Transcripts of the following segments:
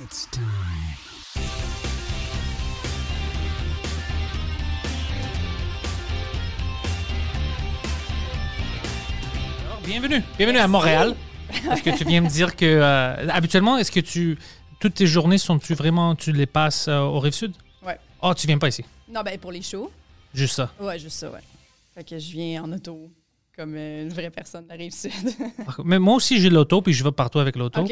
It's time. Alors, bienvenue. Bienvenue à Montréal. Est-ce que tu viens me dire que euh, habituellement, est-ce que tu toutes tes journées sont-tu vraiment tu les passes euh, au rive sud Ouais. Oh, tu viens pas ici. Non, ben pour les shows. Juste ça. Ouais, juste ça, ouais. Fait que je viens en auto comme euh, une vraie personne de la rive sud. Mais moi aussi j'ai l'auto puis je vais partout avec l'auto.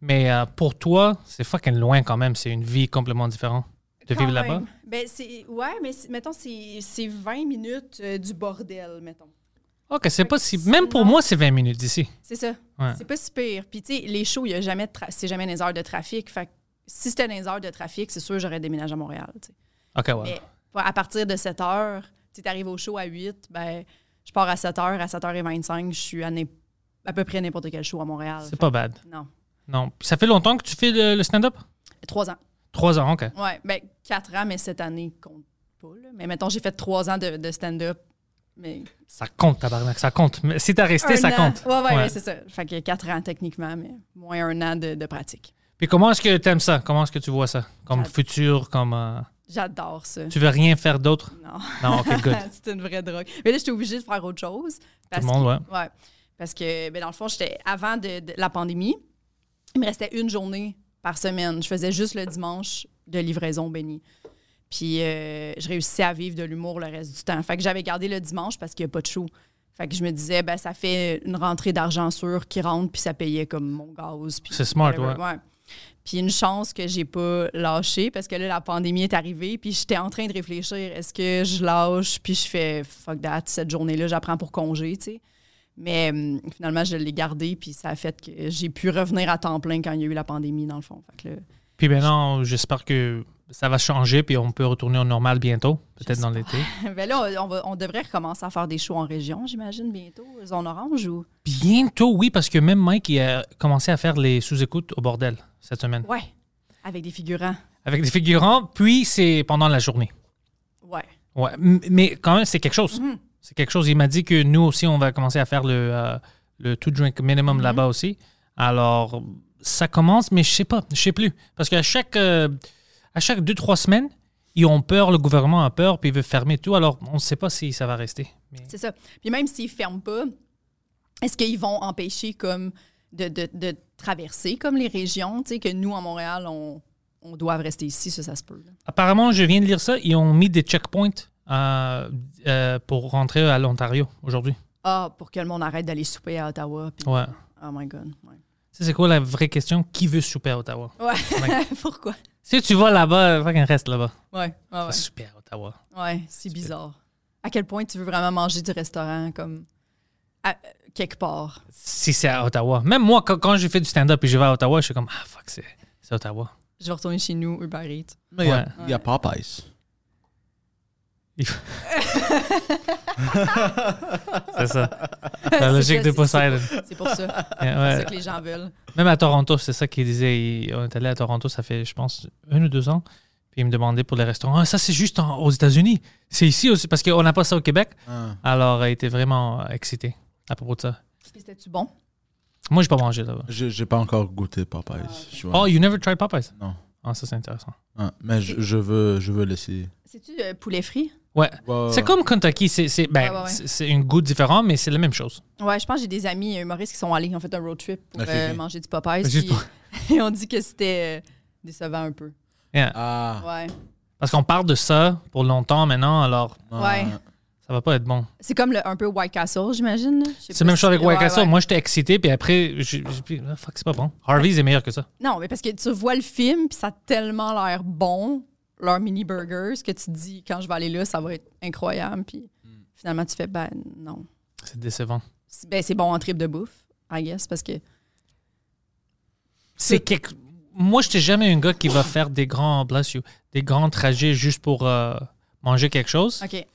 Mais euh, pour toi, c'est fucking loin quand même, c'est une vie complètement différente de Quand vivre là-bas. Ben, c'est. Ouais, mais mettons, c'est c'est 20 minutes euh, du bordel, mettons. OK, c'est pas si même pour moi c'est 20 minutes d'ici. C'est ça. Ouais. C'est pas si pire. Puis, tu sais, les shows, il y a jamais de c'est jamais des heures de trafic. Fait que si c'était des heures de trafic, c'est sûr, j'aurais déménagé à Montréal. OK, ouais. Mais à partir de 7 heures, tu arrives au show à 8, ben, je pars à 7 heures. À 7h25, je suis à, peu près n'importe quel show à Montréal. C'est pas bad. Non. Non. Ça fait longtemps que tu fais le, le stand-up? Trois ans. Trois ans, OK. Ouais, ben, quatre ans, mais cette année compte pas. Là. Mais mettons, j'ai fait trois ans de, de stand-up. Mais Ça compte, tabarnak, ça compte. Mais si t'as resté, un ça an. compte. Ouais, ouais, Ouais. c'est ça. Fait que quatre ans techniquement, mais moins un an de, de pratique. Puis comment est-ce que tu aimes ça? Comment est-ce que tu vois ça? Comme futur, comme... euh, J'adore ça. tu veux rien faire d'autre? Non. Non, OK, good. c'est une vraie drogue. Mais là, j'étais obligée de faire autre chose. parce le monde, que- ouais. Parce que, ben, dans le fond, j'étais avant de, de la pandémie, il me restait une journée par semaine. Je faisais juste le dimanche de livraison béni. Puis euh, je réussissais à vivre de l'humour le reste du temps. Fait que j'avais gardé le dimanche parce qu'il n'y a pas de show. Fait que je me disais, ben, ça fait une rentrée d'argent sûr qui rentre, puis ça payait comme mon gaz. C'est smart, whatever. ouais. Puis une chance que j'ai pas lâché parce que là, la pandémie est arrivée. Puis j'étais en train de réfléchir est-ce que je lâche puis je fais fuck that, cette journée-là, j'apprends pour congé, tu sais. Mais hum, finalement, je l'ai gardé. Puis ça a fait que j'ai pu revenir à temps plein quand il y a eu la pandémie, dans le fond. Fait que là, Puis maintenant, j'espère que ça va changer, puis on peut retourner au normal bientôt, peut-être dans l'été. ben là, on, on va- on devrait recommencer à faire des shows en région, j'imagine, bientôt. Zone orange ou? Bientôt, oui, parce que même Mike il a commencé à faire les sous-écoutes au bordel cette semaine. Ouais, avec des figurants. Avec des figurants, puis c'est pendant la journée. Ouais. Ouais, mais quand même, c'est quelque chose. Mhm. C'est quelque chose. Il m'a dit que nous aussi, on va commencer à faire le, euh, le two drink minimum Mhm. là-bas aussi. Alors, ça commence, mais je sais pas, je sais plus. Parce qu'à chaque, euh, à chaque deux, trois semaines, ils ont peur, le gouvernement a peur, puis il veut fermer tout. Alors, on ne sait pas si ça va rester. Mais- C'est ça. Puis même s'ils ferment pas, est-ce qu'ils vont empêcher comme de, de- de traverser comme les régions, tu sais, que nous, à Montréal, on, on doit rester ici, ça, ça se peut. là. Apparemment, je viens de lire ça, ils ont mis des checkpoints euh, euh, pour rentrer à l'Ontario aujourd'hui. Ah, pour que le monde arrête d'aller souper à Ottawa. Ouais. Oh my God. Ouais. C'est quoi la vraie question? Qui veut souper à Ottawa? Ouais. Pourquoi? Si tu vas là-bas, fucking reste là-bas. Ouais. Ouais, ouais. Souper à Ottawa. Ouais, c'est bizarre. À quel point tu veux vraiment manger du restaurant comme à- quelque part? Si c'est à Ottawa. Même moi, quand, quand j'ai fait du stand-up et je vais à Ottawa, je suis comme, ah fuck, c'est c'est Ottawa. Je vais retourner chez nous, Uber Eats. Mais il y a- Ouais. il y, a Popeyes. C'est ça. La logique ça, de Poseidon. C'est pour ça. Ouais, C'est ça que les gens veulent. Même à Toronto, c'est ça qu'il disait. Il- on est allé à Toronto, ça fait, je pense, un ou deux ans. Puis il me demandait pour les restaurants. Ah, ça, c'est juste en- aux États-Unis. C'est ici aussi, parce qu'on n'a pas ça au Québec. Ah. Alors, il était vraiment excité à propos de ça. Puis c'était-tu bon? Moi, je n'ai pas mangé là-bas. J'ai j'ai pas encore goûté Popeyes. Je vois. Oh, you never tried Popeyes? Non. Ah, ça, c'est intéressant. Ah, mais je, je veux, je veux l'essayer. C'est-tu euh, poulet frit? Ouais. Ouais. C'est comme Kentucky. C'est c'est- ben, Ouais, ouais, ouais. c'est- c'est un goût différent, mais c'est la même chose. Ouais, je pense que j'ai des amis humoristes qui sont allés, ils ont fait un road trip pour Ok, euh, ok. manger du Popeyes. Juste puis ils ont dit que c'était euh, décevant un peu. Yeah. Ah. Ouais. Parce qu'on parle de ça pour longtemps maintenant, alors Ouais. Ça va pas être bon. C'est comme le, un peu White Castle, j'imagine. Je C'est la même chose avec ouais, White Castle. ouais. Moi, j'étais excité, puis après, j'ai j'ai dit, ah, fuck, c'est pas bon. Harvey's est meilleur que ça. Non, mais parce que tu vois le film, puis ça a tellement l'air bon, leurs mini burgers, que tu te dis, quand je vais aller là, ça va être incroyable. Puis Hmm. finalement, tu fais, ben non. C'est décevant. C'est- Ben, c'est bon en trip de bouffe, I guess, parce que c'est quelque... Moi, je n'étais jamais un gars qui va faire des grands, bless you, des grands trajets juste pour euh, manger quelque chose. OK.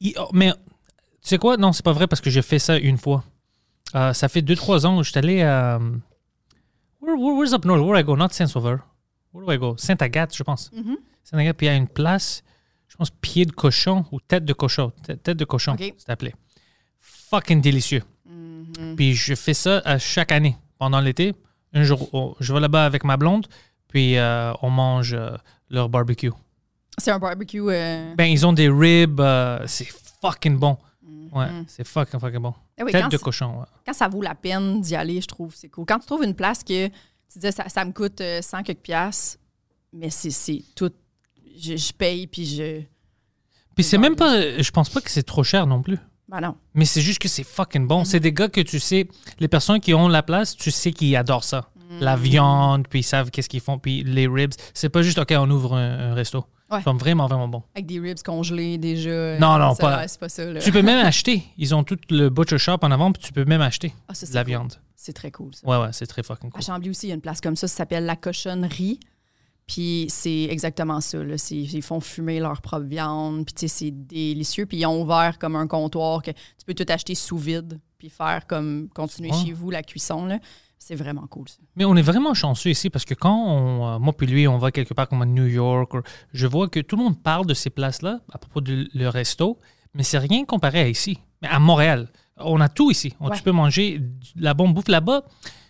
Il- oh, mais tu sais quoi? Non, c'est pas vrai parce que j'ai fait ça une fois. Euh, ça fait 2-3 ans, je suis allé à. Where, where- where's up north? Where I go? Not Saint-Sauveur. Where do I go? Sainte-Agathe, je pense. Mhm. Sainte-Agathe, puis il y a une place, je pense, pied de cochon ou tête de cochon. Tête de cochon, Ok. c'est appelé. Fucking délicieux. Mhm. Puis je fais ça à chaque année pendant l'été. Un jour, oh, je vais là-bas avec ma blonde, puis euh, on mange euh, leur barbecue. C'est un barbecue. euh, Ben, ils ont des ribs, euh, c'est fucking bon. Ouais, Mhm. c'est fucking, fucking bon. oui, Tête de cochon, ouais. quand ça vaut la peine d'y aller, je trouve, c'est cool. Quand tu trouves une place que tu dis ça, ça me coûte euh, 100 quelques piastres, mais c'est c'est tout. Je, je paye, puis je. Puis c'est même pas, je pense pas que c'est trop cher non plus. Ben non. Mais c'est juste que c'est fucking bon. Mhm. C'est des gars que tu sais, les personnes qui ont la place, tu sais qu'ils adorent ça. Mhm. La viande, puis ils savent qu'est-ce qu'ils font, puis les ribs. C'est pas juste, OK, on ouvre un, un resto. Ouais. Ils sont vraiment, vraiment bons. Avec des ribs congelés déjà. euh, Non, non, ça, pas- ça. Là. Tu peux même acheter. Ils ont tout le butcher shop en avant, puis tu peux même acheter Ah, ça, de c'est la cool. viande. C'est très cool, ça. Ouais, ouais, c'est très fucking À cool. Chambly aussi, il y a une place comme ça, ça s'appelle La Cochonnerie. Puis c'est exactement ça. Là. Ils font fumer leur propre viande. Puis c'est délicieux. Puis ils ont ouvert comme un comptoir que tu peux tout acheter sous vide. Puis faire comme continuer Ouais. chez vous la cuisson. là. C'est vraiment cool, ça. Mais on est vraiment chanceux ici parce que quand on, euh, moi puis lui, on va quelque part comme à New York, je vois que tout le monde parle de ces places-là à propos de le resto, mais c'est rien comparé à ici. Mais à Montréal, on a tout ici. On- Ouais. Tu peux manger de la bonne bouffe là-bas.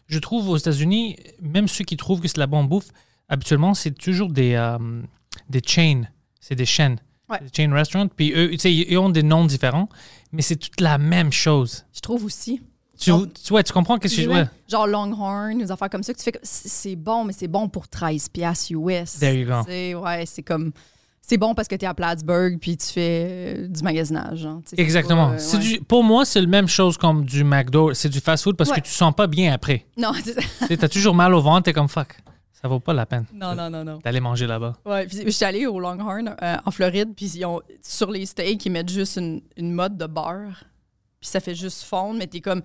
Je trouve aux États-Unis, même ceux qui trouvent que c'est de la bonne bouffe, habituellement, c'est toujours des, euh, des chains. C'est des chaînes. Ouais. Des chain restaurants. Puis eux, ils ont des noms différents, mais c'est toute la même chose. Je trouve aussi. Tu, Donc- tu, ouais, tu comprends qu'est-ce que je Ouais. Genre Longhorn, des affaires comme ça, que tu fais c'est bon, mais c'est bon pour 13 piastres US. There you go. C'est- Ouais, c'est comme. C'est bon parce que tu es à Plattsburgh puis tu fais euh, du magasinage. Tu c'est Exactement. pas, euh, ouais. du, pour moi, c'est la même chose comme du McDo. C'est du fast-food parce Ouais. que tu sens pas bien après. Non, tu as toujours mal au ventre, t'es comme fuck. Ça vaut pas la peine non, non, non, non. d'aller manger là-bas. Ouais, puis je suis allée au Longhorn euh, en Floride, puis ils ont, sur les steaks, ils mettent juste une, une mode de beurre, puis ça fait juste fondre, mais t'es comme,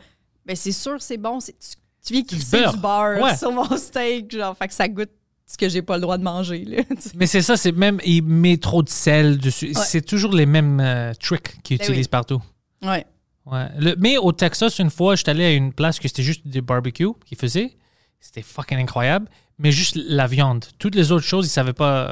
ben c'est sûr, c'est bon, c'est, tu, tu viens crisser du beurre Ouais. sur mon steak, genre, fait que ça goûte ce que j'ai pas le droit de manger, là. Mais c'est ça, c'est même, il met trop de sel dessus. Ouais. C'est toujours les mêmes euh, tricks qu'ils Ben utilisent oui. partout. ouais. Ouais. Le- mais au Texas, une fois, j'étais allé à une place que c'était juste des barbecues qu'ils faisaient. C'était fucking incroyable. Mais juste la viande. Toutes les autres choses, ils savaient pas euh,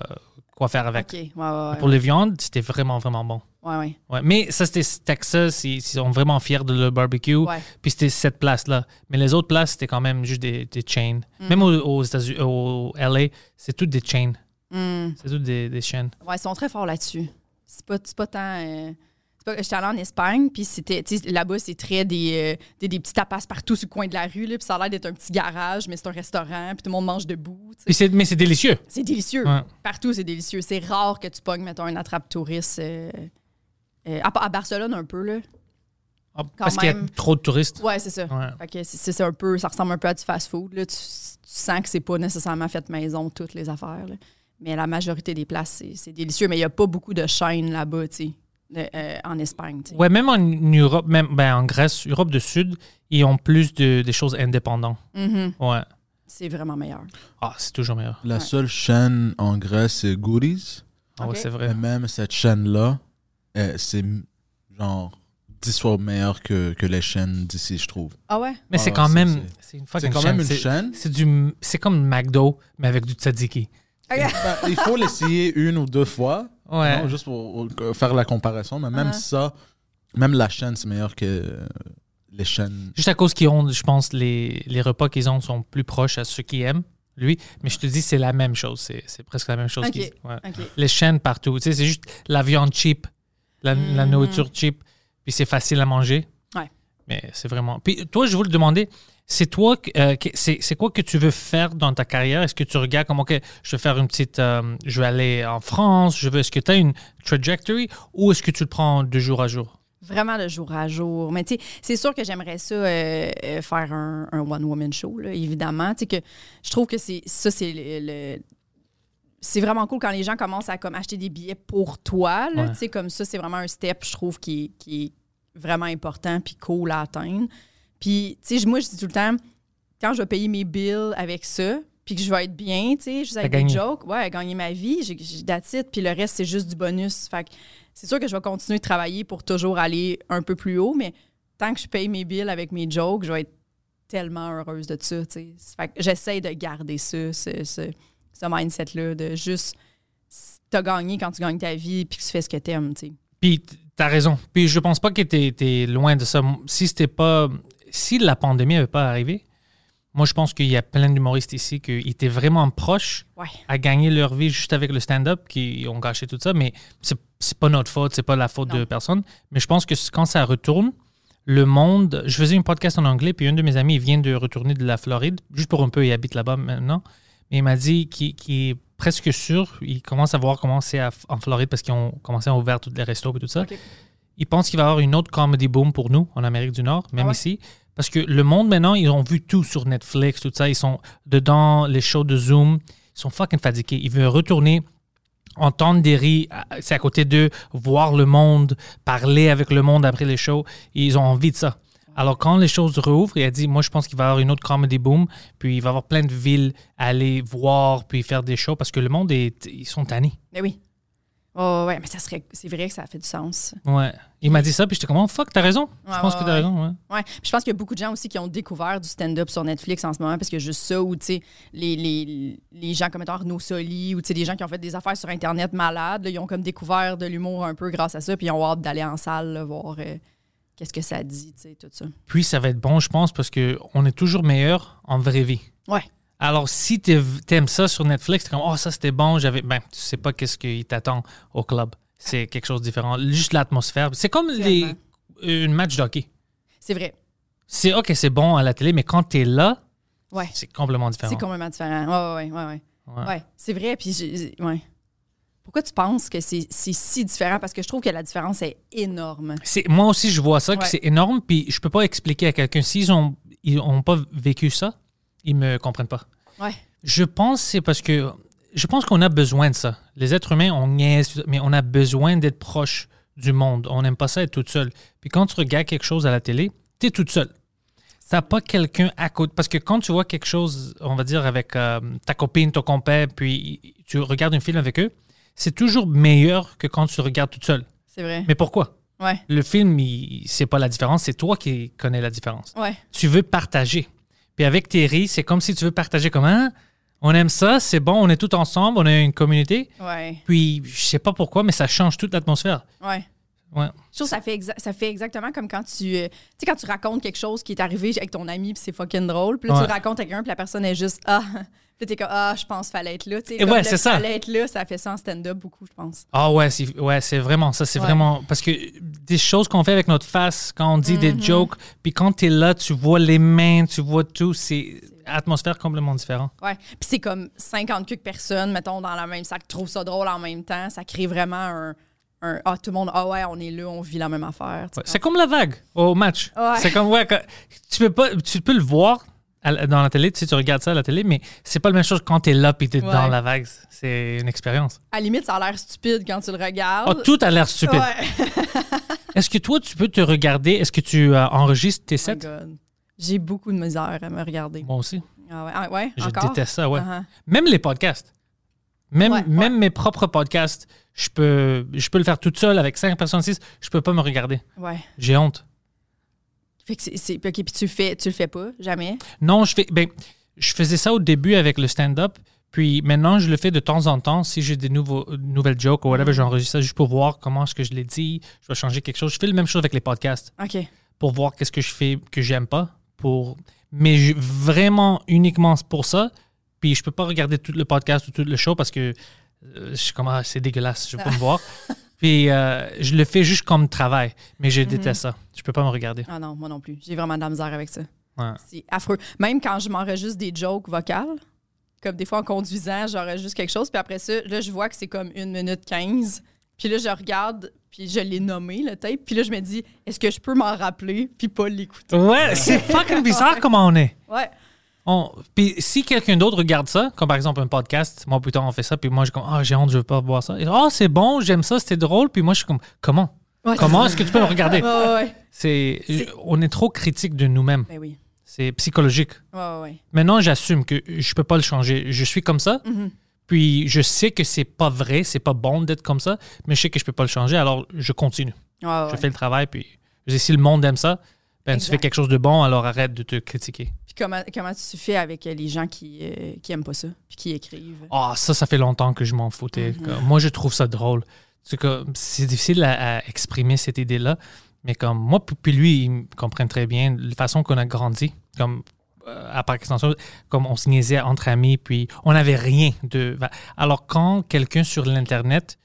quoi faire avec. Ouais. Pour les viandes, c'était vraiment, vraiment bon. Ouais, ouais. Ouais, mais ça, c'était Texas. Ils, ils sont vraiment fiers de leur barbecue. Ouais. Puis c'était cette place-là. Mais les autres places, c'était quand même juste des, des chains. Mm. Même aux, aux États-Unis, au LA, c'est toutes des chains. Hmm. C'est toutes des, des chaînes. Ouais, ils sont très forts là-dessus. C'est pas, pas tant. euh, c'est pas- J'étais allée en Espagne, puis c'était. Là-bas, c'est très des, euh, des, des petits tapas partout sur le coin de la rue, là, puis ça a l'air d'être un petit garage, mais c'est un restaurant, puis tout le monde mange debout. Puis mais c'est délicieux. C'est délicieux. Ouais. Partout, c'est délicieux. C'est rare que tu pognes, mettons, un attrape-touriste. euh, euh, à, à Barcelone, un peu, là. Ah, parce qu'il y a trop de touristes. Ouais, c'est ça. Ouais. Fait que c'est c'est un peu, ça ressemble un peu à du fast-food. là. Tu, tu sens que c'est pas nécessairement fait maison, toutes les affaires. là. Mais la majorité des places, c'est- c'est délicieux. Mais il n'y a pas beaucoup de chaînes là-bas, tu sais, de- euh, en Espagne. tu sais. Ouais, même en Europe, même ben, en Grèce, Europe du Sud, ils ont plus de, des choses indépendantes. Mhm. Ouais. C'est vraiment meilleur. Ah, c'est toujours meilleur. La Ouais. seule chaîne en Grèce, c'est Goodies. Ah ouais, c'est Et vrai. même cette chaîne-là, c'est m- genre 10 fois meilleur que, que les chaînes d'ici, je trouve. Ah ouais? Mais Ah c'est ouais, quand c'est- même. c'est- C'est une C'est fucking quand même une C'est- chaîne. C'est du, c'est comme McDo, mais avec du tzatziki. Ben, il faut l'essayer une ou deux fois, Ouais. non, juste pour euh, faire la comparaison. Mais même Ah. ça, même la chaîne, c'est meilleur que euh, les chaînes. Juste à cause qu'ils ont, je pense, les, les repas qu'ils ont sont plus proches à ceux qui aiment, lui. Mais je te dis, c'est la même chose. C'est, c'est presque la même chose. Ok. qu'ils- ouais. OK. Les chaînes partout. Tu sais, c'est juste la viande cheap, la, la Mm. nourriture cheap, puis c'est facile à manger. Ouais. Mais c'est vraiment. Puis toi, je voulais te demander, c'est toi, euh, c'est, c'est quoi que tu veux faire dans ta carrière? Est-ce que tu regardes comme, OK, je vais faire une petite. euh, je vais aller en France, je veux. Est-ce que tu as une trajectory ou est-ce que tu le prends de jour à jour? Vraiment de jour à jour. Mais tu sais, c'est sûr que j'aimerais ça euh, euh, faire un, un one-woman show, là, évidemment. Tu sais, que je trouve que c'est ça, c'est le. le- c'est vraiment cool quand les gens commencent à comme acheter des billets pour toi. Là, Ouais. Comme ça, c'est vraiment un step, je trouve, qui, est- qui est vraiment important puis cool à atteindre. Puis, tu sais, moi, je dis tout le temps, quand je vais payer mes bills avec ça, puis que je vais être bien, tu sais, juste avec des jokes, ouais, gagner ma vie, j'ai it, puis le reste, c'est juste du bonus. Fait c'est sûr que je vais continuer de travailler pour toujours aller un peu plus haut, mais tant que je paye mes billes avec mes jokes, je vais être tellement heureuse de ça, tu sais. Fait que j'essaie de garder ça, ce, ce, ce mindset-là, de juste, t'as gagné quand tu gagnes ta vie, puis que tu fais ce que t'aimes, tu sais. Puis t'as raison. Puis je pense pas que t'es loin de ça. Si c'était pas. Si la pandémie n'avait pas arrivé, moi je pense qu'il y a plein d'humoristes ici qui étaient vraiment proches Ouais. à gagner leur vie juste avec le stand-up, qui ont gâché tout ça. Mais c'est c'est pas notre faute, c'est pas la faute Non. de personne. Mais je pense que quand ça retourne, le monde. Je faisais un podcast en anglais, puis un de mes amis il vient de retourner de la Floride, juste pour un peu, il habite là-bas maintenant. Mais il m'a dit qu'il est presque sûr, il commence à voir comment c'est en Floride parce qu'ils ont commencé à ouvrir tous les restos et tout ça. Il pense qu'il va y avoir une autre comedy boom pour nous en Amérique du Nord, même Ah ouais? ici. Parce que le monde maintenant, ils ont vu tout sur Netflix, tout ça. Ils sont dedans, les shows de Zoom. Ils sont fucking fatigués. Ils veulent retourner, entendre des rires, c'est à côté d'eux, voir le monde, parler avec le monde après les shows. Ils ont envie de ça. Alors, quand les choses rouvrent, il a dit Moi, je pense qu'il va y avoir une autre comedy boom, puis il va y avoir plein de villes à aller voir, puis faire des shows, parce que le monde, est, ils sont tannés. Mais oui. Oh, ouais, mais ça serait. C'est vrai que ça fait du sens. Ouais. Il m'a dit ça, puis j'étais comme Oh, fuck, t'as raison. je pense ouais, que t'as ouais. raison. Ouais. Ouais. Puis je pense qu'il y a beaucoup de gens aussi qui ont découvert du stand-up sur Netflix en ce moment parce que juste ça, ou tu sais, les, les, les gens comme Arnaud Soli, ou tu sais, des gens qui ont fait des affaires sur Internet malades, là, ils ont comme découvert de l'humour un peu grâce à ça, puis ils ont hâte d'aller en salle, là, voir euh, qu'est-ce que ça dit, tu sais, tout ça? Puis ça va être bon, je pense, parce qu'on est toujours meilleur en vraie vie. Ouais. Alors, si t'aimes ça sur Netflix, t'es comme, oh, ça c'était bon, j'avais. Ben, tu sais pas qu'est-ce qui t'attend au club. C'est quelque chose de différent. Juste l'atmosphère. C'est comme les, une match de hockey. C'est vrai. C'est OK, c'est bon à la télé, mais quand t'es là, Ouais. c'est complètement différent. C'est complètement différent. Ouais, ouais, ouais, ouais. Ouais. Ouais, c'est vrai. Puis, ouais. Pourquoi tu penses que c'est si différent? Parce que je trouve que la différence est énorme. Moi aussi, je vois ça, que c'est énorme, puis je peux pas expliquer à quelqu'un. S'ils ont, ils ont pas vécu ça, ils me comprennent pas. Ouais. Je pense que c'est parce que je pense qu'on a besoin de ça. Les êtres humains, on niaise, mais on a besoin d'être proche du monde. On n'aime pas ça être toute seule. Puis quand tu regardes quelque chose à la télé, tu es toute seule. T'as pas quelqu'un à côté. Parce que quand tu vois quelque chose, on va dire, avec euh, ta copine, ton compère, puis tu regardes un film avec eux, c'est toujours meilleur que quand tu regardes toute seule. C'est vrai. Mais pourquoi? Ouais. Le film, il- c'est pas la différence, c'est toi qui connais la différence. Ouais. Tu veux partager. Puis avec rires, c'est comme si tu veux partager comme Hein? on aime ça, c'est bon, on est tous ensemble, on a une communauté. Ouais. Puis je sais pas pourquoi, mais ça change toute l'atmosphère. Ouais. Ouais. Je trouve que ça fait, exa- ça fait exactement comme quand tu. euh, sais, quand tu racontes quelque chose qui est arrivé avec ton ami, puis c'est fucking drôle. Puis là, Ouais. tu racontes à quelqu'un, puis la personne est juste Ah. Là, t'es comme Ah, je pense fallait être là. Tu sais, Et comme ouais, c'est ça. Fallait être là, ça fait ça en stand-up beaucoup, je pense. Ah ouais, c'est ouais, vraiment ça. C'est Ouais. vraiment. Parce que des choses qu'on fait avec notre face, quand on dit des Mhm. jokes, puis quand tu es là, tu vois les mains, tu vois tout, c'est atmosphère complètement différente. Ouais. Puis c'est comme 50 quelques personnes, mettons, dans la même salle, qui trouvent ça drôle en même temps. Ça crée vraiment un. un ah, tout le monde, ah ouais, on est là, on vit la même affaire. Ouais, C'est comme la vague au match. Ouais. C'est comme, ouais, tu, peux pas, tu peux le voir à dans la télé, tu sais, tu regardes ça à la télé, mais c'est pas la même chose quand tu es là et tu es Ouais. dans la vague. C'est une expérience. À la limite, ça a l'air stupide quand tu le regardes. Oh, tout a l'air stupide. Ouais. Est-ce que toi, tu peux te regarder? Est-ce que tu euh, enregistres tes Oh my sets? God. J'ai beaucoup de misère à me regarder. Moi aussi. Ah ouais, ah ouais, Je encore? déteste ça, ouais. Uh-huh. Même les podcasts. Même, Ouais, même mes propres podcasts, je peux, je peux le faire toute seule avec cinq personnes, six. Je peux pas me regarder. Ouais. J'ai honte. Fait que c'est, c'est- OK, puis tu le fais, tu le fais pas, jamais? Non, je fais. Ben, je faisais ça au début avec le stand-up. Puis maintenant, je le fais de temps en temps. Si j'ai des nouveaux, nouvelles jokes ou Mm. whatever, j'enregistre ça juste pour voir comment est-ce que je l'ai dit. Je vais changer quelque chose. Je fais la même chose avec les podcasts OK. pour voir qu'est-ce que je fais que j'aime pas. Pour... Mais je- vraiment uniquement pour ça. Puis je peux pas regarder tout le podcast ou tout le show parce que euh, je suis comme, ah, c'est dégueulasse, je veux pas me voir. Puis euh, je le fais juste comme travail. Mais je déteste ça. Je peux pas me regarder. Ah non, moi non plus. J'ai vraiment de la misère avec ça. Ouais. C'est affreux. Même quand je m'enregistre des jokes vocales, comme des fois en conduisant, j'enregistre quelque chose, puis après ça, là, je vois que c'est comme une minute 15. Puis là, je regarde, puis je l'ai nommé, le tape. Puis là, je me dis, est-ce que je peux m'en rappeler, puis pas l'écouter? Ouais, c'est fucking bizarre comment on est. Ouais. On- Puis si quelqu'un d'autre regarde ça, comme par exemple un podcast, moi plutôt on fait ça, puis moi je suis comme ah j'ai honte, je veux pas voir ça. Ah c'est bon, j'aime ça, c'était drôle, puis moi je suis comme comment? Ouais, Comment est-ce que tu peux me regarder? Ouais, ouais. C'est on est trop critique de nous-mêmes. Ben oui. C'est psychologique. Maintenant, j'assume que je peux pas le changer. Je suis comme ça. Mhm. Puis je sais que c'est pas vrai, c'est pas bon d'être comme ça, mais je sais que je peux pas le changer, alors je continue. Je fais le travail, puis si le monde aime ça, ben, tu fais quelque chose de bon, alors arrête de te critiquer. Puis comment, comment tu fais avec euh, les gens qui, euh, qui aiment pas ça, puis qui écrivent? Ah, ça, ça fait longtemps que je m'en foutais. Mhm. Moi, je trouve ça drôle. C'est que c'est difficile à, à exprimer cette idée-là, mais comme moi, puis- lui, il me comprend très bien la façon qu'on a grandi. Comme euh, à part extension, comme on se niaisait entre amis, puis on n'avait rien de. Alors, quand quelqu'un sur l'Internet,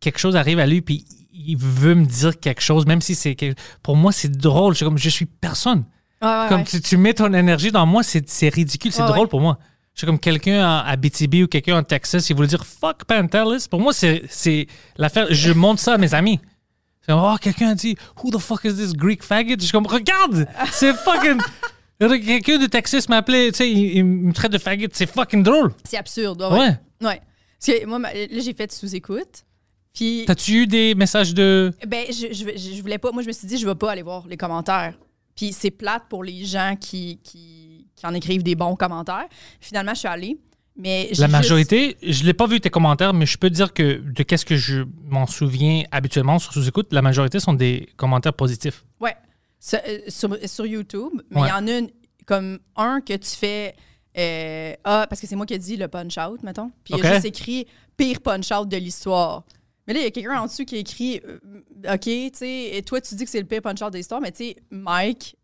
quelque chose arrive à lui, puis il veut me dire quelque chose, même si c'est. Pour moi, c'est drôle. Je suis comme, je suis personne. Ouais, ouais, Comme ouais. tu, tu mets ton énergie dans moi, c'est c'est ridicule, c'est drôle pour moi. Je suis comme quelqu'un à, BTB ou quelqu'un en Texas, il voulait dire fuck Pantelis. Pour moi, c'est l'affaire. Je montre ça à mes amis. C'est comme, oh, quelqu'un a dit Who the fuck is this Greek faggot? Je suis comme, regarde, c'est fucking. Quelqu'un de Texas m'appelait, tu sais, il, il me traite de faggot, c'est fucking drôle. C'est absurde. Ouais. Ouais. Parce que moi, là, j'ai fait sous-écoute. Puis, T'as-tu eu des messages de. ben, je, je, je- voulais pas. Moi, je me suis dit, je vais pas aller voir les commentaires. Puis, c'est plate pour les gens qui, qui, qui en écrivent des bons commentaires. Finalement, je suis allée. Mais La juste- majorité, je l'ai pas vu tes commentaires, mais je peux dire que de qu'est-ce que je m'en souviens habituellement sur sous-écoute, la majorité sont des commentaires positifs. Ouais. Sur, euh, sur- sur YouTube, mais il Ouais. y en a une, comme un que tu fais. euh, ah, parce que c'est moi qui ai dit le punch-out, mettons. Puis il Ok. a juste écrit pire punch-out de l'histoire. Mais là, il y a quelqu'un en dessous qui écrit euh, OK, tu sais, et toi, tu dis que c'est le pire punch-out de l'histoire, mais tu sais, Mike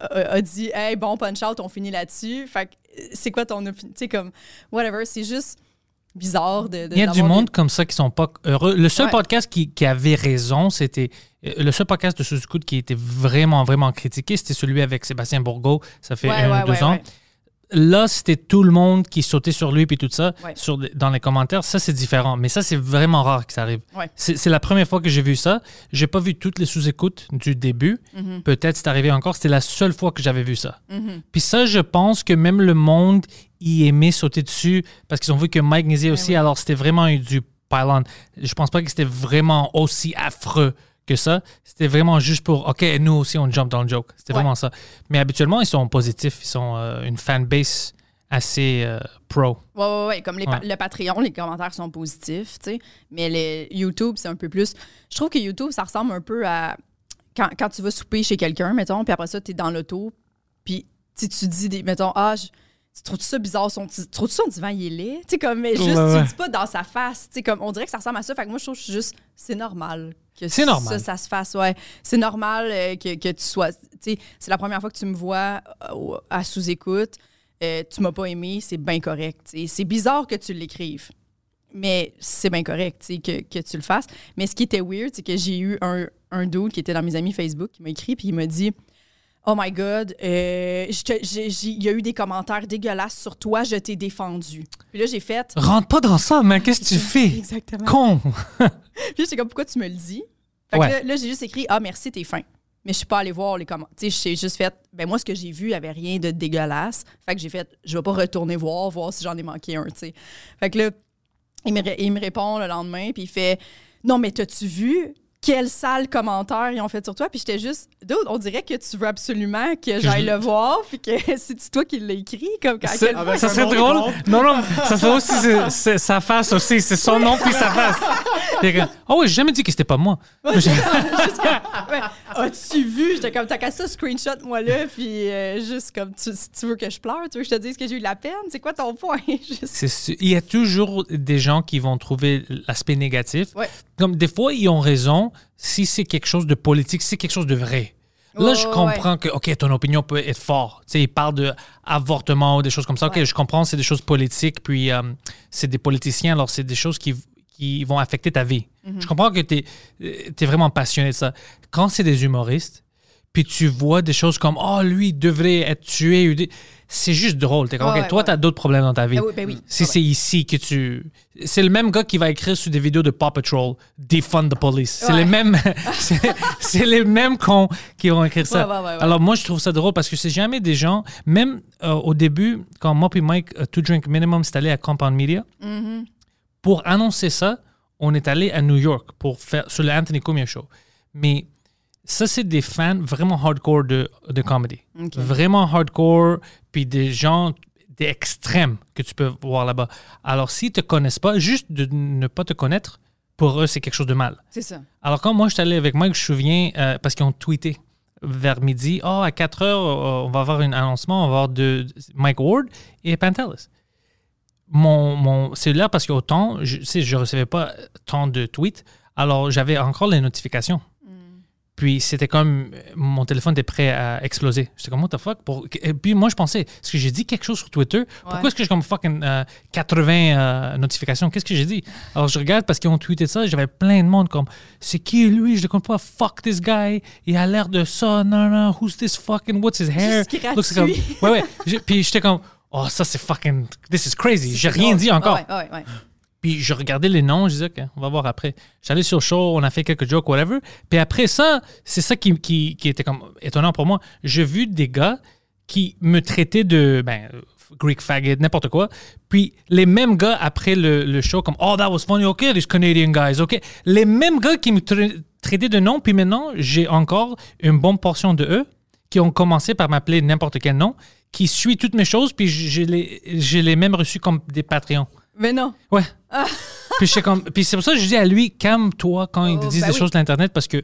a, a- dit Hey, bon punch-out, on finit là-dessus. Fait que euh, c'est quoi ton opinion? Tu sais, comme, whatever, c'est juste bizarre de. de- Il y a du monde des- comme ça qui sont pas heureux. Le seul Ouais. podcast qui, qui avait raison, c'était. euh, Le seul podcast de sous-écoute qui était vraiment, vraiment critiqué, c'était celui avec Sébastien Bourgault. Ça fait Ouais, un ouais, ou deux ans. Là, c'était tout le monde qui sautait sur lui puis tout ça Ouais. sur, dans les commentaires. Ça, c'est différent. Mais ça, c'est vraiment rare que ça arrive. Ouais. C'est la première fois que j'ai vu ça. J'ai pas vu toutes les sous-écoutes du début. Mhm. Peut-être c'est arrivé encore. C'était la seule fois que j'avais vu ça. Mhm. Puis ça, je pense que même le monde y aimait sauter dessus parce qu'ils ont vu que Mike niaisait aussi. oui. Alors, c'était vraiment du pylon. Je pense pas que c'était vraiment aussi affreux que ça. C'était vraiment juste pour, OK, nous aussi, on jump dans le joke. C'était Ouais. vraiment ça. Mais habituellement, ils sont positifs. Ils sont euh, une fanbase assez euh, pro. Ouais, ouais, ouais. Comme les pa- Ouais. le Patreon, les commentaires sont positifs, tu sais. Mais le YouTube, c'est un peu plus. Je trouve que YouTube, ça ressemble un peu à. Quand, quand tu vas souper chez quelqu'un, mettons, puis après ça, tu es dans l'auto, puis tu sais, tu dis, des, mettons, ah, je- tu trouves ça bizarre, son, tu trouves ça son divan, il est laid? Tu sais, comme, mais juste, Ouais, tu ouais. le dis pas dans sa face. Tu sais, comme, on dirait que ça ressemble à ça. Fait que moi, je trouve juste, c'est normal. que C'est normal. Ça, ça se fasse, ouais. C'est normal euh, que, que tu sois. Tu sais, c'est la première fois que tu me vois euh, à sous-écoute. Euh, tu m'as pas aimé, c'est bien correct. tu. C'est bizarre que tu l'écrives. Mais c'est bien correct tu que, que tu le fasses. Mais ce qui était weird, c'est que j'ai eu un, un dude qui était dans mes amis Facebook qui m'a écrit puis il m'a dit Oh my God, euh, il y a eu des commentaires dégueulasses sur toi, je t'ai défendu. Puis là, j'ai fait. Rentre pas dans ça, mais qu'est-ce que tu fais? Exactement. Con! Puis j'étais comme, pourquoi tu me le dis? Fait Ouais. que là, là, j'ai juste écrit, ah, merci, t'es fin. Mais je suis pas allée voir les commentaires. Tu sais, j'ai juste fait, ben moi, ce que j'ai vu, il n'y avait rien de dégueulasse. Fait que j'ai fait, je vais pas retourner voir, voir si j'en ai manqué un, tu sais. Fait que là, il me, il me répond le lendemain, puis il fait, non, mais t'as-tu vu? Quel sale commentaire ils ont fait sur toi. Puis j'étais juste, Dude, on dirait que tu veux absolument que j'aille le voir, puis que c'est toi qui l'as écrit. Comme, à C'est- quel point- ça serait drôle. compte. Non, non, ça serait aussi sa face aussi. C'est son nom puis sa face. Oh oui, j'ai jamais dit que c'était pas moi. As-tu vu? J'étais comme, t'as qu'à ça, screenshot moi là, puis euh, juste comme, tu, si tu veux que je pleure, tu veux que je te dise que j'ai eu de la peine? C'est quoi ton point? Juste- il y a toujours des gens qui vont trouver l'aspect négatif. Ouais. Comme des fois, ils ont raison si c'est quelque chose de politique, si c'est quelque chose de vrai. Là, je ouais, comprends que, OK, ton opinion peut être forte. Tu sais, ils parlent de avortement ou des choses comme ça. OK, Ouais. je comprends, c'est des choses politiques, puis euh, c'est des politiciens, alors c'est des choses qui, qui vont affecter ta vie. Mhm. Je comprends que tu es, vraiment passionné de ça. Quand c'est des humoristes, puis tu vois des choses comme, oh, lui, il devrait être tué, c'est juste drôle. T'es comme, Ouais, OK, ouais, toi, ouais. tu as d'autres problèmes dans ta vie. Ben oui, ben oui. Si c'est ici que tu. C'est le même gars qui va écrire sur des vidéos de Paw Patrol, Defund the police. C'est les mêmes. c'est les mêmes cons qui vont écrire ça. Alors, moi, je trouve ça drôle parce que c'est jamais des gens. Même euh, au début, quand moi et Mike, euh, To Drink Minimum, c'est allé à Compound Media, Mhm. pour annoncer ça, on est allé à New York pour faire sur le Anthony Cumia Show. Mais Ça, c'est des fans vraiment hardcore de, de comedy. Vraiment hardcore, puis des gens, des extrêmes que tu peux voir là-bas. Alors, s'ils te connaissent pas, juste de ne pas te connaître, pour eux, c'est quelque chose de mal. C'est ça. Alors, quand moi, je suis allé avec Mike, je me souviens, euh, parce qu'ils ont tweeté vers midi, oh, à 4 heures, on va avoir un annoncement, on va avoir de Mike Ward et Pantelis. Mon, mon cellulaire, parce qu'autant, je je recevais pas tant de tweets, alors j'avais encore les notifications. Puis c'était comme mon téléphone était prêt à exploser. J'étais comme, what the fuck? Pour... Et puis moi, je pensais, est-ce que j'ai dit quelque chose sur Twitter? Pourquoi Ouais. est-ce que j'ai comme fucking euh, 80 euh, notifications? Qu'est-ce que j'ai dit? Alors je regarde parce qu'ils ont tweeté ça, j'avais plein de monde comme, c'est qui lui? Je le comprends pas. Fuck this guy. Il a l'air de ça. Non, non, who's this fucking? What's his hair? Looks like a- gratuit. Ouais, ouais. Puis j'étais comme, oh, ça c'est fucking, this is crazy. J'ai rien dit encore. Ouais, ouais, ouais. Puis je regardais les noms, je disais, OK, on va voir après. J'allais sur le show, on a fait quelques jokes, whatever. Puis après ça, c'est ça qui, qui, était comme étonnant pour moi. J'ai vu des gars qui me traitaient de ben, Greek faggot, n'importe quoi. Puis les mêmes gars après le, le show, comme Oh, that was funny, OK, these Canadian guys, OK. Les mêmes gars qui me tra- traitaient de nom, puis maintenant, j'ai encore une bonne portion de eux qui ont commencé par m'appeler n'importe quel nom, qui suit toutes mes choses, puis je les, je les même reçus comme des Patreons. Mais non. Ouais. puis comme- puis c'est pour ça que je dis à lui, calme-toi quand ils Oh, disent ben des oui. choses sur l'Internet parce que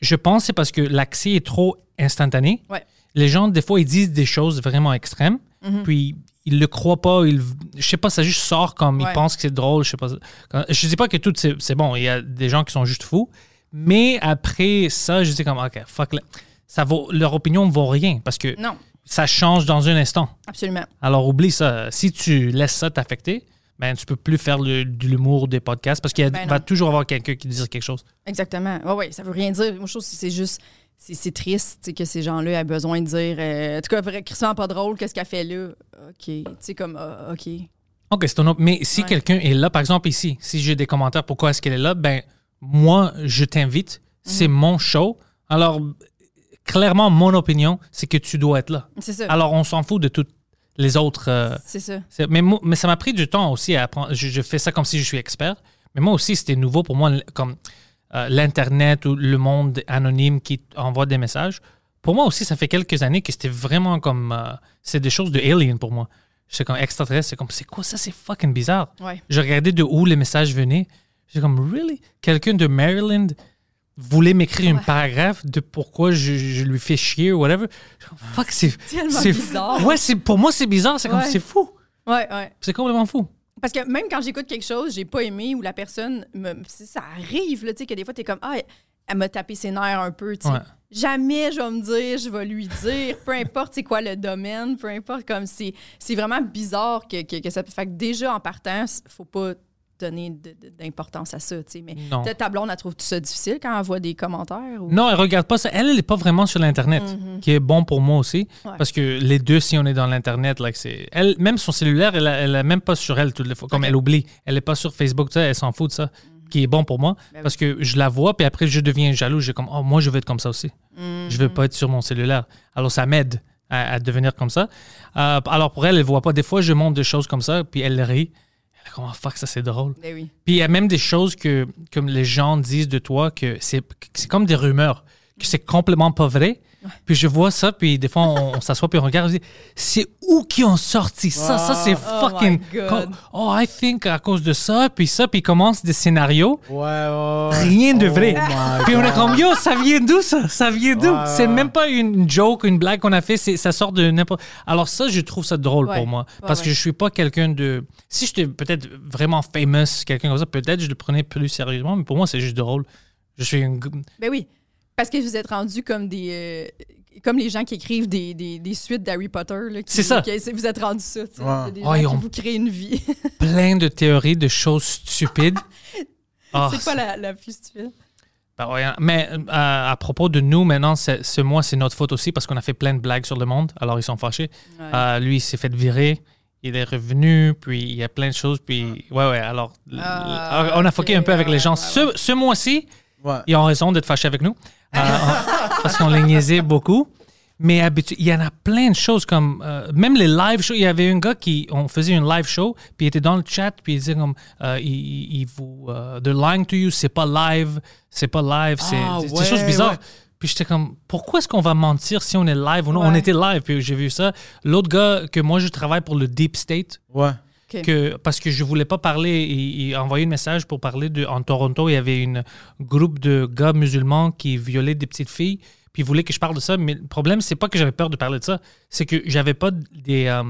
je pense que c'est parce que l'accès est trop instantané. Ouais. Les gens, des fois, ils disent des choses vraiment extrêmes, Mhm. puis ils le croient pas. Ils, je sais pas, ça juste sort comme ils pensent que c'est drôle. Je sais pas. Je dis pas que tout c'est bon. Il y a des gens qui sont juste fous. Mais après ça, je dis comme, OK, fuck. Ça vaut, leur opinion ne vaut rien parce que Non, ça change dans un instant. absolument. Alors oublie ça. Si tu laisses ça t'affecter, ben tu peux plus faire le- de l'humour des podcasts parce qu'il Ben va toujours avoir quelqu'un qui dit quelque chose. Exactement. Oui, oui, ça veut rien dire. Moi, je trouve que c'est juste. C'est triste que ces gens-là aient besoin de dire. euh, en tout cas, Christian, pas drôle, qu'est-ce qu'elle fait là? OK. Tu sais, comme, ah, OK. Ok, c'est ton Mais si Ouais. quelqu'un est là, par exemple ici, si j'ai des commentaires, pourquoi est-ce qu'elle est là, ben moi je t'invite. C'est Mhm. mon show. Alors clairement mon opinion, c'est que tu dois être là. C'est ça. Alors on s'en fout de toutes les autres. euh, c'est ça. Mais, moi- mais ça m'a pris du temps aussi à apprendre. Je, je fais ça comme si je suis expert. Mais moi aussi, c'était nouveau pour moi, comme euh, l'Internet ou le monde anonyme qui envoie des messages. Pour moi aussi, ça fait quelques années que c'était vraiment comme. euh, c'est des choses de alien pour moi. C'est comme extraterrestre. C'est comme, c'est quoi ça? C'est fucking bizarre. Ouais. Je regardais de où les messages venaient. J'étais comme, really? Quelqu'un de Maryland voulait m'écrire un paragraphe de pourquoi je, je lui fais chier ou whatever. Fuck, c'est. Bizarre. Ouais, c'est, pour moi, c'est bizarre. C'est comme, Ouais. c'est fou. Ouais, ouais. C'est complètement fou. Parce que même quand j'écoute quelque chose, j'ai pas aimé ou la personne me. Ça arrive, là, tu sais, que des fois, t'es comme, ah, elle m'a tapé ses nerfs un peu, tu sais. Ouais. Jamais je vais me dire, je vais lui dire, peu importe c'est quoi le domaine, peu importe, comme c'est. C'est vraiment bizarre que, que, que ça. Fait que déjà, en partant, faut pas donner d'importance à ça, tu sais. Mais peut-être ta blonde, elle trouve tout ça difficile quand elle voit des commentaires ou. Non, elle regarde pas ça. Elle, elle n'est pas vraiment sur l'Internet, qui est bon pour moi aussi. Ouais. Parce que les deux, si on est dans l'Internet, like, c'est... Elle, même son cellulaire, elle, a- elle a même pas sur elle toutes les fois. Comme elle oublie. Elle n'est pas sur Facebook, sais, elle s'en fout de ça. Qui est bon pour moi. Ben oui. parce que je la vois, puis après, je deviens jaloux. J'ai comme, oh, moi, je veux être comme ça aussi. Mhm. Je veux pas être sur mon cellulaire. Alors, ça m'aide à, à devenir comme ça. Euh, alors, pour elle, elle voit pas. Des fois, je montre des choses comme ça, puis elle rit. Elle est comme, oh, fuck, ça, c'est drôle. Ben oui. Puis il y a même des choses que comme les gens disent de toi que c'est que c'est comme des rumeurs, que c'est complètement pas vrai. Puis je vois ça, puis des fois on, on s'assoit puis on regarde, on se dit c'est où qui ont sorti ça? Ça c'est Oh fucking oh I think à cause de ça, puis ça, puis ils commencent des scénarios. Ouais, ouais. Rien de Oh vrai. Puis on est comme yo, ça vient d'où ça? Ça vient d'où? Ouais, C'est ouais. même pas une joke, une blague qu'on a fait, c'est ça sort de n'importe. Alors ça, je trouve ça drôle Ouais. pour moi Ouais, parce ouais. que je suis pas quelqu'un de. Si j'étais peut-être vraiment famous, quelqu'un comme ça, peut-être je le prenais plus sérieusement, mais pour moi c'est juste drôle. Je suis une. g- Ben oui. Parce que vous êtes rendus comme des. euh, comme les gens qui écrivent des, des, des suites d'Harry Potter. C'est ça. qui- vous êtes rendus ça. tu sais. Ouais. Des Oh, gens qui vous créent une vie. plein de théories de choses stupides. Ah, c'est pas la, la plus stupide? Ben ouais, hein. mais euh, à, propos de nous, maintenant, c'est- ce mois, c'est notre faute aussi parce qu'on a fait plein de blagues sur le monde. Alors, ils sont fâchés. Ouais. Euh, lui, il s'est fait virer. Il est revenu, puis il y a plein de choses. Puis, ouais, ouais, alors, Ah, on a fucké un peu avec les gens. ouais, ouais, Ce, ce mois-ci, Ouais. ils ont raison d'être fâchés avec nous Euh, parce qu'on les niaisait beaucoup. Mais il y en a plein de choses comme euh, même les live shows. Il y avait un gars qui on faisait une live show puis il était dans le chat puis il disait comme euh, il, vous euh, they're lying to you c'est pas live c'est pas live c'est Ah, c'est des ouais, choses bizarres. ouais. Puis Puis j'étais comme, pourquoi est-ce qu'on va mentir si on est live ou non? Ouais. On était live, puis j'ai vu ça. L'autre gars, que moi, je travaille pour le Deep State, Ouais. Que, parce que je voulais pas parler, il, il a envoyé un message pour parler de. En Toronto, il y avait un groupe de gars musulmans qui violaient des petites filles, puis ils voulaient que je parle de ça. Mais le problème, c'est pas que j'avais peur de parler de ça, c'est que j'avais pas des. euh,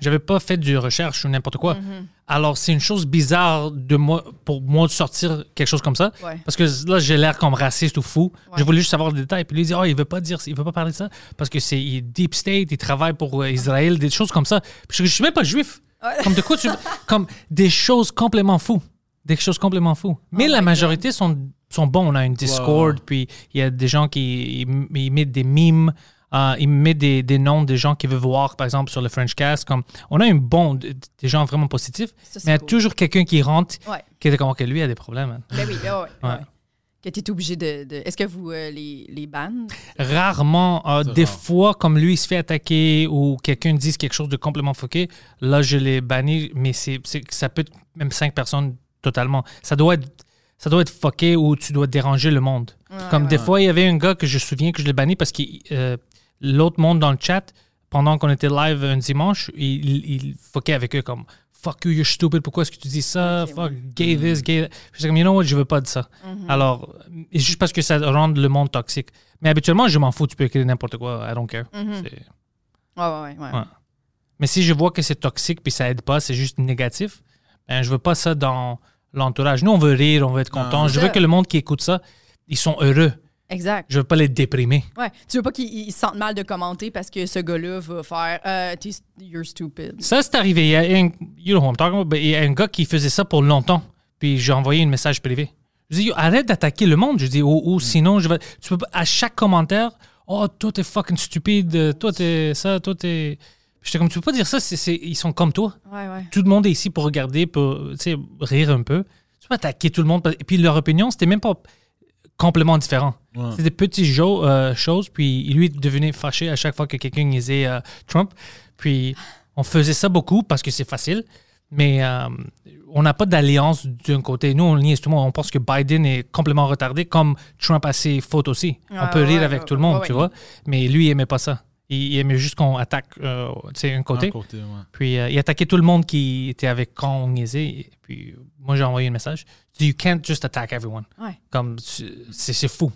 j'avais pas fait de recherche ou n'importe quoi. Mhm. Alors, c'est une chose bizarre de moi, pour moi de sortir quelque chose comme ça. Ouais. Parce que là, j'ai l'air comme raciste ou fou. Ouais. Je voulais juste savoir le détail. Puis lui, il dit, oh, il veut pas dire, il veut pas parler de ça parce que c'est deep state, il travaille pour euh, Israël, des choses comme ça. Puis je, je suis même pas juif. Ouais. Comme de quoi tu, comme des choses complètement fous, des choses complètement fous. Mais Oh la my majorité sont sont bons. On a une Discord, puis il y a des gens qui ils, ils mettent des mimes. euh, ils mettent des, des noms des gens qui veulent voir, par exemple, sur le French Cast. Comme, on a un bon, des gens vraiment positifs, Ça, mais il y a cool. toujours quelqu'un qui rentre Ouais. qui est comme, OK, lui a des problèmes. hein. Ben oui, ben ouais, ouais, Ouais. ouais. Que tu es obligé de. de- Est-ce que vous euh, les, les bannes? Rarement, euh, C'est des rare. fois, comme lui, il se fait attaquer ou quelqu'un dit quelque chose de complètement foqué, là, je l'ai banni, mais c'est, c'est- ça peut être même cinq personnes totalement. Ça doit être, ça doit être fucké ou tu dois déranger le monde. comme ouais, des ouais. fois, il y avait un gars que je me souviens que je l'ai banni parce que euh, l'autre monde dans le chat, pendant qu'on était live un dimanche, il, il, il fuckait avec eux comme fuck you, you're stupid, pourquoi est-ce que tu dis ça? Fuck, gay this, gay that. Je suis comme, you know what, je veux pas de ça. Mhm. Alors, et juste parce que ça rend le monde toxique. Mais habituellement, je m'en fous, tu peux écrire n'importe quoi, I don't care. Mhm. C'est- Ouais, ouais, ouais. ouais. Ouais. Mais si je vois que c'est toxique puis ça aide pas, c'est juste négatif, ben, je veux pas ça dans l'entourage. Nous, on veut rire, on veut être content. Je C'est veux que le monde qui écoute ça, ils sont heureux. Exact. Je veux pas les déprimer. Ouais. Tu veux pas qu'ils ils se sentent mal de commenter parce que ce gars-là va faire euh, You're stupid. Ça, c'est arrivé. Il y a un, you know who I'm talking about, but il y a un gars qui faisait ça pour longtemps. Puis j'ai envoyé un message privé. Je dis, arrête d'attaquer le monde. Je dis, ou, ou sinon, je vais. Tu peux pas, à chaque commentaire, oh, toi, t'es fucking stupide. Toi, t'es ça. Toi, t'es. J'étais comme, tu peux pas dire ça. c'est- c'est- ils sont comme toi. Ouais, ouais. Tout le monde est ici pour regarder, pour rire un peu. Tu peux attaquer tout le monde. Et puis leur opinion, c'était même pas complètement différent. Ouais. C'est des petites jo- euh, choses. Puis lui devenait fâché à chaque fois que quelqu'un disait euh, Trump. Puis on faisait ça beaucoup parce que c'est facile. Mais euh, on n'a pas d'alliance d'un côté. Nous, on le monde. On pense que Biden est complètement retardé, comme Trump a ses fautes aussi. on Ah, peut rire ouais, avec ouais, tout le monde, ouais, tu vois. Mais lui, il aimait pas ça. Il, aimait juste qu'on attaque euh, tu sais, un côté. Un côté, ouais. Puis euh, il attaquait tout le monde qui était avec quand on niaisait. Et Puis moi, j'ai envoyé un message. You can't just attack everyone. Ouais. Comme c'est c'est fou.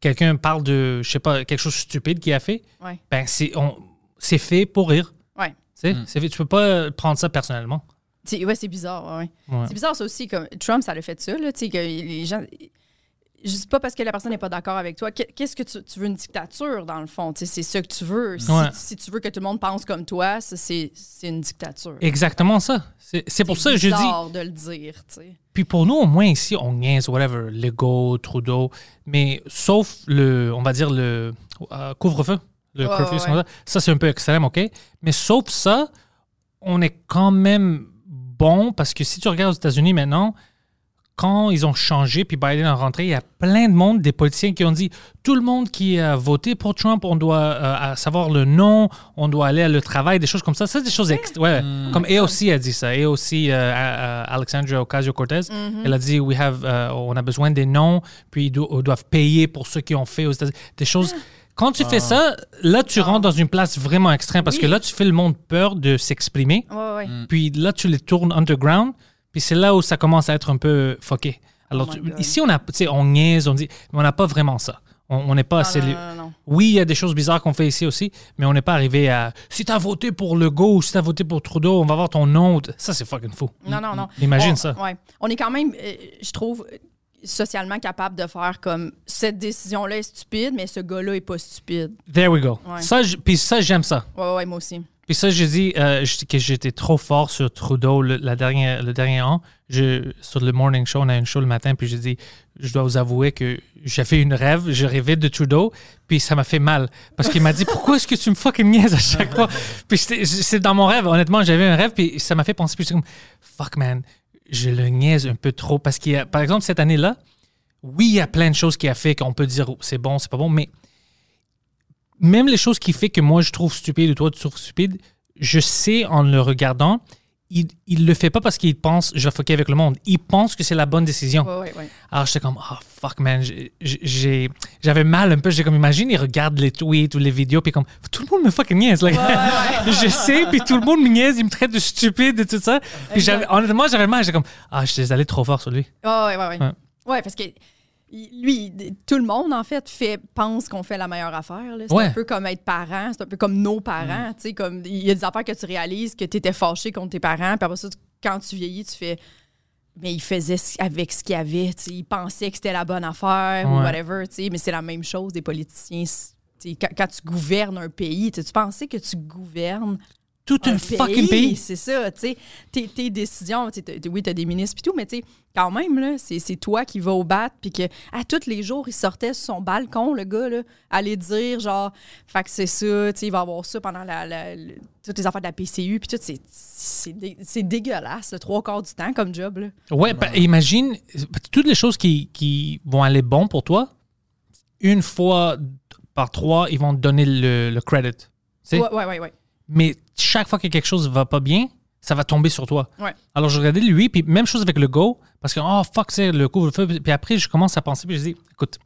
Quelqu'un parle de, je sais pas, quelque chose de stupide qu'il a fait. Ouais. Ben, c'est on- c'est fait pour rire. Ouais. Mm. c'est fait- tu peux pas prendre ça personnellement. C'est- Ouais, c'est bizarre. Ouais, ouais. Ouais. C'est bizarre, ça aussi. Comme Trump, ça l'a fait ça, là. Tu sais, que les gens. Je dis pas parce que la personne n'est pas d'accord avec toi. Qu'est- Qu'est-ce que tu, tu veux une dictature, dans le fond? C'est ça que tu veux. Si, Ouais. si tu veux que tout le monde pense comme toi, c'est une dictature. Exactement ça. C'est pour ça que je dis. de le dire. Puis pour nous, au moins ici, on niaise, whatever, Legault, Trudeau, mais sauf le, on va dire le euh, couvre-feu, le Ouais, curfew, ouais, ça c'est un peu extrême, OK? Mais sauf ça, on est quand même bon parce que si tu regardes aux États-Unis maintenant, quand ils ont changé, puis Biden est rentré, il y a plein de monde, des politiciens qui ont dit tout le monde qui a voté pour Trump, on doit euh, savoir le nom, on doit aller à le travail, des choses comme ça. Ça, c'est des choses ext- ouais, Comme AOC a dit ça. AOC, euh, euh, Alexandria Ocasio-Cortez, elle a dit We have, euh, on a besoin des noms, puis ils, do- ils doivent payer pour ceux qui ont fait aux États-Unis. Des choses. Quand tu fais ça, là, tu rentres dans une place vraiment extrême parce que là, tu fais le monde peur de s'exprimer. Ouais, ouais. Puis là, tu les tournes underground. Puis c'est là où ça commence à être un peu fucké. Alors, Oh tu- ici, on, a, on niaise, on dit, mais on n'a pas vraiment ça. On n'est pas Non, assez. non, non. Oui, il y a des choses bizarres qu'on fait ici aussi, mais on n'est pas arrivé à. Si tu as voté pour Legault ou si tu as voté pour Trudeau, on va voir ton nom. Ça, c'est fucking fou. Non, non, non. Imagine On- ça. Ouais. On est quand même, euh, je trouve, socialement capable de faire comme cette décision-là est stupide, mais ce gars-là est pas stupide. There we go. Ouais. Ça, j- puis ça, j'aime ça. Ouais, ouais, moi aussi. Puis ça, j'ai dit euh, que j'étais trop fort sur Trudeau le, dernier an. Sur le morning show, on a une show le matin, puis j'ai dit, je dois vous avouer que j'ai fait une rêve, je rêvais de Trudeau, puis ça m'a fait mal. Parce qu'il m'a dit, pourquoi est-ce que tu me fucking niaises à chaque fois? Puis c'est dans mon rêve, honnêtement, j'avais un rêve, puis ça m'a fait penser, puis comme, fuck man, je le niaise un peu trop. Parce qu'il y a, par exemple, cette année-là, oui, il y a plein de choses qu'il a fait qu'on peut dire, oh, c'est bon, c'est pas bon, mais même les choses qui fait que moi je trouve stupide ou toi tu trouves stupide, je sais en le regardant, il, il le fait pas parce qu'il pense je vais fucker avec le monde. Il pense que c'est la bonne décision. Ouais, ouais, ouais. Alors j'étais comme, oh fuck man, J'ai- j'avais mal un peu. J'ai comme, imagine, il regarde les tweets ou les vidéos, puis comme, tout le monde me fucking niaise. Like, je sais, puis tout le monde me niaise, il me traite de stupide et tout ça. Puis honnêtement, j'avais mal. J'étais comme, ah, je suis allé trop fort sur lui. Ah, ouais, ouais, ouais. Ouais. Parce que lui, tout le monde, en fait, fait, pense qu'on fait la meilleure affaire. C'est Ouais. un peu comme être parent, c'est un peu comme nos parents. sais, Comme, il y a des affaires que tu réalises que tu étais fâché contre tes parents, puis après ça, tu- quand tu vieillis, tu fais. Mais il faisait avec ce qu'il avait. Il pensait que c'était la bonne affaire ou whatever. Mais c'est la même chose des politiciens. Quand, quand tu gouvernes un pays, tu pensais que tu gouvernes Tout un, un fucking pays. C'est ça, tu sais. Tes, tes décisions, tu sais, t'as- oui, tu as des ministres et tout, mais tu sais, quand même, là, c'est, c'est toi qui vas au bat, puis que, à tous les jours, il sortait sur son balcon, le gars, là, aller dire, genre, fait que c'est ça, tu sais, il va avoir ça pendant la, toutes les affaires de la PCU, puis tout, c'est, c'est, dé- c'est dégueulasse, le trois quarts du temps comme job, là. Ouais, bah, imagine, toutes les choses qui, qui vont aller bon pour toi, une fois par trois, ils vont te donner le, le credit. Ouais, ouais, ouais, ouais. Mais chaque fois que quelque chose va pas bien, ça va tomber sur toi. Ouais. Alors, je regardais lui, puis même chose avec le go, parce que, oh fuck, c'est le couvre-feu. Puis après, je commence à penser, puis je dis, écoute,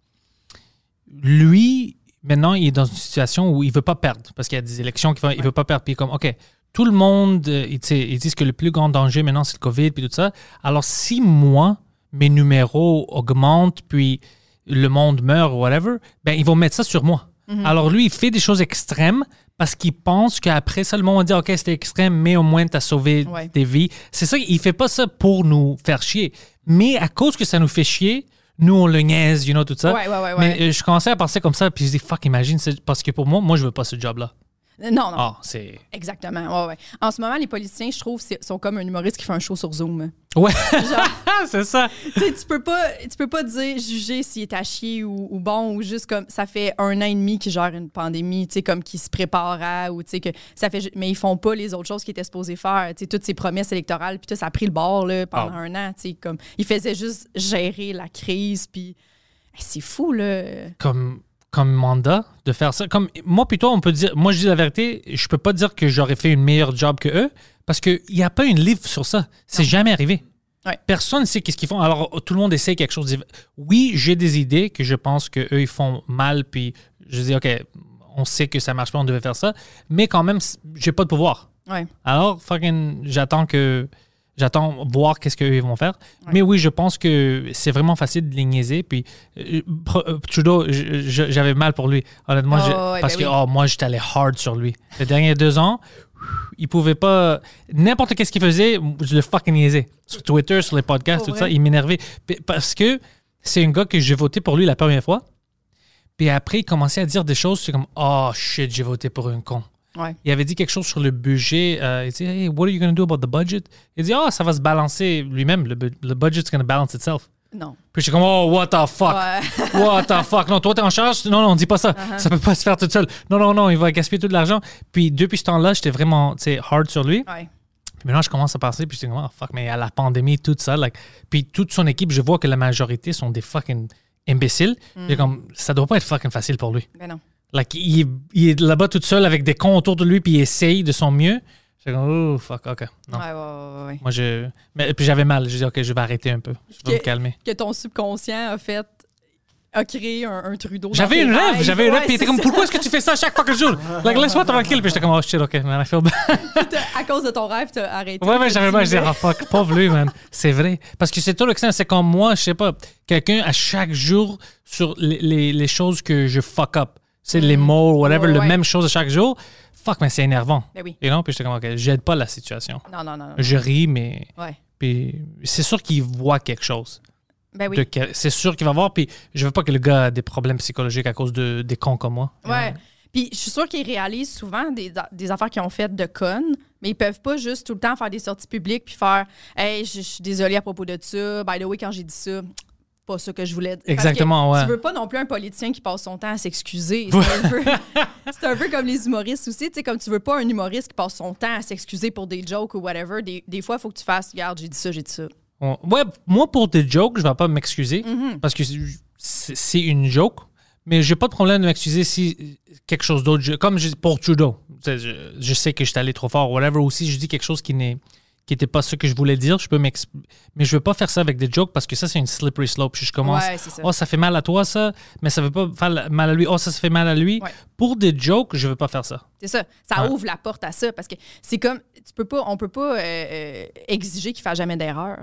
lui, maintenant, il est dans une situation où il veut pas perdre, parce qu'il y a des élections qu'il veut, il veut pas perdre. Puis comme, OK, tout le monde, euh, ils, ils disent que le plus grand danger maintenant, c'est le COVID, puis tout ça. Alors, si moi, mes numéros augmentent, puis le monde meurt, ou whatever, ben, ils vont mettre ça sur moi. Alors, lui, il fait des choses extrêmes parce qu'il pense qu'après ça, le monde va dire, OK, c'était extrême, mais au moins, tu as sauvé Ouais. des vies. C'est ça, il fait pas ça pour nous faire chier. Mais à cause que ça nous fait chier, nous, on le niaise, you know, tout ça. Ouais, ouais, ouais, Mais euh, je commençais à penser comme ça, puis je dis, fuck, imagine, parce que pour moi, moi, je veux pas ce job-là. Non, non. Ah, c'est. Exactement. Ouais, ouais. En ce moment, les politiciens, je trouve, sont comme un humoriste qui fait un show sur Zoom. Ouais, Genre, c'est ça. tu peux pas, tu peux pas dire juger s'il est à chier ou, ou bon ou juste comme ça fait un an et demi qu'il gère une pandémie, tu sais comme qu'il se prépare à ou tu sais que ça fait, mais ils font pas les autres choses qu'ils étaient supposés faire, tu sais toutes ces promesses électorales puis tout ça a pris le bord là pendant Ah. un an, tu sais comme il faisait juste gérer la crise puis c'est fou là. Comme, comme mandat de faire ça. Comme moi, plutôt, on peut dire. Moi, je dis la vérité, je peux pas dire que j'aurais fait une meilleure job que eux parce qu'il n'y a pas une livre sur ça. C'est jamais arrivé. Ouais. Personne ne sait qu'est-ce qu'ils font. Alors, tout le monde essaie quelque chose. de- Oui, j'ai des idées que je pense qu'eux, ils font mal, puis je dis, OK, on sait que ça marche pas, on devait faire ça, mais quand même, j'ai pas de pouvoir. Ouais. Alors, fucking, j'attends que. J'attends voir qu'est-ce qu'eux ils vont faire. Mais oui, je pense que c'est vraiment facile de les niaiser. Puis euh, euh, Trudeau, j'avais mal pour lui. Honnêtement, Oh, je- parce ben que oui. oh, moi, j'étais allé hard sur lui. Les derniers deux ans, il pouvait pas. N'importe qu'est-ce qu'il faisait, je le fucking niaisais. Sur Twitter, sur les podcasts, Oh, tout ça, il m'énervait. Parce que c'est un gars que j'ai voté pour lui la première fois. Puis après, il commençait à dire des choses, c'est comme Oh shit, j'ai voté pour un con. Ouais. Il avait dit quelque chose sur le budget. euh, il dit Hey, what are you going to do about the budget? Il dit Oh, ça va se balancer lui-même. Le, le budget's going to balance itself. Non. Puis j'étais comme Oh, what the fuck? Ouais. What the fuck? Non, toi, t'es en charge? Non, non, on dit pas ça. Uh-huh. Ça peut pas se faire tout seul. Non, non, non, il va gaspiller tout de l'argent. Puis depuis ce temps-là, j'étais vraiment, tu sais, hard sur lui. Ouais. Puis maintenant, je commence à penser, puis je dis, oh, fuck, mais à la pandémie, tout ça, like, puis toute son équipe, je vois que la majorité sont des fucking imbéciles. J'ai comme, ça doit pas être fucking facile pour lui. Ben non. Like, il, est- il est là-bas tout seul avec des cons autour de lui, puis il essaye de son mieux. J'ai comme, oh, fuck, ok. Non. Ouais, ouais, ouais, ouais. Moi, je. Mais, puis j'avais mal. Je dis, ok, je vais arrêter un peu. Je vais Que- me calmer. Que ton subconscient a fait a créé un, un Trudeau. J'avais une rêve, j'avais une rêve, puis était comme, pourquoi est-ce que tu fais ça chaque fois que je joue? Like, laisse-moi tranquille, puis j'étais comme, oh shit, ok, man, I feel bad. à cause de ton rêve, t'as arrêté. Ouais, ouais, T'as j'avais dit, mal, je mais- ah fuck, pauvre lui, man. C'est vrai. Parce que c'est tout le c'est comme moi, je sais pas, quelqu'un à chaque jour sur les, les, les choses que je fuck up. C'est les mots, whatever. Ouais, le même chose à chaque jour. Fuck, mais c'est énervant. Ben oui. Et non, puis j'étais comme, ok, j'aide pas la situation. Non, non, non. non. Je ris, mais. Ouais. Puis c'est sûr qu'il voit quelque chose. Ben oui. C'est sûr qu'il va voir, puis je veux pas que le gars ait des problèmes psychologiques à cause de, des cons comme moi. Ouais. Puis je suis sûre qu'ils réalisent souvent des, des affaires qu'ils ont faites de connes, mais ils peuvent pas juste tout le temps faire des sorties publiques puis faire Hey, je je suis désolée à propos de ça. By the way, quand j'ai dit ça, pas ça que je voulais dire. Exactement, ouais. Tu veux pas non plus un politicien qui passe son temps à s'excuser. C'est un, un peu comme les humoristes aussi. Tu sais, comme tu veux pas un humoriste qui passe son temps à s'excuser pour des jokes ou whatever. Des, des fois, il faut que tu fasses Regarde, j'ai dit ça, j'ai dit ça. Ouais, moi, pour des jokes, je vais pas m'excuser Mm-hmm. parce que c'est une joke, mais j'ai pas de problème de m'excuser si quelque chose d'autre. Comme pour Trudeau, je, je sais que je suis allé trop fort, whatever, ou si je dis quelque chose qui n'est qui n'était pas ce que je voulais dire, je peux mais je veux pas faire ça avec des jokes parce que ça, c'est une slippery slope. Je commence, Ouais, c'est ça. oh, ça fait mal à toi, ça, mais ça veut pas faire mal à lui. Oh, ça, ça fait mal à lui. Ouais. Pour des jokes, je veux pas faire ça. C'est ça. Ça Ouais. ouvre la porte à ça parce que c'est comme tu peux pas, on peut pas euh, euh, exiger qu'il fasse jamais d'erreur.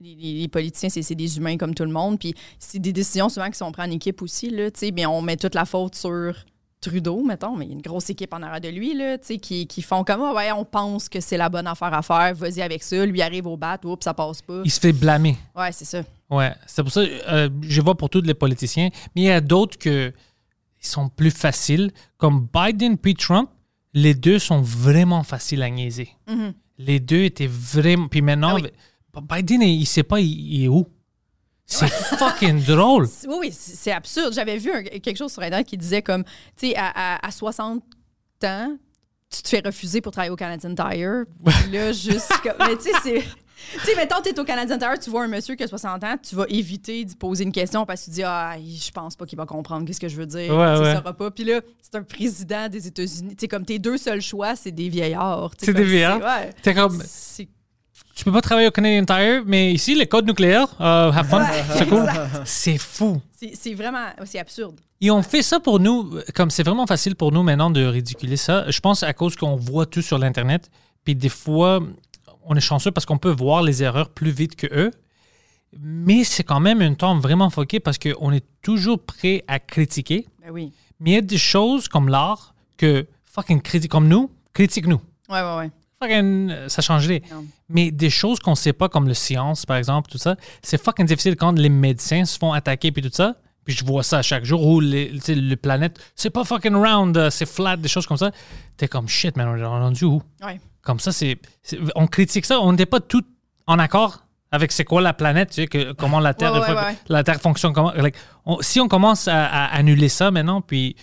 Les, les- les politiciens, c'est des humains comme tout le monde. Puis c'est des décisions souvent qui sont prises en équipe aussi. Là, tu sais. bien, on met toute la faute sur Trudeau, mettons, mais il y a une grosse équipe en arrière de lui là, tu sais, qui, qui font comme Ah ouais, on pense que c'est la bonne affaire à faire, vas-y avec ça. Lui arrive au bat, oups, ça passe pas. Il se fait blâmer. Ouais, c'est ça. Ouais, c'est pour ça euh, je vois pour tous les politiciens, mais il y a d'autres que ils sont plus faciles, comme Biden puis Trump. Les deux sont vraiment faciles à niaiser. Mhm. Les deux étaient vraiment. Puis maintenant, Ah Biden, il, il sait pas il, il est où. C'est fucking drôle. C'est- Oui, oui, c'est c'est absurde. J'avais vu un- quelque chose sur Internet qui disait comme, tu sais, à, à- à 60 ans, tu te fais refuser pour travailler au Canadian Tire. Puis là, juste comme... Mais tu sais, c'est... Tu sais, mettons, t'es au Canadian Tire, tu vois un monsieur qui a 60 ans, tu vas éviter d'y poser une question parce que tu dis « Ah, je pense pas qu'il va comprendre qu'est-ce que je veux dire. Ouais, Tu ouais. Il saura pas. » Puis là, c'est un président des États-Unis. Tu sais, comme tes deux seuls choix, c'est des vieillards. C'est des vieillards? Ouais. T'es comme, C'est- tu peux pas travailler au Canadian Tire, mais ici, les codes nucléaires, euh, have fun, c'est cool. C'est fou. C'est vraiment... C'est absurde. Et on fait ça pour nous, comme c'est vraiment facile pour nous maintenant de ridiculer ça. Je pense à cause qu'on voit tout sur l'Internet. Puis des fois, on est chanceux parce qu'on peut voir les erreurs plus vite que eux. Mais c'est quand même un temps vraiment foqué parce qu'on est toujours prêt à critiquer. Ben oui. Mais il y a des choses comme l'art que fucking critique comme nous, critique-nous. Ouais, ouais, ouais. Fucking, euh, ça changerait. Non. Mais des choses qu'on sait pas, comme le science, par exemple, tout ça, c'est fucking difficile quand les médecins se font attaquer puis tout ça. Puis je vois ça chaque jour où les, le planète, c'est pas fucking round, euh, c'est flat, des choses comme ça. T'es comme shit, man, on est rendu où? Ouais. Comme ça, c'est. On critique ça, on n'était pas tout en accord avec c'est quoi la planète, tu sais, que, comment la Terre, Ouais, ouais, ouais. la Terre fonctionne. Comment, like, on- si on commence à, à annuler ça maintenant, puis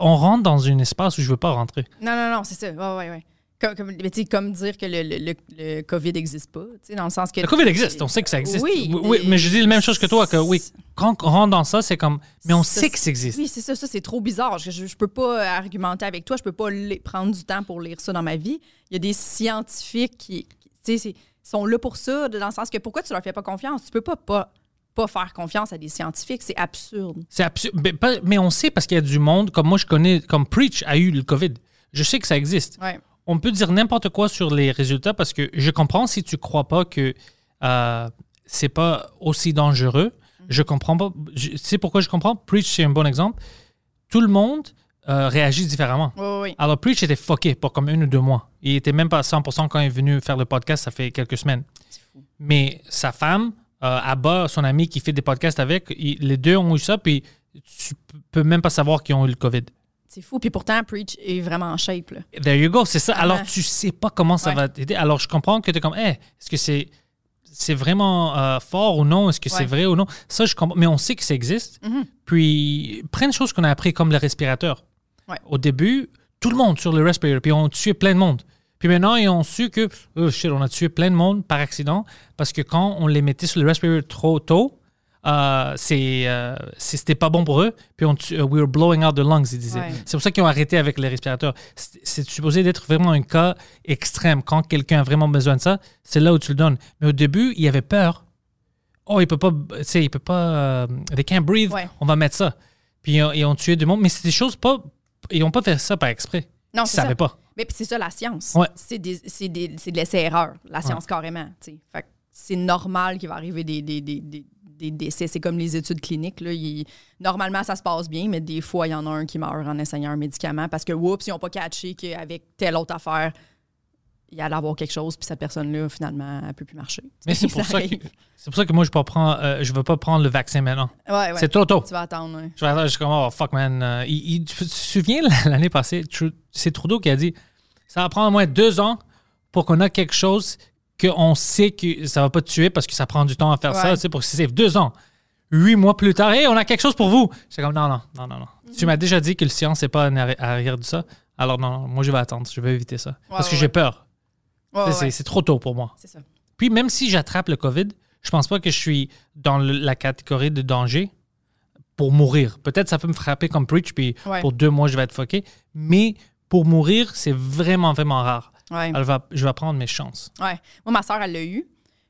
on rentre dans un espace où je veux pas rentrer. Non, non, non, c'est ça. Comme, comme, mais comme dire que le, le, le, le COVID n'existe pas, dans le sens que... Le COVID existe, on sait que ça existe. Oui, oui mais je dis la même chose que toi, que oui, quand on rentre dans ça, c'est comme, mais on Ça, sait que ça existe. Oui, c'est ça, ça c'est trop bizarre. Je, je peux pas argumenter avec toi, je peux pas prendre du temps pour lire ça dans ma vie. Il y a des scientifiques qui, qui, sont là pour ça, dans le sens que pourquoi tu leur fais pas confiance? Tu peux pas pas, pas faire confiance à des scientifiques, c'est absurde. C'est absurde. Mais, mais on sait parce qu'il y a du monde, comme moi je connais, comme Preach a eu le COVID. Je sais que ça existe. Ouais. On peut dire n'importe quoi sur les résultats parce que je comprends si tu crois pas que euh, c'est pas aussi dangereux. Je comprends pas. Sais pourquoi je comprends? Preach, c'est un bon exemple. Tout le monde euh, réagit différemment. Oui, oui, oui. Alors, Preach était fucké pour comme une ou deux mois. Il était même pas à 100% quand il est venu faire le podcast, ça fait quelques semaines. Mais sa femme, euh, Abba, son ami qui fait des podcasts avec, il- les deux ont eu ça, puis tu peux même pas savoir qu'ils ont eu le COVID. C'est fou. Puis pourtant, Preach est vraiment en shape. Là. There you go, c'est ça. Alors, tu sais pas comment ça Ouais. va t'aider. Alors, je comprends que tu es comme, hey, est-ce que c'est c'est vraiment euh, fort ou non? Est-ce que c'est vrai ou non? Ça, je comprends. Mais on sait que ça existe. Mhm. Puis, plein de choses qu'on a appris, comme le respirateur. Ouais. Au début, tout le monde sur le respirateur, puis on tuait plein de monde. Puis maintenant, ils ont su que, oh shit, on a tué plein de monde par accident parce que quand on les mettait sur le respirateur trop tôt, euh, c'est, euh, c'était pas bon pour eux. Puis on, euh, we were blowing out the lungs, ils disaient. Ouais. C'est pour ça qu'ils ont arrêté avec les respirateurs. C'est, supposé d'être vraiment un cas extrême. Quand quelqu'un a vraiment besoin de ça, c'est là où tu le donnes. Mais au début, il avait peur. Oh, il peut pas, tu sais, il peut pas, they can't breathe, Ouais. on va mettre ça. Puis ils ont, ils ont tué du monde. Mais c'est des choses pas, ils n'ont pas fait ça par exprès. Non, Ils ça. savaient pas. Mais c'est ça la science. Ouais. C'est de l'essai-erreur, la science carrément. Fait c'est normal qu'il va arriver des, des, des, des- des décès. C'est comme les études cliniques. Là. Il- normalement, ça se passe bien, mais des fois, il y en a un qui meurt en essayant un médicament parce que, oups, ils n'ont pas catché qu'avec telle autre affaire, il allait avoir quelque chose, puis cette personne-là, finalement, elle ne peut plus marcher. Mais c'est pour ça, que, pour ça que moi, je ne veux pas prendre le vaccin maintenant. Ouais, ouais. C'est trop tôt. Tu vas attendre. ouais. Je vais attendre, je suis comme, oh fuck man. Euh, il- il- tu te souviens l'année passée, c'est Trudeau qui a dit ça va prendre au moins deux ans pour qu'on ait quelque chose qu'on sait que ça va pas te tuer parce que ça prend du temps à faire ça, tu sais, pour que c'est. Deux ans. Huit mois plus tard, hey, on a quelque chose pour vous. C'est comme, non, non, non, non, non. Tu m'as déjà dit que le science n'est pas arrière de ça. Alors, non, non, moi, je vais attendre. Je vais éviter ça. parce que ouais, j'ai peur. C'est- trop tôt pour moi. C'est ça. Puis même si j'attrape le COVID, je pense pas que je suis dans le- la catégorie de danger pour mourir. Peut-être ça peut me frapper comme preach, puis Ouais. pour deux mois, je vais être fucké. Mais pour mourir, c'est vraiment, vraiment rare. Ouais. Elle va, je vais prendre mes chances. ouais. Moi, ma soeur, elle l'a eu.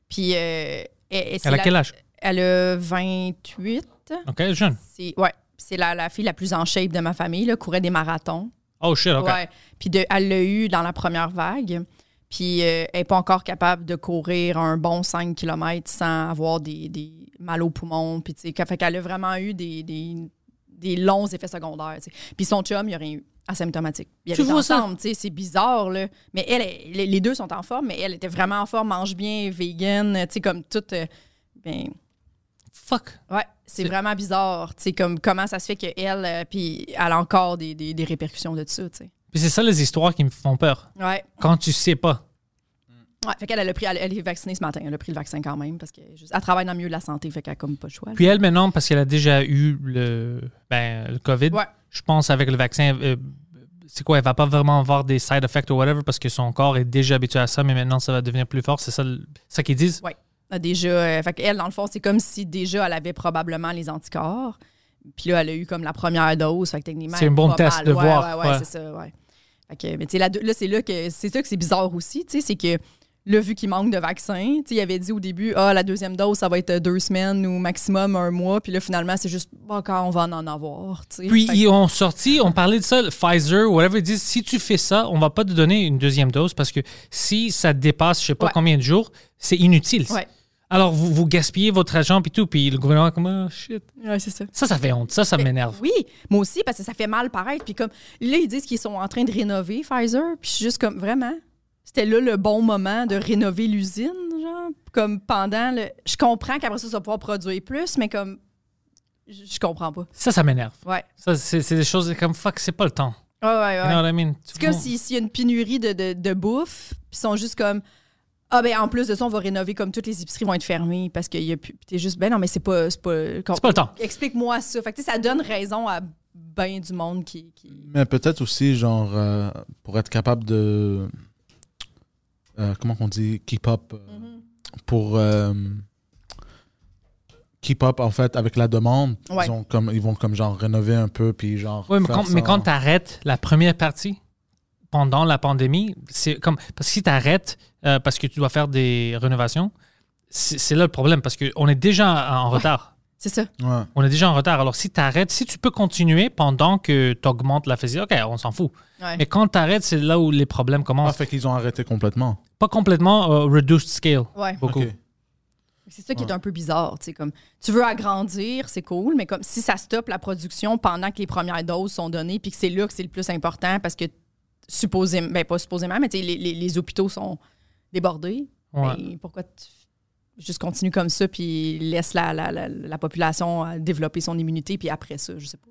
Puis, euh, elle, elle- c'est Elle a la- quel âge? Elle a 28. OK, jeune. C'est ouais, c'est la, la fille la plus en shape de ma famille, là, courait des marathons. Oh shit, OK. Ouais. Puis de- elle l'a eu dans la première vague. Puis euh, elle n'est pas encore capable de courir un bon 5 km sans avoir des, des mal aux poumons. Puis tu sais, qu'elle- fait qu'elle a vraiment eu des, des, des longs effets secondaires. Puis son chum, il n'y a rien eu. Asymptomatique. Ils Tu vois ensemble, tu sais, c'est bizarre, là. Mais elle, les deux sont en forme, mais elle était vraiment en forme, mange bien, vegan, tu sais, comme toute. euh, ben, Fuck. Ouais, c'est vraiment bizarre. Tu sais, comme comment ça se fait qu'elle, euh, puis elle a encore des, des, des répercussions de ça, tu sais. Puis c'est ça les histoires qui me font peur. Ouais. Quand tu sais pas. Ouais, fait qu'elle elle a pris, elle, elle est vaccinée ce matin. Elle a pris le vaccin quand même parce qu'elle travaille dans le milieu de la santé, fait qu'elle a comme pas le choix. Puis elle, maintenant, parce qu'elle a déjà eu le, ben, le COVID, Ouais. Je pense avec le vaccin, euh, c'est quoi, elle va pas vraiment avoir des side effects ou whatever parce que son corps est déjà habitué à ça, mais maintenant ça va devenir plus fort. C'est ça, qu'ils disent? Elle a déjà, euh, fait qu'elle, dans le fond, c'est comme si déjà elle avait probablement les anticorps. Puis là, elle a eu comme la première dose. Fait que techniquement, C'est elle un bon test mal. de Ouais, voir, Ouais, ouais, ouais. c'est ça, ouais. Fait que, mais tu sais, là, là, c'est là que c'est ça que c'est bizarre aussi, tu sais, c'est que là, vu qu'il manque de vaccins, il avait dit au début, ah, la deuxième dose, ça va être deux semaines ou maximum un mois. Puis là, finalement, c'est juste, bon, quand on va en avoir. Puis ils ont sorti, on parlait de ça, le Pfizer, whatever, ils disent si tu fais ça, on va pas te donner une deuxième dose parce que si ça dépasse je sais pas Ouais. combien de jours, c'est inutile. Ouais. Alors vous, vous gaspillez votre argent puis tout, puis le gouvernement comme oh, shit. Ouais, c'est ça. Ça, ça fait honte, ça, ça m'énerve. Oui, moi aussi, parce que ça fait mal paraître. Puis comme, là, ils disent qu'ils sont en train de rénover Pfizer. Puis je suis juste comme, vraiment, c'était là le bon moment de rénover l'usine, genre. Comme pendant le. Je comprends qu'après ça, ça va pouvoir produire plus, mais comme, je comprends pas. Ça, ça m'énerve. Ouais. Ça, c'est c'est des choses comme fuck, c'est pas le temps. Ouais, ouais, ouais. You know what I mean? C'est comme si- s'il y a une pénurie de, de, de bouffe, puis ils sont juste comme. Ah, ben en plus de ça, on va rénover comme toutes les épiceries vont être fermées parce qu'il y a plus. T'es juste, ben non, mais c'est pas. C'est pas, C'est pas le temps. Explique-moi ça. Fait que, tu sais, ça donne raison à ben du monde qui. qui... Mais peut-être aussi, genre, euh, pour être capable de. Euh, comment on dit Keep up. euh, Mhm. Pour. euh, keep up, en fait, avec la demande. Ouais. Ils, ont comme, ils vont, comme, genre, rénover un peu, puis genre. Oui, mais quand, ça mais quand tu arrêtes la première partie pendant la pandémie, c'est comme. Parce que si tu arrêtes parce que tu dois faire des rénovations, c'est c'est là le problème parce qu'on est déjà en retard. C'est ça. Ouais. On est déjà en retard. Alors, si tu arrêtes, si tu peux continuer pendant que tu augmentes la physique, OK, on s'en fout. Ouais. Mais quand tu arrêtes, c'est là où les problèmes Ah, commencent. fait qu'ils ont arrêté complètement. Pas complètement euh, reduced scale. Ouais. Beaucoup. C'est ça qui est un peu bizarre, tu sais, comme tu veux agrandir, c'est cool, mais comme si ça stoppe la production pendant que les premières doses sont données, puis que c'est là que c'est le plus important parce que supposément, ben pas supposément, mais tu sais, les, les- les hôpitaux sont débordés. Ouais. Ben, pourquoi tu juste continue comme ça puis laisse la, la, la, la population euh, développer son immunité puis après ça, je sais pas.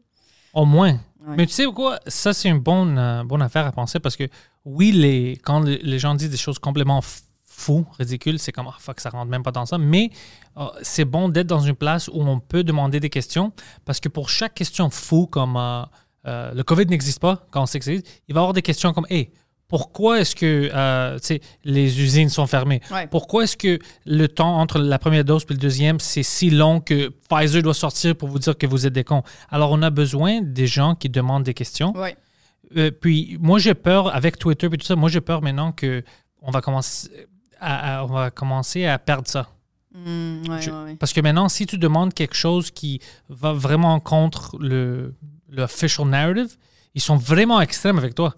Au moins. Ouais. Mais tu sais quoi, ça c'est une bonne, euh, bonne affaire à penser parce que oui, les, quand les, les gens disent des choses complètement fous, ridicules, c'est comme, ah fuck, ça rentre même pas dans ça. Mais euh, c'est bon d'être dans une place où on peut demander des questions parce que pour chaque question fou comme euh, le COVID n'existe pas, quand on sait que ça existe, il va y avoir des questions comme, hey, pourquoi est-ce que euh, les usines sont fermées? Ouais. Pourquoi est-ce que le temps entre la première dose et le deuxième, c'est si long que Pfizer doit sortir pour vous dire que vous êtes des cons? Alors, on a besoin des gens qui demandent des questions. Ouais. Euh, puis, moi, j'ai peur, avec Twitter et tout ça, moi, j'ai peur maintenant que on va commencer à, à- on va commencer à perdre ça. Mm, ouais, Je- ouais, ouais. Parce que maintenant, si tu demandes quelque chose qui va vraiment contre le, le official narrative, ils sont vraiment extrêmes avec toi.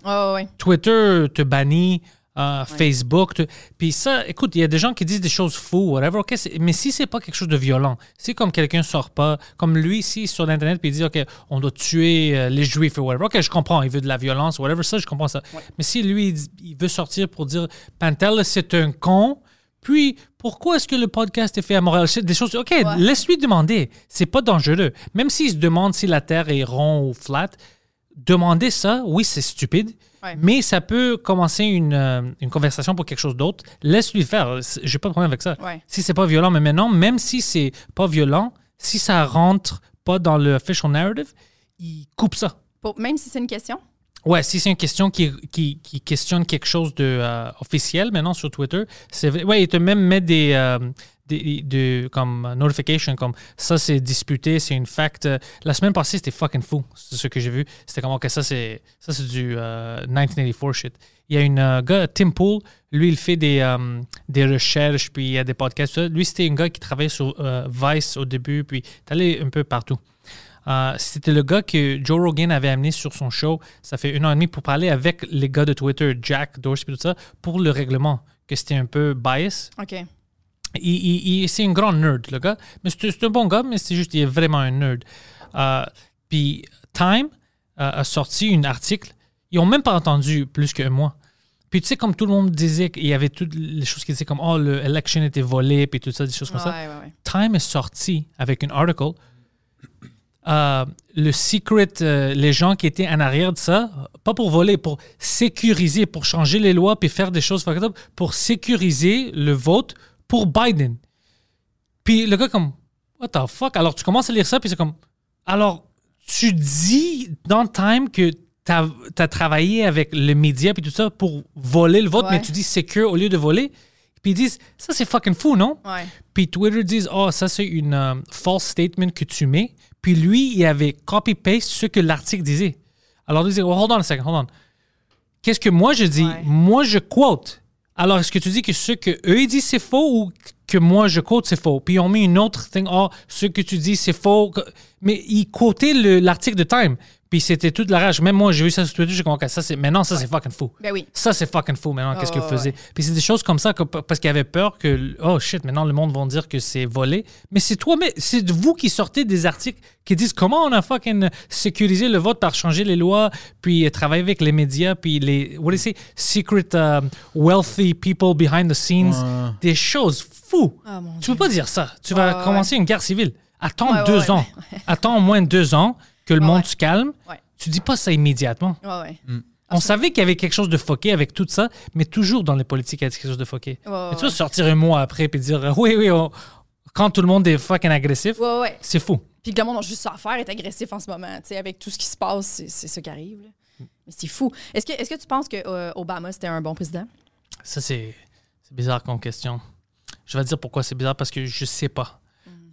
Twitter te bannit, euh, Facebook. te- Puis ça, écoute, il y a des gens qui disent des choses fous, whatever. ok, c'est- mais si c'est pas quelque chose de violent, si comme quelqu'un sort pas, comme lui ici sur l'internet, puis il dit ok, on doit tuer euh, les juifs ou whatever. Ok, je comprends, il veut de la violence, whatever. Ça, je comprends ça. Mais si lui, il, veut sortir pour dire Pantel, c'est un con. Puis, pourquoi est-ce que le podcast est fait à Montréal? Des choses. OK, laisse-lui demander. C'est pas dangereux. Même s'il se demande si la Terre est ronde ou flat, demander ça, oui, c'est stupide. Ouais. Mais ça peut commencer une, euh, une conversation pour quelque chose d'autre. Laisse-lui faire. J'ai pas de problème avec ça. Ouais. Si c'est pas violent, mais maintenant, même si c'est pas violent, si ça rentre pas dans le official narrative, il coupe ça. Pour- même si c'est une question? Ouais, si c'est une question qui, qui, qui questionne quelque chose de euh, officiel maintenant sur Twitter, c'est. Ouais, il te même met des, euh, de, comme euh, notification, comme ça c'est disputé, c'est une fact. Euh, La semaine passée, c'était fucking fou. C'est ce que j'ai vu. C'était comme, ok, ça c'est du euh, 1984 shit. Il y a un gars, Tim Pool, lui il fait des, euh, des recherches, puis il y a des podcasts. Lui c'était un gars qui travaillait sur euh, Vice au début, puis il allé un peu partout. Euh, c'était le gars que Joe Rogan avait amené sur son show, ça fait un an et demi, pour parler avec les gars de Twitter, Jack, Dorsey, tout ça, pour le règlement, que c'était un peu bias. OK. Il, il- il- c'est un grand nerd, le gars. Mais c'est un bon gars, mais c'est juste, il est vraiment un nerd. Euh, puis Time euh, a sorti un article. Ils n'ont même pas entendu plus qu'un mois. Puis tu sais, comme tout le monde disait qu'il y avait toutes les choses qui disaient comme, oh, l'élection était volée, puis tout ça, des choses comme ça. Ouais, ouais, ouais. Time est sorti avec un article. Euh, le secret, les gens qui étaient en arrière de ça, pas pour voler, pour sécuriser, pour changer les lois puis faire des choses pour sécuriser le vote pour Biden. Puis le gars comme what the fuck? Alors tu commences à lire ça puis c'est comme alors tu dis dans Time que tu as, travaillé avec les médias puis tout ça pour voler le vote Ouais. mais tu dis secure au lieu de voler. Puis ils disent ça c'est fucking fou, non? Ouais. puis Twitter disent, oh, ça c'est une euh, false statement que tu mets. Puis lui, il avait copy-paste ce que l'article disait. Alors, il disait, oh, hold on a second, hold on. Qu'est-ce que moi je dis? Ouais. Moi, je quote. Alors, est-ce que tu dis que ce que eux ils disent c'est faux ou que moi je quote c'est faux? Puis on met une autre thing, oh, ce que tu dis c'est faux. Mais ils quotaient le- l'article de Time. Puis c'était toute la rage. Même moi, j'ai vu ça sur Twitter, j'ai compris, ça c'est, maintenant, ça c'est fucking fou. Ben oui. Ça, c'est fucking fou maintenant, qu'est-ce Oh, qu'il faisait. ouais. Puis c'est des choses comme ça, que- parce qu'il avait peur que, oh shit, maintenant le monde va dire que c'est volé. Mais c'est toi, mais c'est vous qui sortez des articles qui disent comment on a fucking sécurisé le vote par changer les lois, puis travailler avec les médias, puis les, what do you say, secret uh, wealthy people behind the scenes. Ouais. Des choses fous. Ah, mon tu peux pas dire ça. Tu vas Ouais, ouais, commencer une guerre civile. Attends Ouais, ouais, deux ouais, ans. Attends au moins deux ans que le Ouais, monde ouais. se calme. Ouais. Tu dis pas ça immédiatement. Ouais, ouais. On savait qu'il y avait quelque chose de foqué avec tout ça, mais toujours dans les politiques, il y a quelque chose de foqué. Mais tu vas sortir un mois après et dire euh, oui, oui, on- quand tout le monde est fucking agressif, c'est fou. Puis que le monde a juste ça à faire, est agressif en ce moment. Tu sais, avec tout ce qui se passe, c'est c'est ça qui arrive. là. Mais c'est fou. Est-ce que, est que tu penses que euh, Obama, c'était un bon président? Ça, c'est c'est bizarre comme question. Je vais te dire pourquoi c'est bizarre, parce que je sais pas.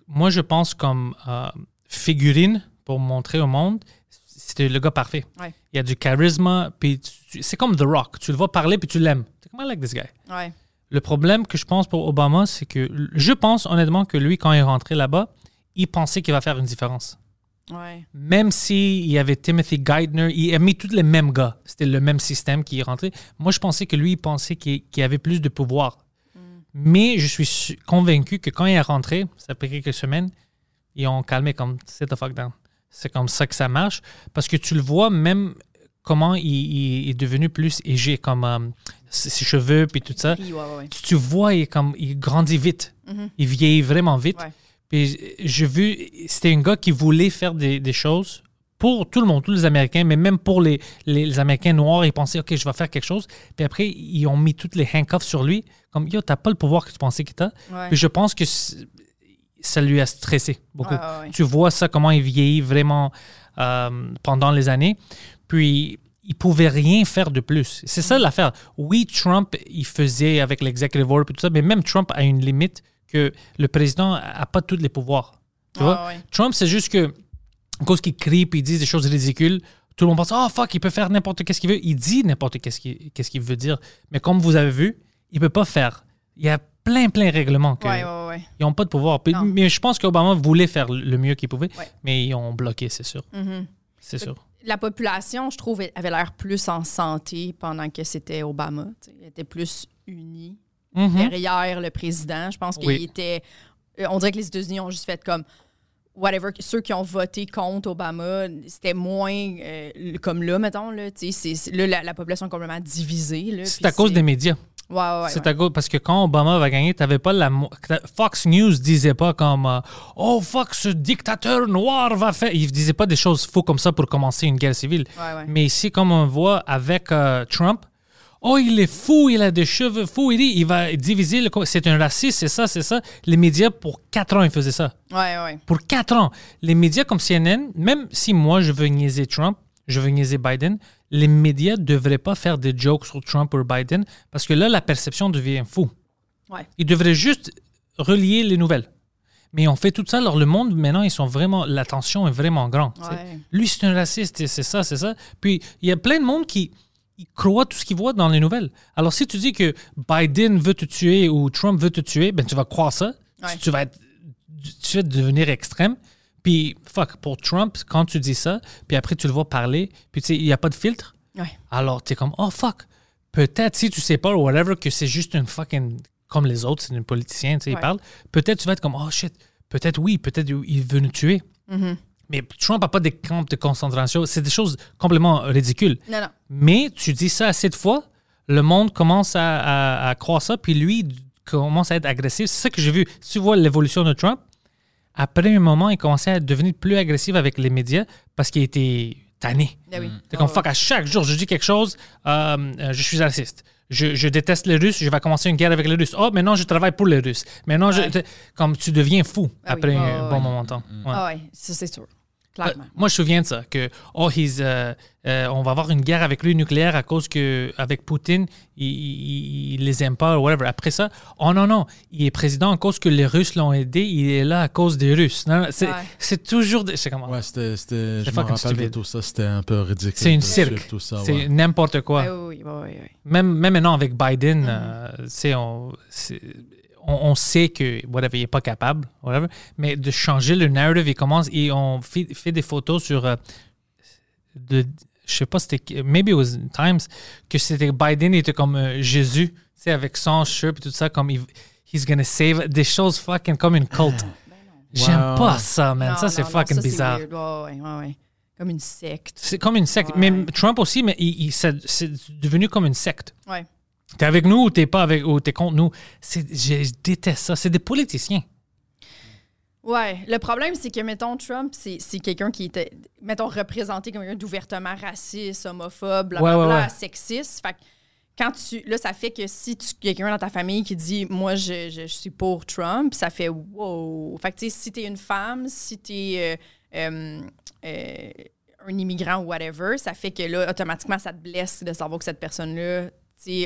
Moi, je pense comme euh, figurine pour montrer au monde, c'était le gars parfait. Ouais. Il y a du charisme, puis c'est comme The Rock. Tu le vois parler, puis tu l'aimes. C'est comme I like this guy. Ouais. Le problème que je pense pour Obama, c'est que je pense honnêtement que lui, quand il est rentré là-bas, il pensait qu'il va faire une différence. Ouais. Même s'il y avait Timothy Geithner, il a mis tous les mêmes gars. C'était le même système qui est rentré. Moi, je pensais que lui, il pensait qu'il avait plus de pouvoir. Mais je suis su- convaincu que quand il est rentré, ça a pris quelques semaines, ils ont calmé comme sit the fuck down. C'est comme ça que ça marche. Parce que tu le vois même comment il, il est devenu plus égé, comme euh, ses cheveux puis tout ça. Puis, ouais, ouais, ouais. Tu, tu vois, il, comme, il grandit vite. Il vieillit vraiment vite. Ouais. Puis j'ai vu, c'était un gars qui voulait faire des, des choses pour tout le monde, tous les Américains, mais même pour les, les, les Américains noirs, ils pensaient, OK, je vais faire quelque chose. Puis après, ils ont mis toutes les handcuffs sur lui, comme, yo, t'as pas le pouvoir que tu pensais que t'as. Puis je pense que ça lui a stressé beaucoup. Tu vois ça, comment il vieillit vraiment euh, pendant les années. Puis, il pouvait rien faire de plus. C'est Mm. ça l'affaire. Oui, Trump, il faisait avec l'executive order et tout ça, mais même Trump a une limite que le président a pas tous les pouvoirs. Tu vois? Trump, c'est juste que, à cause qu'il crie il dit des choses ridicules, tout le monde pense, oh fuck, il peut faire n'importe qu'est-ce qu'il veut. Il dit n'importe qu'est-ce qu'il qu'est-ce qu'il veut dire. Mais comme vous avez vu, il peut pas faire. Il y a plein, plein de règlements que Ouais, ouais, ouais. ils n'ont pas de pouvoir. Puis-. Mais je pense qu'Obama voulait faire le mieux qu'il pouvait, mais ils ont bloqué, c'est sûr. Mhm. C'est sûr. La population, je trouve, avait l'air plus en santé pendant que c'était Obama. Elle était plus unie Mhm. derrière le président. Je pense qu'il Oui. était. euh, On dirait que les États-Unis ont juste fait comme. Whatever, ceux qui ont voté contre Obama, c'était moins euh, comme là, mettons. Là, c'est- la, la population est complètement divisée. C'est à cause des médias. Ouais, ouais, ouais. c'est à cause parce que quand Obama va gagner, t'avais pas la Fox News disait pas comme euh, oh fuck ce dictateur noir va faire. Il disait pas des choses faux comme ça pour commencer une guerre civile. Mais ici, comme on voit avec euh, Trump, oh il est fou, il a des cheveux fous, il, dit, il va diviser le. C'est un raciste, c'est ça, c'est ça. Les médias pour quatre ans ils faisaient ça. Pour quatre ans, les médias comme CNN, même si moi je veux niaiser Trump, je veux niaiser Biden, les médias ne devraient pas faire des jokes sur Trump ou Biden parce que là, la perception devient fou. Ouais. Ils devraient juste relier les nouvelles. Mais on fait tout ça, alors le monde, maintenant, ils sont vraiment, l'attention est vraiment grande. Ouais. Lui, c'est un raciste, et c'est ça, c'est ça. Puis, il y a plein de monde qui ils croient tout ce qu'ils voient dans les nouvelles. Alors, si tu dis que Biden veut te tuer ou Trump veut te tuer, ben, tu vas croire ça. Ouais. Tu, vas être- tu vas devenir extrême. Puis, fuck, pour Trump, quand tu dis ça, puis après, tu le vois parler, puis tu sais, il n'y a pas de filtre. Ouais. Alors, tu es comme, oh fuck. Peut-être, si tu sais pas, ou whatever, que c'est juste une fucking. Comme les autres, c'est un politicien, tu sais, il parle. Peut-être tu vas être comme, oh shit. Peut-être oui, peut-être il veut nous tuer. Mhm. Mais Trump n'a pas des camps de concentration. C'est des choses complètement ridicules. Non, non. Mais tu dis ça assez de fois, le monde commence à, à- à croire ça, puis lui commence à être agressif. C'est ça que j'ai vu. Si tu vois l'évolution de Trump, après un moment, il commençait à devenir plus agressif avec les médias parce qu'il était tanné. Ah oui. C'est comme Ah, fuck, à chaque jour, je dis quelque chose, euh, euh, je suis raciste. Je, je déteste les Russes, je vais commencer une guerre avec les Russes. Oh, maintenant je travaille pour les Russes. Maintenant, je- Ouais. comme tu deviens fou Ah oui. après Ah un bon moment de temps. Ouais. Ah ouais, ça c'est sûr. Euh, Clairement. moi, je me souviens de ça, que oh, he's, euh, euh, on va avoir une guerre avec lui nucléaire à cause que avec Poutine, il, il, il les aime pas, ou whatever. Après ça, oh non, non, il est président à cause que les Russes l'ont aidé, il est là à cause des Russes. Non, non, c'est, Ouais. c'est toujours... de- C'est comment? Ouais, c'était. Je me rappelle de tout ça. C'était un peu ridicule. C'est une cirque. suivre Tout ça, c'est ouais. n'importe quoi. Oui, oui, oui. Même, même maintenant avec Biden, Mm-hmm. euh, c'est- on, c'est- on, on sait que whatever, il n'est pas capable, whatever, mais de changer le narrative, il commence et on fait, fait des photos sur. euh, de, je sais pas, c'était. Maybe it was Times, que c'était Biden était comme euh, Jésus, tu sais, avec son shirt et tout ça, comme il, he's gonna save. Des choses fucking comme une culte. J'aime Wow. pas ça, man. Ben Non, ça, c'est fucking ça, bizarre. weird. Ouais, ouais, ouais, ouais. Comme une secte. C'est comme une secte. Ouais. Mais Trump aussi, mais il, il- c'est c'est devenu comme une secte. Ouais. T'es avec nous ou t'es pas avec ou t'es contre nous? Je, je déteste ça. C'est des politiciens. Ouais, le problème, c'est que, mettons, Trump, c'est c'est quelqu'un qui était, mettons, représenté comme quelqu'un d'ouvertement raciste, homophobe, blablabla, Ouais, ouais, ouais. sexiste. Fait que quand tu. Là, ça fait que si tu quelqu'un dans ta famille qui dit, moi, je, je, je suis pour Trump, ça fait wow. Fait que, tu sais, si t'es une femme, si t'es euh, euh, euh, un immigrant ou whatever, ça fait que là, automatiquement, ça te blesse de savoir que cette personne-là.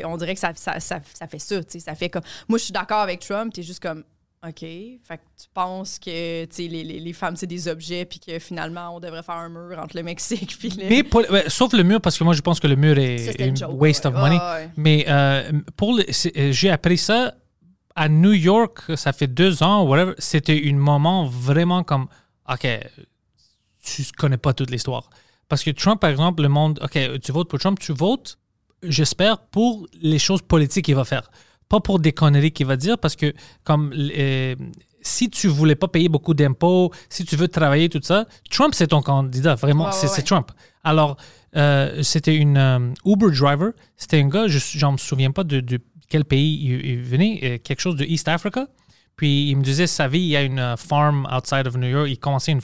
On dirait que ça, ça, ça, ça fait ça. Ça fait comme. Moi, je suis d'accord avec Trump, t'es juste comme. OK. Fait que tu penses que les, les, les femmes, c'est des objets, puis que finalement, on devrait faire un mur entre le Mexique puis. Mais pour- ouais, sauf le mur, parce que moi, je pense que le mur est Ça, une joke, waste ouais. of money. Ouais. Mais euh, pour euh, j'ai appris ça à New York, ça fait deux ans, whatever. C'était un moment vraiment comme, OK, tu connais pas toute l'histoire. Parce que Trump, par exemple, le monde, OK, tu votes pour Trump, tu votes, j'espère, pour les choses politiques qu'il va faire. Pas pour des conneries qu'il va dire, parce que comme euh, si tu voulais pas payer beaucoup d'impôts, si tu veux travailler, tout ça, Trump, c'est ton candidat, vraiment, Ouais, c'est ouais. Trump. Alors, euh, c'était une euh, Uber driver, c'était un gars, je ne me souviens pas de, de quel pays il, il venait, quelque chose de East Africa. Puis il me disait sa vie, il y a une farm outside of New York, il commençait une,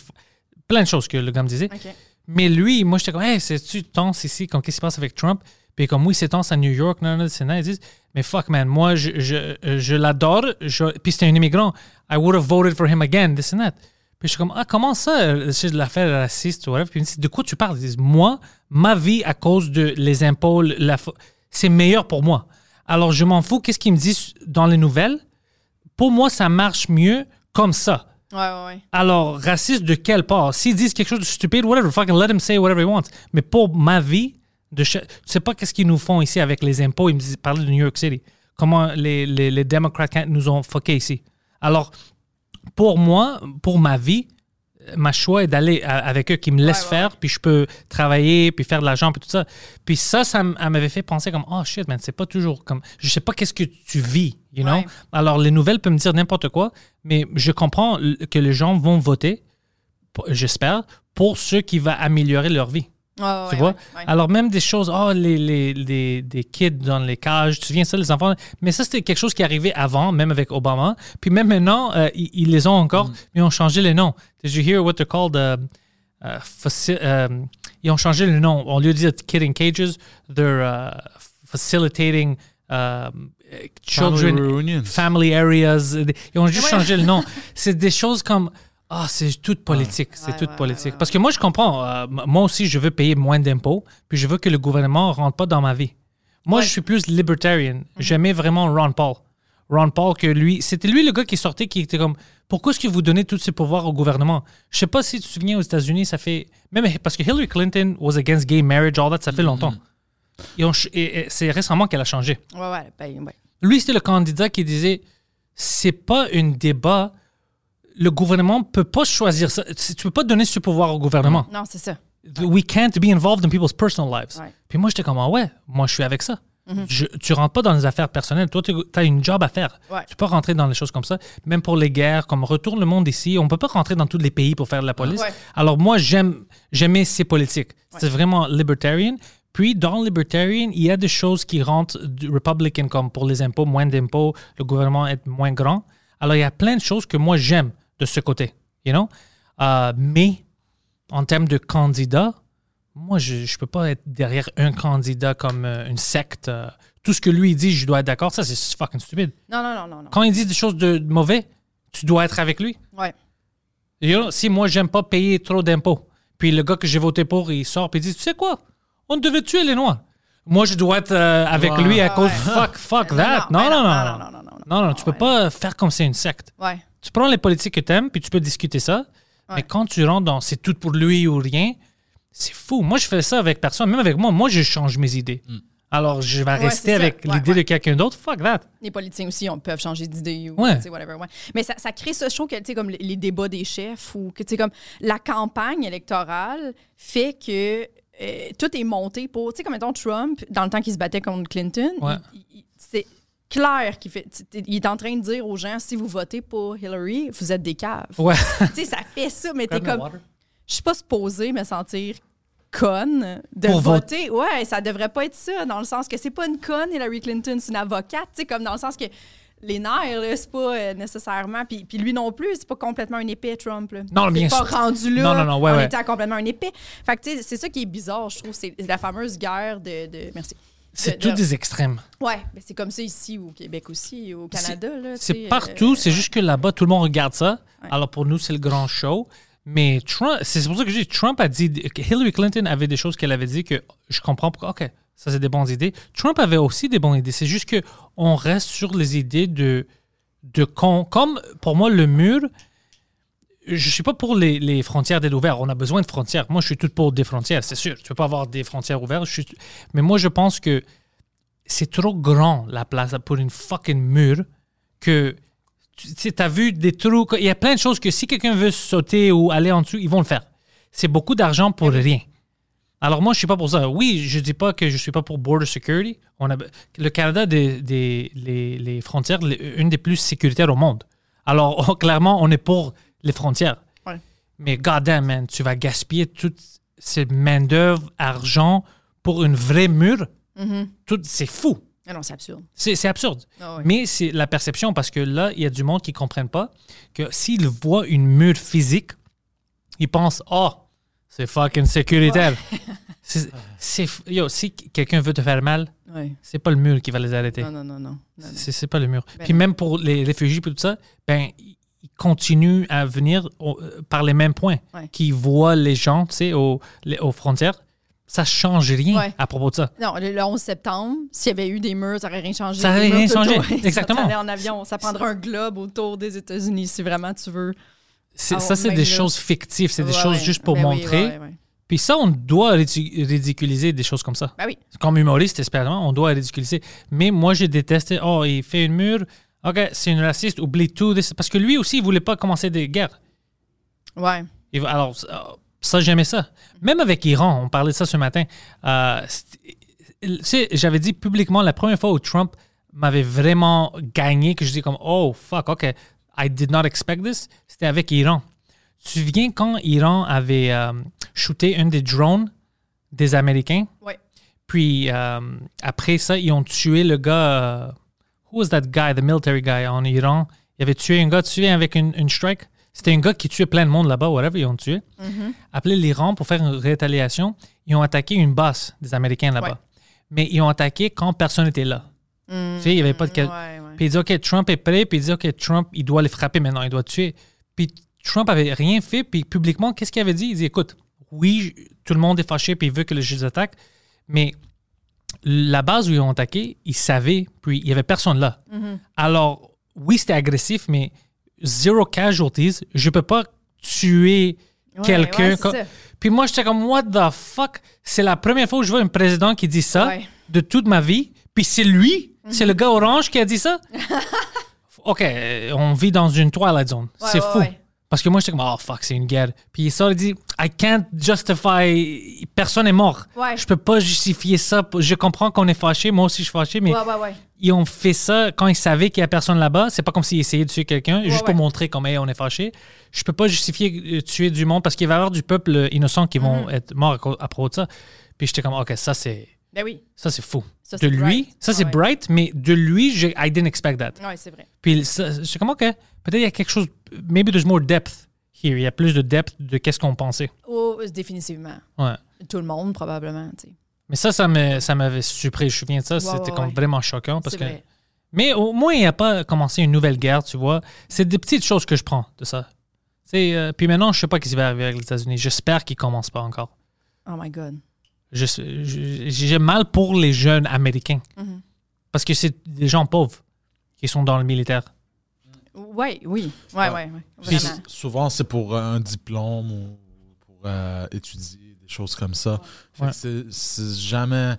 plein de choses que le gars me disait. Mais lui, moi, j'étais comme, hey, c'est-tu tense ici? Qu'est-ce qui se passe avec Trump? Puis comme, oui, c'est tense à New York, non, non, c'est nice. Ils disent, mais fuck, man, moi, je, je, je l'adore. je- Puis c'était un immigrant. I would have voted for him again, this and that. Puis je suis comme, ah, comment ça, c'est de l'affaire raciste ou whatever? Puis ils me disent, de quoi tu parles? Ils disent, moi, ma vie, à cause de les impôts, la, c'est meilleur pour moi. Alors, je m'en fous. Qu'est-ce qu'ils me disent dans les nouvelles? Pour moi, ça marche mieux comme ça. Ouais, ouais, ouais. Alors, raciste de quelle part? S'ils disent quelque chose de stupide, whatever, fucking let him say whatever he wants. Mais pour ma vie, de tu sais pas qu'est-ce qu'ils nous font ici avec les impôts. Ils me parlaient de New York City. Comment les, les, les démocrates nous ont fucké ici. Alors, pour moi, pour ma vie, ma choix est d'aller avec eux qui me laissent ouais, faire, puis je peux travailler, puis faire de l'argent, puis tout ça. Puis ça, ça m'avait fait penser comme, oh shit, man, c'est pas toujours comme, je sais pas qu'est-ce que tu vis, you know? Ouais. Alors, les nouvelles peuvent me dire n'importe quoi, mais je comprends que les gens vont voter, j'espère, pour ceux qui vont améliorer leur vie. Tu ouais, vois? ouais, ouais. Alors, même des choses, oh, les, les, les- des kids dans les cages, tu te souviens ça, les enfants? Mais ça, c'était quelque chose qui arrivait avant, même avec Obama. Puis même maintenant, euh, ils, ils les ont encore, Mm. mais ils ont changé les noms. Did you hear what they're called? uh, uh, faci- um, ils ont changé le nom. Au lieu de dire kid in cages, they're uh, facilitating um, children Family reunions. family areas. Ils ont juste Ouais. changé le nom. C'est des choses comme. Ah, c'est toute politique. C'est Ouais, toute ouais, politique. Parce que moi, je comprends. euh, moi aussi, je veux payer moins d'impôts, puis je veux que le gouvernement ne rentre pas dans ma vie. Moi, je suis plus libertarian. J'aimais vraiment Ron Paul. Ron Paul, que lui, c'était lui le gars qui sortait, qui était comme, pourquoi est-ce que vous donnez tous ces pouvoirs au gouvernement? Je sais pas si tu te souviens aux États-Unis, ça fait, même parce que Hillary Clinton was against gay marriage, all that, ça fait longtemps. Et, c'est récemment qu'elle a changé. Ouais, ben, ouais. Lui, c'était le candidat qui disait c'est pas un débat. Le gouvernement peut pas choisir ça. Tu peux pas donner ce pouvoir au gouvernement. Non, c'est ça. We can't be involved in people's personal lives. Ouais. Puis moi, j'étais comme, ah ouais, moi, je suis avec ça. Je- tu rentres pas dans les affaires personnelles. Toi, tu as une job à faire. Ouais. Tu peux pas rentrer dans les choses comme ça. Même pour les guerres, comme retourne le monde ici, on peut pas rentrer dans tous les pays pour faire de la police. Ouais. Alors moi, j'aime, j'aimais ces politiques. C'est vraiment libertarian. Puis dans libertarian, il y a des choses qui rentrent du Republican, comme pour les impôts, moins d'impôts, le gouvernement est moins grand. Alors il y a plein de choses que moi j'aime de ce côté, you know? Euh, mais en termes de candidat, moi je ne peux pas être derrière un candidat comme euh, une secte. euh, tout ce que lui dit, je dois être d'accord. Ça c'est fucking stupide. Non, non, non, non, non. Quand il dit des choses de, de mauvais, tu dois être avec lui. Ouais. You know, si moi, j'aime pas payer trop d'impôts, puis le gars que j'ai voté pour, il sort, puis il dit, tu sais quoi, on devait tuer les Noirs. Moi, je dois être euh, avec lui à Ah cause ouais. fuck, fuck Non, that. non, Non, non, non, non. non, non, non, non, Non, non, tu peux pas faire comme c'est une secte. Ouais. Tu prends les politiques que t'aimes, puis tu peux discuter ça. Mais quand tu rentres dans c'est tout pour lui ou rien, c'est fou. Moi, je fais ça avec personne, même avec moi. Moi, je change mes idées. Alors, je vais Ouais, rester avec Ouais, l'idée de quelqu'un d'autre. Fuck that. Les politiciens aussi on, peuvent changer d'idée ou tu whatever. Mais ça, ça crée ce show que, tu sais, comme les, débats des chefs ou que, tu sais, comme la campagne électorale fait que euh, tout est monté pour, tu sais, comme mettons Trump, dans le temps qu'il se battait contre Clinton, Ouais. il- clair qu'il fait, il est en train de dire aux gens, si vous votez pour Hillary, vous êtes des caves. Ouais. tu sais, ça fait ça, mais t'es comme, je suis pas supposée me sentir conne de Pour voter. Ouais, ça devrait pas être ça, dans le sens que c'est pas une conne, Hillary Clinton, c'est une avocate, tu sais, comme dans le sens que les nerfs, c'est pas euh, nécessairement. Puis, puis lui non plus, c'est pas complètement un épée, Trump. Là. Non, bien pas sûr. rendu là. Non, non, non, ouais, on ouais. était à complètement un épée. Fait que, tu sais, c'est ça qui est bizarre, je trouve. C'est la fameuse guerre de. de- merci. C'est tous des extrêmes. Ouais, mais c'est comme ça ici au Québec aussi, au Canada. C'est partout, euh, c'est juste que là-bas, tout le monde regarde ça. Ouais. Alors pour nous, c'est le grand show. Mais Trump, c'est pour ça que je dis, Trump a dit que Hillary Clinton avait des choses qu'elle avait dit que je comprends pourquoi. OK, ça c'est des bonnes idées. Trump avait aussi des bonnes idées. C'est juste que on reste sur les idées de de con. Comme pour moi, le mur, je suis pas pour les, les frontières d'être ouvertes. On a besoin de frontières. Moi, je suis tout pour des frontières, c'est sûr. Tu peux pas avoir des frontières ouvertes. Je suis- Mais moi, je pense que c'est trop grand la place pour une fucking mur que tu as vu des trous. Il y a plein de choses que si quelqu'un veut sauter ou aller en dessous, ils vont le faire. C'est beaucoup d'argent pour rien. Alors moi, je suis pas pour ça. Oui, je dis pas que je suis pas pour border security. On a, le Canada, des, des- les, les frontières, les- une des plus sécuritaires au monde. Alors clairement, on est pour les frontières. Ouais. Mais goddamn, man, tu vas gaspiller toute cette main-d'œuvre, argent pour une vraie mur. Mhm. Tout, c'est fou. Ah non, c'est absurde. C'est absurde. Ah. Mais c'est la perception parce que là, il y a du monde qui ne comprennent pas que s'ils voient une mur physique, ils pensent Oh, c'est fucking sécuritaire. C'est yo, si quelqu'un veut te faire mal, Ouais. c'est pas le mur qui va les arrêter. Non, non, non, non. non. C'est pas le mur. Ben Puis même pour les réfugiés et tout ça, ben continuent à venir au- euh, par les mêmes points. Ouais. Qui voient les gens, tu sais, aux, les- aux frontières. Ça change rien Ouais. à propos de ça. Non, le, le 11 septembre, s'il y avait eu des murs, ça n'aurait rien changé. Ça aurait Des murs rien changé. Exactement. Ça en avion. Ça prendrait un globe autour des États-Unis si vraiment tu veux. Ça, c'est des choses fictives. C'est des choses juste pour Ben montrer. ouais. Puis ça, on doit ridic- ridiculiser des choses comme ça. Ben oui. Comme humoriste, espérément, on doit ridiculiser. Mais moi, j'ai détesté, oh, il fait une mur, ok, c'est une raciste, oublie tout. Parce que lui aussi, il voulait pas commencer des guerres. Ouais. Alors, ça, j'aimais ça. Même avec Iran, on parlait de ça ce matin. Euh, c'était- tu sais, j'avais dit publiquement la première fois où Trump m'avait vraiment gagné, que je dis comme, oh, fuck, ok, I did not expect this, c'était avec Iran. Tu te souviens quand Iran avait euh, shooté un des drones des Américains? Ouais. Puis euh, après ça, ils ont tué le gars. Who was that guy, the military guy en Iran? Il avait tué un gars, tu avec une, une strike? C'était un gars qui tuait plein de monde là-bas, whatever, ils ont tué. Mm-hmm. Appelé l'Iran pour faire une rétaliation. Ils ont attaqué une base des Américains là-bas. Ouais. Mais ils ont attaqué quand personne n'était là. Tu sais, il n'y avait pas de. Ouais, ouais. Puis il dit, OK, Trump est prêt. Puis il dit, OK, Trump, il doit les frapper maintenant, il doit tuer. Puis Trump avait rien fait. Puis publiquement, qu'est-ce qu'il avait dit? Il dit, écoute, oui, tout le monde est fâché puis il veut que les attaque, mais la base où ils ont attaqué, ils savaient, puis il y avait personne là. Alors, oui, c'était agressif, mais zero casualties. Je peux pas tuer Ouais, quelqu'un. ouais, puis moi, j'étais comme, what the fuck? C'est la première fois que je vois un président qui dit ça Ouais. de toute ma vie. Puis c'est lui, c'est le gars orange qui a dit ça? OK, on vit dans une Twilight Zone. C'est fou. Parce que moi, j'étais comme, oh fuck, c'est une guerre. Puis il sort et dit, I can't justify. Personne est mort. Ouais. Je peux pas justifier ça. Je comprends qu'on est fâché. Moi aussi, je suis fâché. Mais Ouais, ouais, ouais. ils ont fait ça quand ils savaient qu'il y a personne là-bas. C'est pas comme s'ils essayaient de tuer quelqu'un, juste pour montrer comme hey, on est fâché. Je peux pas justifier euh, tuer du monde parce qu'il va y avoir du peuple euh, innocent qui vont Mhm. être morts à propos de ça. Puis j'étais comme, ok, ça c'est Ben oui. ça c'est fou. Ça, de c'est lui, bright. ça c'est Ouais. bright, mais de lui, je, I didn't expect that. Ouais, c'est vrai. Puis ça- j'étais comme, ok, peut-être il y a quelque chose, maybe there's more depth here. Il y a plus de depth de qu'est-ce qu'on pensait. Oh, définitivement. Ouais. Tout le monde, probablement. tu sais. Mais ça, ça me- ça m'avait surpris. Je me souviens de ça. Ouais, C'était ouais, comme vraiment choquant parce C'est que. vrai. Mais au moins, il n'y a pas commencé une nouvelle guerre, tu vois. C'est des petites choses que je prends de ça. Euh, puis maintenant, je sais pas ce qui va arriver avec les États-Unis. J'espère qu'ils commencent pas encore. Oh my God. Je- je- J'ai mal pour les jeunes américains. Mhm. Parce que c'est des gens pauvres qui sont dans le militaire. Ouais, oui. Ouais, ouais, ouais. Puis Vraiment. souvent, c'est pour un diplôme ou pour euh, étudier, des choses comme ça. Ouais. C'est jamais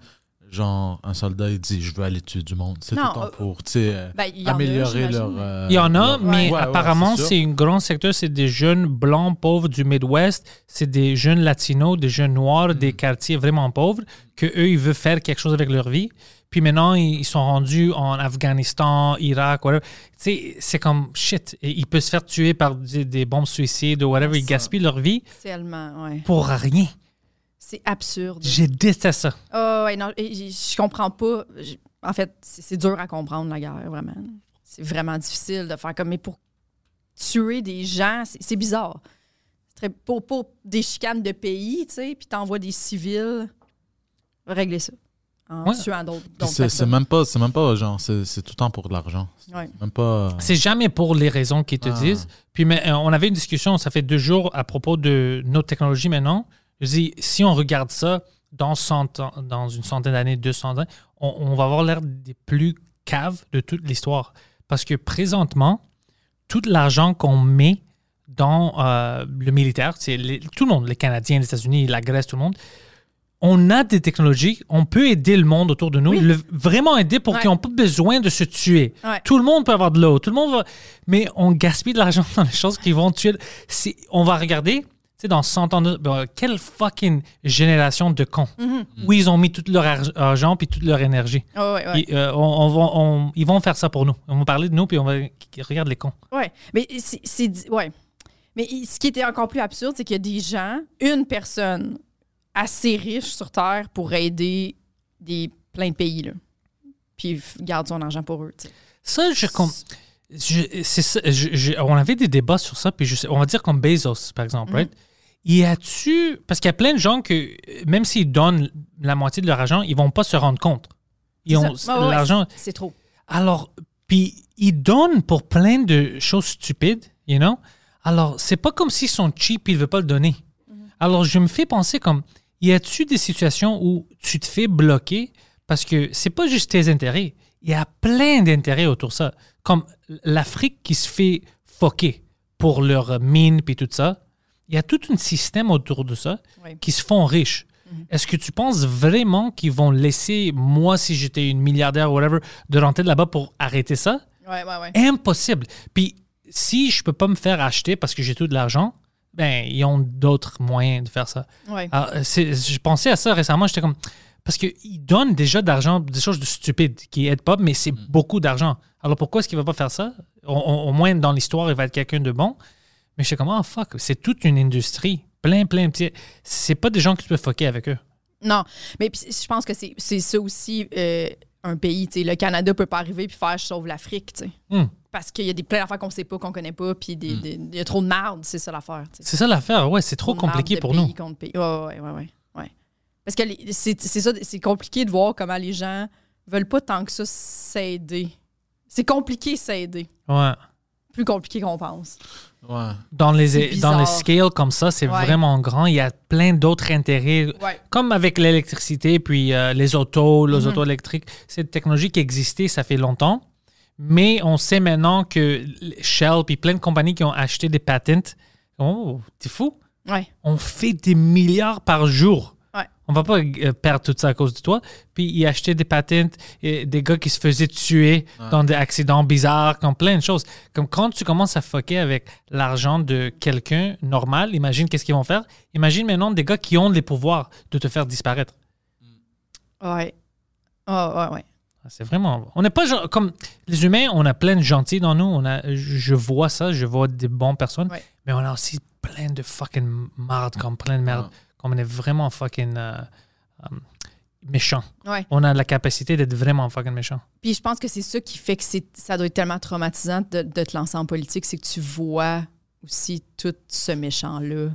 genre un soldat il dit je veux aller tuer du monde. C'est tout le temps euh, pour euh, Ben, améliorer j'imagine. leur. euh, Il y en a, leur- mais Ouais, apparemment, c'est un grand secteur. C'est des jeunes blancs pauvres du Midwest. C'est des jeunes latinos, des jeunes noirs, Mm. des quartiers vraiment pauvres, que eux, ils veulent faire quelque chose avec leur vie. Puis maintenant, ils sont rendus en Afghanistan, Irak, whatever. Tu sais, c'est comme shit. Et ils peuvent se faire tuer par des, des bombes suicides ou whatever. Ils gaspillent leur vie Tellement, ouais. pour rien. C'est absurde. Je déteste ça. Ah ouais, non, je comprends pas. En fait, c'est dur à comprendre, la guerre, vraiment. C'est vraiment difficile de faire comme. Mais pour tuer des gens, c'est bizarre. C'est très- Pour, pour des chicanes de pays, tu sais, puis t'envoies des civils régler ça. En Ouais. tuant d'autres. C'est même pas, c'est même pas genre, c'est tout le temps pour de l'argent. Ouais. Même pas. C'est jamais pour les raisons qu'ils te Ah. disent. Puis mais, euh, on avait une discussion, ça fait deux jours, à propos de notre technologie maintenant. Je dis, si on regarde ça dans, 100 ans- dans une centaine d'années, 200 ans, on, on va avoir l'air des plus caves de toute l'histoire. Parce que présentement, tout l'argent qu'on met dans euh, le militaire, c'est tout le monde, les Canadiens, les États-Unis, la Grèce, tout le monde, on a des technologies, on peut aider le monde autour de nous, Oui. le- vraiment aider pour Ouais. qu'ils n'ont pas besoin de se tuer. Ouais. Tout le monde peut avoir de l'eau, tout le monde va... Mais on gaspille de l'argent dans les choses qui vont tuer. On va regarder, sais, dans 100 ans, de- ben, quelle fucking génération de cons. Mhm. Où ils ont mis tout leur ar- argent puis toute leur énergie. Ah ouais, euh, on- on va- on- ils vont faire ça pour nous. On va parler de nous puis on va... Regarde les cons. Ouais, mais c'est. Ouais. Mais ce qui était encore plus absurde, c'est qu'il y a des gens, une personne assez riche sur Terre pour aider des, plein de pays, là. Puis garde son argent pour eux. Ça, je... com- je- c'est ça, je- je- on avait des débats sur ça, puis on va dire comme Bezos, par exemple, right? Y a-tu... Parce qu'il y a plein de gens que, même s'ils donnent la moitié de leur argent, ils vont pas se rendre compte. Ils ont. Ouais, l'argent... c'est- trop. Alors, puis ils donnent pour plein de choses stupides, you know? Alors, c'est pas comme s'ils sont cheap et ils veulent pas le donner. Alors, je me fais penser comme, y a-tu des situations où tu te fais bloquer parce que c'est pas juste tes intérêts, il y a plein d'intérêts autour de ça. Comme l'Afrique qui se fait foquer pour leurs mines puis tout ça. Il y a tout un système autour de ça Oui. qui se font riches. Est-ce que tu penses vraiment qu'ils vont laisser, moi, si j'étais une milliardaire ou whatever, de rentrer là-bas pour arrêter ça? Ouais, ouais, ouais. Impossible. Puis si je peux pas me faire acheter parce que j'ai tout de l'argent, ben, ils ont d'autres moyens de faire ça. Ouais. Alors, c'est- je pensais à ça récemment, j'étais comme. Parce qu'ils donnent déjà d'argent, des choses de stupides qui aident pas, mais c'est beaucoup d'argent. Alors pourquoi est-ce qu'il va pas faire ça? Au, au- au moins, dans l'histoire, il va être quelqu'un de bon. Mais j'étais comme, oh fuck, c'est toute une industrie. Plein, plein, petit. C'est pas des gens que tu peux fucker avec eux. Non, mais je pense que c'est ça aussi euh, un pays. tu sais. Le Canada peut pas arriver puis faire je sauve l'Afrique. Hmm. Parce qu'il y a des, plein d'affaires qu'on sait pas, qu'on connaît pas, puis des- il y a trop de merde, c'est ça l'affaire. C'est ça l'affaire. Ouais, c'est trop de compliqué de pour pays nous. contre pays. Ouais, ouais, ouais, ouais, ouais. Parce que c'est ça, c'est compliqué de voir comment les gens veulent pas tant que ça s'aider. C'est compliqué s'aider. Ouais. Plus compliqué qu'on pense. Ouais. dans les, dans les bizarre. scales comme ça, c'est Ouais. vraiment grand. Il y a plein d'autres intérêts. Ouais. Comme avec l'électricité, puis euh, les autos, les Mhm. autos électriques. C'est une technologie qui existait, ça fait longtemps. Mais on sait maintenant que Shell, puis plein de compagnies qui ont acheté des patents. Oh, t'es fou? Ouais. On fait des milliards par jour. On va pas euh, perdre tout ça à cause de toi. Puis ils achetaient des patentes, et des gars qui se faisaient tuer dans des accidents bizarres, comme plein de choses. Comme quand tu commences à fucker avec l'argent de quelqu'un normal, imagine qu'est-ce qu'ils vont faire. Imagine maintenant des gars qui ont les pouvoirs de te faire disparaître. Ouais. Oh, ouais, ouais. Ah, C'est vraiment. On n'est pas genre- comme les humains, on a plein de gentils dans nous. On a, je vois ça, je vois des bonnes personnes, Ouais. mais on a aussi plein de fucking marde, comme plein de merde, comme on est vraiment fucking euh, euh, méchant. Ouais. On a la capacité d'être vraiment fucking méchant. Puis je pense que c'est ça qui fait que c'est, ça doit être tellement traumatisant de, de te lancer en politique, c'est que tu vois aussi tout ce méchant-là.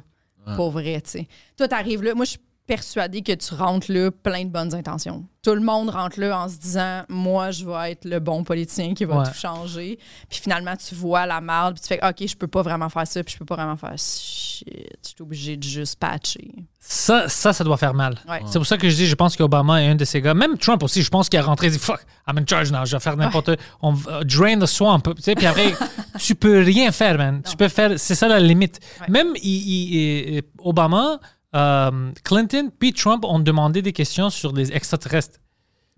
Pour vrai, tu sais. Toi, t'arrives là. Moi, je suis persuadée que tu rentres là plein de bonnes intentions. Tout le monde rentre là en se disant Moi, je vais être le bon politicien qui va Ouais. tout changer. Puis finalement, tu vois la merde, puis tu fais OK, je peux pas vraiment faire ça, puis je peux pas vraiment faire shit. Je suis obligé de juste patcher. Ça, ça, ça doit faire mal. Ouais. C'est pour ça que je dis, je pense qu'Obama est un de ces gars. Même Trump aussi, je pense qu'il est rentré et dit Fuck, I'm in charge now, je vais faire n'importe On va- drain the swamp. Tu sais, puis après, tu peux rien faire, man. Tu peux faire. C'est ça la limite. Ouais. Même il- il- il- Obama, euh, Clinton, puis Trump ont demandé des questions sur les extraterrestres.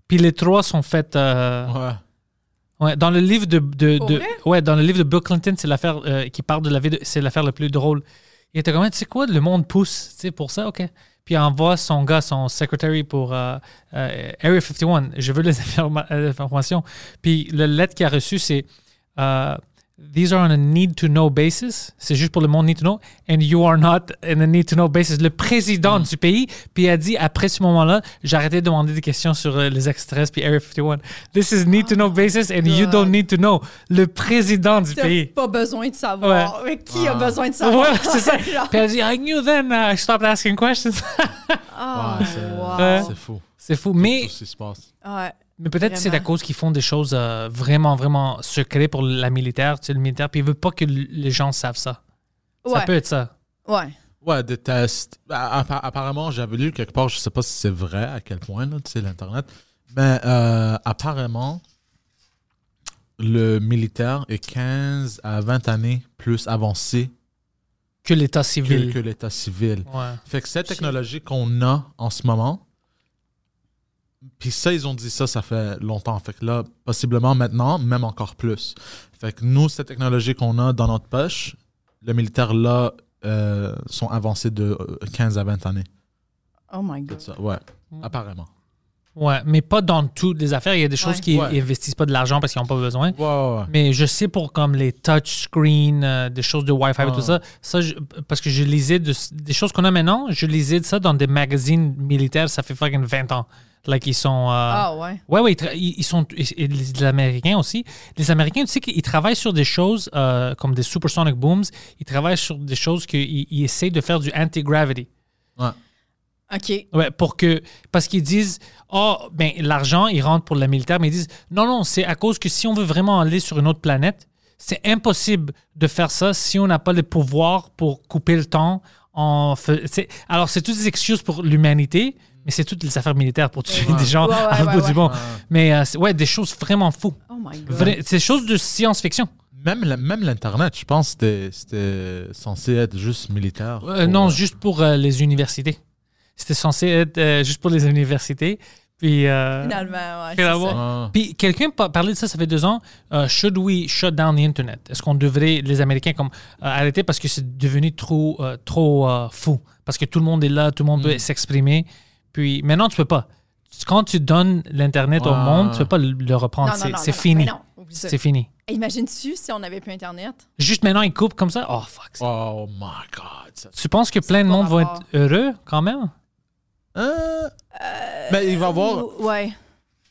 Puis les trois sont faites. euh, Ouais. Ouais, dans le livre de, de, ouais, dans le livre de Bill Clinton, c'est l'affaire euh, qui parle de la vie, de- c'est l'affaire la plus drôle. Il était comme, tu sais quoi, le monde pousse, tu sais, pour ça, ok. Puis il envoie son gars, son secretary pour euh, euh, Area 51. Je veux les informa- informations. Puis la lettre qu'il a reçue, c'est euh, These are on a need to know basis. C'est juste pour le monde need to know. And you are not in a need to know basis. Le président du pays, puis a dit après ce moment-là, j'ai arrêté de demander des questions sur euh, les extraterrestres puis Area 51. This is need to know basis and you God. don't need to know. Le président du pays. pas besoin de savoir. Mais qui a besoin de Ouais, savoir? c'est ça. Puis elle a dit, I knew then, uh, I stopped asking questions. ah, Ouais, c'est wow. Ouais. c'est fou. C'est fou. Mais, Tout ce qui se passe. Ouais. Mais peut-être c'est à cause qu'ils font des choses euh, vraiment, vraiment secrètes pour la militaire, tu sais, le militaire, puis ils veulent pas que les gens savent ça. Ça Ouais. peut être ça. Ouais. Ouais, des tests. Appa- Apparemment, j'avais lu quelque part, je sais pas si c'est vrai, à quel point, là, tu sais, l'Internet. Mais euh, apparemment, le militaire est 15 à 20 années plus avancé Que l'État que, civil. que l'État civil. Ouais. Fait que cette technologie qu'on a en ce moment, puis ça, ils ont dit ça, ça fait longtemps. Fait que là, possiblement maintenant, même encore plus. Fait que nous, cette technologie qu'on a dans notre poche, le militaire là, euh, sont avancés de euh, 15 à 20 années. Oh my God. ça, ouais, apparemment. Ouais, mais pas dans toutes les affaires. Il y a des choses Ouais. qui Ouais. investissent pas de l'argent parce qu'ils n'ont pas besoin. Ouais, ouais, ouais. Mais je sais pour comme les touchscreens, euh, des choses de Wi-Fi et tout ça, ça je- parce que je lisais de- des choses qu'on a maintenant, je lisais de ça dans des magazines militaires, ça fait fucking 20 ans. Like, ils sont. euh, Ah ouais. Ouais, ouais, ils, ils- sont. et les, les Américains aussi. Les Américains, tu sais qu'ils travaillent sur des choses euh, comme des supersonic booms. Ils travaillent sur des choses qu'ils ils essayent de faire du anti-gravity. OK. Ouais, pour que. Parce qu'ils disent, oh, ben, l'argent, il rentre pour le militaire, mais ils disent, non, non, c'est à cause que si on veut vraiment aller sur une autre planète, c'est impossible de faire ça si on n'a pas le pouvoir pour couper le temps. En Alors, c'est toutes des excuses pour l'humanité, mais c'est toutes les affaires militaires pour tuer des gens Ouais, ouais, à bout du ouais. monde. Mais, euh, ouais, des choses vraiment fous. Oh my God. Vrai- c'est des choses de science-fiction. Même, la- même l'Internet, je pense que c'était- c'était censé être juste militaire. Euh, Pour, non, euh, juste pour euh, les universités. C'était censé être euh, juste pour les universités. Puis. euh, Finalement, ouais. Finalement. ah. Puis quelqu'un pa- parlait de ça, ça fait deux ans. Euh, should we shut down the Internet? Est-ce qu'on devrait, les Américains, comme euh, arrêter parce que c'est devenu trop, euh, trop euh, fou? Parce que tout le monde est là, tout le monde peut s'exprimer. Puis maintenant, tu peux pas. Quand tu donnes l'Internet au monde, tu peux pas le, le reprendre. Non, non, C'est non, c'est non, non, fini. ça. C'est fini. Hey, Imagine-tu si on n'avait plus Internet? Juste maintenant, ils coupent comme ça? Oh, fuck. Oh my God. ça- Tu penses que plein de monde vont être heureux quand même? Euh, mais il va avoir, Ou- Ouais.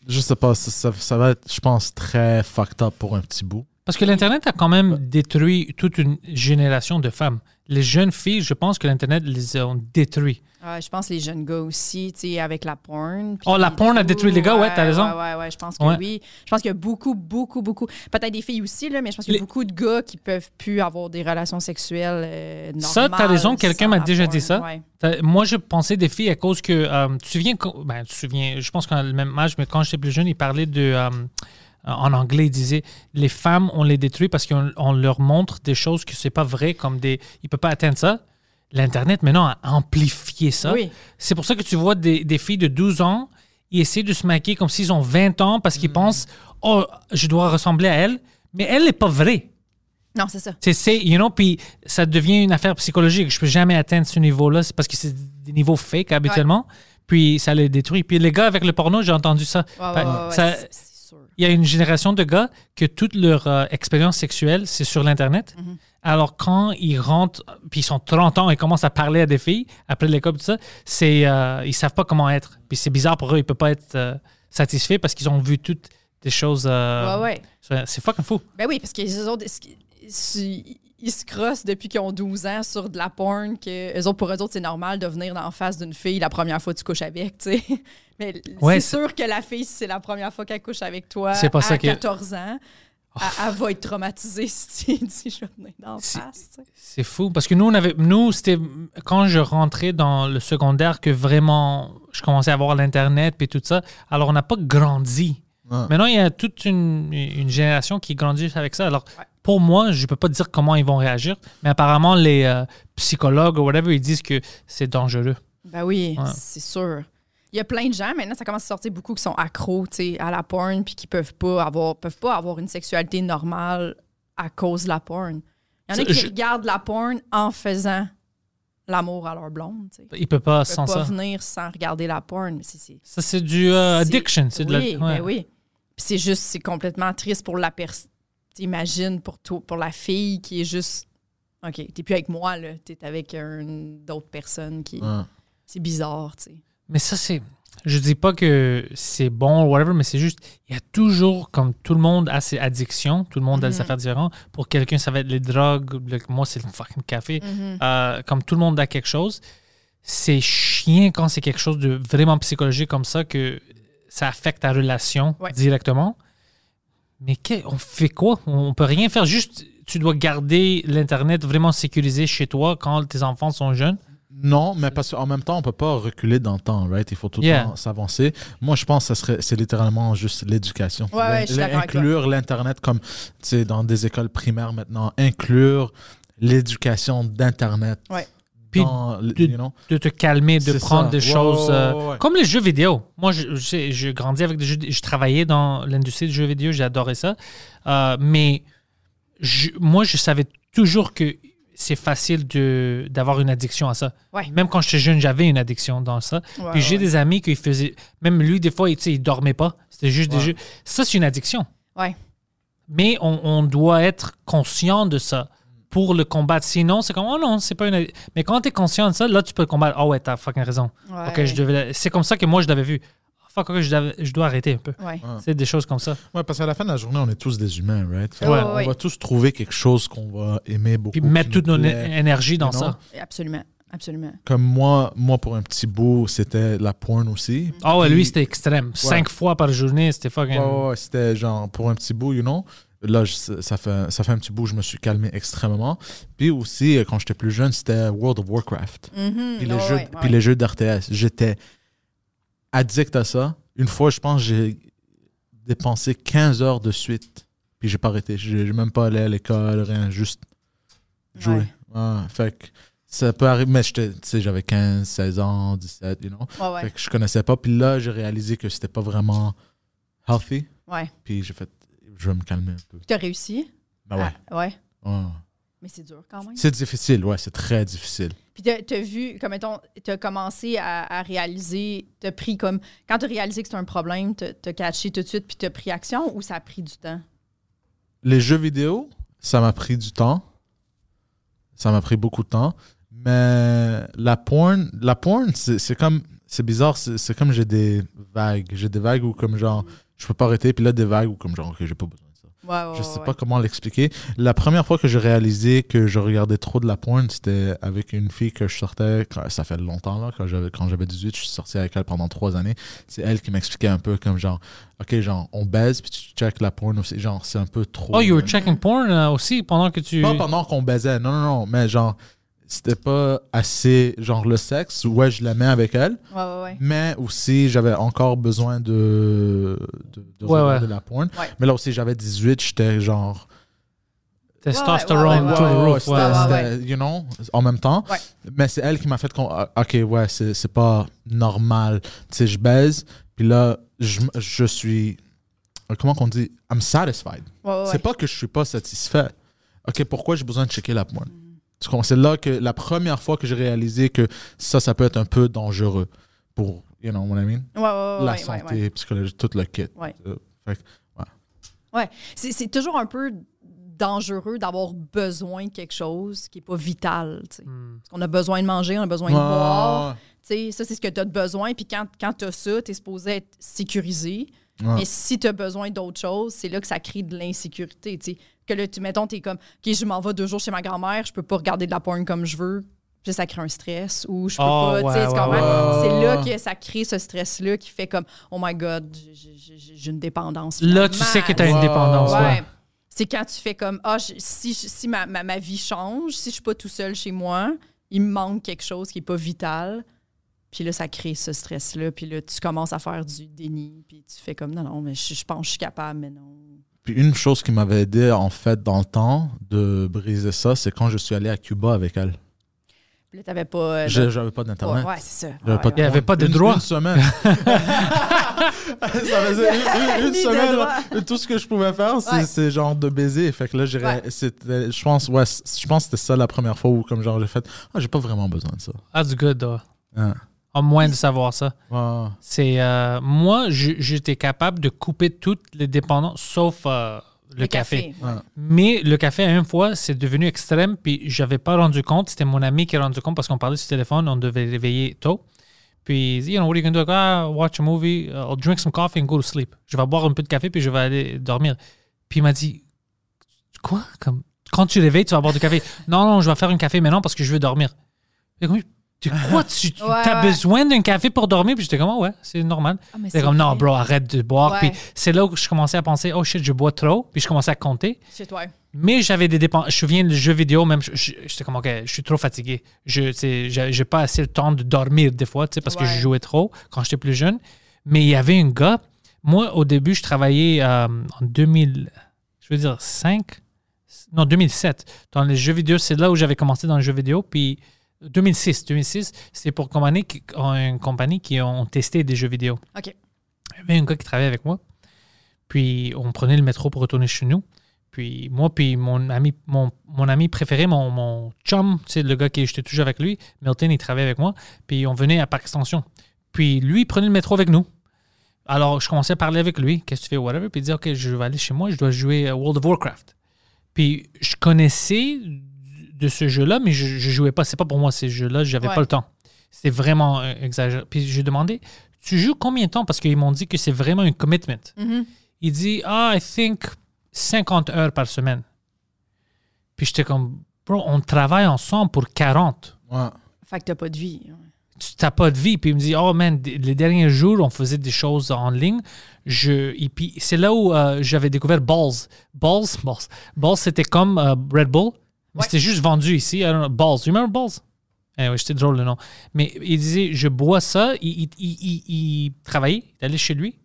je sais pas, ça, ça- ça va être, je pense, très fucked up pour un petit bout. Parce que l'Internet a quand même détruit toute une génération de femmes. Les jeunes filles, je pense que l'Internet les a détruits. Ouais, je pense les jeunes gars aussi, tu sais, avec la porn. Oh, la porn a détruit les gars, ouais, t'as raison. Ouais, ouais, ouais, je pense que Ouais. oui. Je pense qu'il y a beaucoup, beaucoup, beaucoup. Peut-être des filles aussi, là, mais je pense qu'il y a Les- beaucoup de gars qui peuvent plus avoir des relations sexuelles euh, normales. Ça, t'as raison, quelqu'un m'a déjà porn. dit ça. Ouais. Moi, je pensais des filles à cause que. euh, tu te souviens, quand- ben, tu te souviens, je pense qu'on a le même âge, mais quand j'étais plus jeune, ils parlaient de. euh, en anglais, ils disaient les femmes, on les détruit parce qu'on on leur montre des choses que c'est pas vrai, comme des. Ils ne peuvent pas atteindre ça. L'Internet, maintenant, a amplifié ça. Oui. C'est pour ça que tu vois des, des filles de 12 ans, ils essaient de se maquiller comme s'ils ont 20 ans parce Mm. qu'ils pensent, oh, je dois ressembler à elle. Mais elle n'est pas vraie. Non, c'est ça. C'est, you know, puis ça devient une affaire psychologique. Je peux jamais atteindre ce niveau-là. C'est parce que c'est des niveaux fake habituellement. Puis ça les détruit. Puis les gars avec le porno, j'ai entendu ça. Ouais, ouais, il y a une génération de gars que toute leur euh, expérience sexuelle, c'est sur l'Internet. Mhm. Alors, quand ils rentrent, puis ils sont 30 ans et commencent à parler à des filles, après l'école, tout ça, c'est, euh, ils savent pas comment être. Puis c'est bizarre pour eux, ils peuvent pas être euh, satisfaits parce qu'ils ont vu toutes des choses. euh, Ouais, ouais. c'est- fucking fou. Ben oui, parce les autres, ils, se crossent depuis qu'ils ont 12 ans sur de la porn, que eux autres, pour eux autres, c'est normal de venir en face d'une fille la première fois que tu couches avec, tu sais. Mais Ouais, c'est sûr que la fille, si c'est la première fois qu'elle couche avec toi C'est pas à ça que- 14 ans, elle, elle va être traumatisée si tu dis je vais venir d'en C'est- face. C'est fou parce que nous, on avait, nous, c'était quand je rentrais dans le secondaire que vraiment je commençais à voir l'internet puis tout ça. Alors on n'a pas grandi. Ouais. Maintenant, il y a toute une, une génération qui grandit avec ça. Alors pour moi, je peux pas dire comment ils vont réagir, mais apparemment les euh, psychologues ou whatever ils disent que c'est dangereux. Ben oui, Ouais. c'est sûr. Il y a plein de gens, maintenant, ça commence à sortir beaucoup qui sont accros tu sais, à la porn puis qui peuvent pas avoir peuvent pas avoir une sexualité normale à cause de la porn. Il y en Ça, a qui je- regardent la porn en faisant l'amour à leur blonde. tu sais. Ils peuvent pas Ils sans peuvent pas ça. venir sans regarder la porn. mais c'est- c'est- Ça c'est du euh, addiction, c'est de oui, la. ouais. ben oui. Puis c'est juste, c'est complètement triste pour la personne. T'imagines pour, toi- pour la fille qui est juste. OK, t'es plus avec moi, là. T'es avec une d'autres personnes qui. Ouais. C'est bizarre, tu sais. Mais ça, c'est. Je dis pas que c'est bon ou whatever, mais c'est juste, il y a toujours, comme tout le monde a ses addictions, tout le monde a des Mhm. affaires différentes. Pour quelqu'un, ça va être les drogues, le- moi, c'est le fucking café. Mhm. Euh, comme tout le monde a quelque chose, c'est chiant quand c'est quelque chose de vraiment psychologique comme ça que ça affecte ta relation Ouais. directement. Mais on fait quoi? On peut rien faire. Juste, tu dois garder l'Internet vraiment sécurisé chez toi quand tes enfants sont jeunes. Non, mais parce qu'en même temps, on peut pas reculer dans le temps, right? Il faut tout le Yeah. temps s'avancer. Moi, je pense que ça serait, c'est littéralement juste l'éducation. Ouais, ouais. Inclure l'Internet comme, tu sais, dans des écoles primaires maintenant, inclure l'éducation d'Internet. Ouais. Puis dans de- you know? de te calmer, de prendre ça. des choses euh, ouais, ouais. comme les jeux vidéo. Moi, je, je, je grandis avec des jeux, je travaillais dans l'industrie des jeux vidéo, j'adorais ça. Euh, mais je- moi, je savais toujours que c'est facile de d'avoir une addiction à ça. Ouais. Même quand j'étais jeune, j'avais une addiction dans ça. Ouais, Puis j'ai ouais. des amis qui faisaient, même lui des fois, il, il dormait pas. C'était juste des jeux. Ça, c'est une addiction. Ouais. Mais on, on doit être conscient de ça pour le combattre. Sinon, c'est comme, oh non, c'est pas une. Mais quand tu es conscient de ça, là, tu peux le combattre. Oh ouais, t'as fucking raison. Ok, je devais. C'est comme ça que moi, je l'avais vu. Fuck, je, dois- je dois arrêter un peu. Ouais. C'est des choses comme ça. Ouais, parce qu'à la fin de la journée, on est tous des humains, right? Ouais, on ouais, va ouais. tous trouver quelque chose qu'on va aimer beaucoup. Puis mettre toute notre énergie dans ça. Absolument. Absolument. Comme moi, moi, pour un petit bout, c'était la porn aussi. Ah ouais, Puis- lui, c'était extrême. Cinq fois par journée, c'était fucking. Ouais, ouais, ouais, c'était genre pour un petit bout, you know? Là, je- ça fait, ça fait un petit bout, je me suis calmé extrêmement. Puis aussi, euh, quand j'étais plus jeune, c'était World of Warcraft. Mhm. Puis, les, Ouais, jeux, ouais, puis ouais. les jeux d'RTS. J'étais addict à ça. Une fois, je pense, j'ai dépensé 15 heures de suite. Puis j'ai pas arrêté. J'ai même pas allé à l'école, rien. Juste jouer. Ouais. Fait que ça peut arriver. Mais j'avais 15, 16 ans, 17, you know. Ouais, ouais. Fait que je connaissais pas. Puis là, j'ai réalisé que c'était pas vraiment healthy. Ouais. Puis j'ai fait, je vais me calmer un peu. Tu as réussi? Ben ouais. Ah, ouais. ouais. Mais c'est dur quand même. C'est difficile, ouais, c'est très difficile. Puis tu as vu, comme mettons, tu as commencé à, réaliser, tu as pris comme. Quand tu as réalisé que c'était un problème, tu catché tout de suite puis tu as pris action ou ça a pris du temps? Les jeux vidéo, ça m'a pris du temps. Ça m'a pris beaucoup de temps. Mais la porn, la porn, c'est comme. C'est bizarre, c'est comme j'ai des vagues. J'ai des vagues où, comme genre, je peux pas arrêter. Puis là, des vagues où, comme genre, ok, j'ai pas besoin. Ouais, ouais, Je sais ouais, pas comment l'expliquer. La première fois que j'ai réalisé que je regardais trop de la porn, c'était avec une fille que je sortais, quand- ça fait longtemps, là, quand j'avais, quand j'avais 18, je suis sorti avec elle pendant trois années. C'est elle qui m'expliquait un peu comme genre, OK, genre, on baise, puis tu check la porn aussi. Genre, c'est un peu trop. Oh, you were euh, checking porn euh, aussi pendant que tu. Pas pendant qu'on baisait, non, non, non, mais genre, c'était pas assez, genre, le sexe. Ouais, je l'aimais avec elle, Ouais, ouais, ouais. mais aussi, j'avais encore besoin de, de, de ouais. la porn. Ouais. Mais là aussi, j'avais 18, j'étais genre. Testosterone Ouais, ouais, to you know, en même temps. Ouais. Mais c'est elle qui m'a fait qu'on. ah, Ok, ouais, c'est, c'est pas normal. Tu sais, je baise, puis là, je, je suis. Comment qu'on dit? I'm satisfied. Ouais, ouais, C'est ouais. pas que je suis pas satisfait. Ok, pourquoi j'ai besoin de checker la porn? Tu comprends? C'est là que la première fois que j'ai réalisé que ça, ça peut être un peu dangereux pour, you know what I mean? Ouais, ouais, ouais, la ouais, santé ouais. psychologique, tout le kit. Ouais. Euh, fait que- Ouais. C'est c'est toujours un peu dangereux d'avoir besoin de quelque chose qui n'est pas vital. tu sais. Hmm. Parce qu'on a besoin de manger, on a besoin de boire. ouais, Tu sais, ça, c'est ce que tu as de besoin. Puis quand, quand tu as ça, tu es supposé être sécurisé. ouais. Mais si tu as besoin d'autre chose, c'est là que ça crée de l'insécurité. Que là, tu, mettons, tu es comme, OK, je m'en vais deux jours chez ma grand-mère, je peux pas regarder de la porn comme je veux. Puis ça crée un stress. Ou je peux Oh, pas. tu sais, ouais. C'est là que ça crée ce stress-là qui fait comme, oh my God, j'ai- j'ai j'ai une dépendance. Là, tu sais que tu as une dépendance. ouais. ouais. Ouais. C'est quand tu fais comme ah je- si si ma, ma, ma vie change, si je suis pas tout seul chez moi, il me manque quelque chose qui est pas vital. Puis là ça crée ce stress là, puis là tu commences à faire du déni, puis tu fais comme non non mais je, je pense que je suis capable mais non. Puis une chose qui m'avait aidé, en fait, dans le temps de briser ça, c'est quand je suis allé à Cuba avec elle. Là t'avais pas euh, Je- de- J'avais pas ouais, d'internet. ouais, c'est ça. J'avais Ouais, pas ouais, Il y avait pas de une, droit. Une semaine. ça faisait une, une- une Ni de semaine. là, Tout ce que je pouvais faire, c'est Ouais. genre de baiser. Fait que là, j'irais- Ouais. c'était- je pense, ouais, je pense que c'était ça la première fois où, comme genre, j'ai fait, ah, j'ai pas vraiment besoin de ça. That's good, though. En moins de savoir ça. C'est euh, moi, j'étais capable de couper toutes les dépendances sauf euh, le, café. ouais. Mais le café, à une fois, c'est devenu extrême, puis j'avais pas rendu compte. C'était mon ami qui a rendu compte parce qu'on parlait sur le téléphone, on devait réveiller tôt. Puis, il dit, you know, what are you going to do? Ah, watch a movie, I'll drink some coffee and go to sleep. Je vais boire un peu de café, puis je vais aller dormir. Puis il m'a dit, quoi? Comme, quand tu réveilles, tu vas boire du café. non, non, je vais faire un café maintenant parce que je veux dormir. Et comme, tu quoi? Tu, tu Ouais, as ouais. besoin d'un café pour dormir? Puis j'étais comme, Ah ouais, c'est normal. Ah, C'est comme, non, bro, arrête de boire. Ouais. Puis c'est là où je commençais à penser, oh shit, je bois trop. Puis je commençais à compter. Chez toi. Mais j'avais des dépenses. Je me souviens du jeu vidéo, même, j'étais comme, OK, je suis trop fatigué. Je j'ai pas assez le temps de dormir des fois, tu sais, parce que je jouais trop quand j'étais plus jeune. Mais il y avait un gars, moi, au début, je travaillais euh, en 2000, je veux dire 5, non, 2007. Dans les jeux vidéo, c'est là où j'avais commencé dans les jeux vidéo. Puis 2006, 2006, c'est pour compagnie qui, une compagnie qui ont testé des jeux vidéo. OK. Il y avait un gars qui travaillait avec moi. Puis on prenait le métro pour retourner chez nous. Puis moi, puis mon ami, mon, mon ami préféré, mon, mon chum, c'est le gars qui j'étais toujours avec lui, Milton, il travaillait avec moi. Puis on venait à Parc Extension. Puis lui, il prenait le métro avec nous. Alors je commençais à parler avec lui, qu'est-ce que tu fais, whatever. Puis il disait, OK, je vais aller chez moi, je dois jouer à World of Warcraft. Puis je connaissais de ce jeu-là, mais je ne jouais pas. C'est pas pour moi ces jeux-là, j'avais Ouais. pas le temps. C'était vraiment euh, exagéré. Puis j'ai demandé, tu joues combien de temps? Parce qu'ils m'ont dit que c'est vraiment un commitment. Mhm. Il dit, ah, I think 50 heures par semaine. Puis j'étais comme, bro, on travaille ensemble pour 40. Ouais. Fait que t'as pas de vie. ouais. Tu n'as pas de vie. Puis il me dit, oh man, les derniers jours, on faisait des choses en ligne. Je, et puis c'est là où euh, j'avais découvert Balls. Balls, Balls. Balls, c'était comme euh, Red Bull. Ouais. c'était juste vendu ici. I don't know, Balls. You remember Balls? Eh ouais, c'était drôle le nom. Mais il disait, je bois ça. Il, il, il, il- il travaillait, il allait chez lui.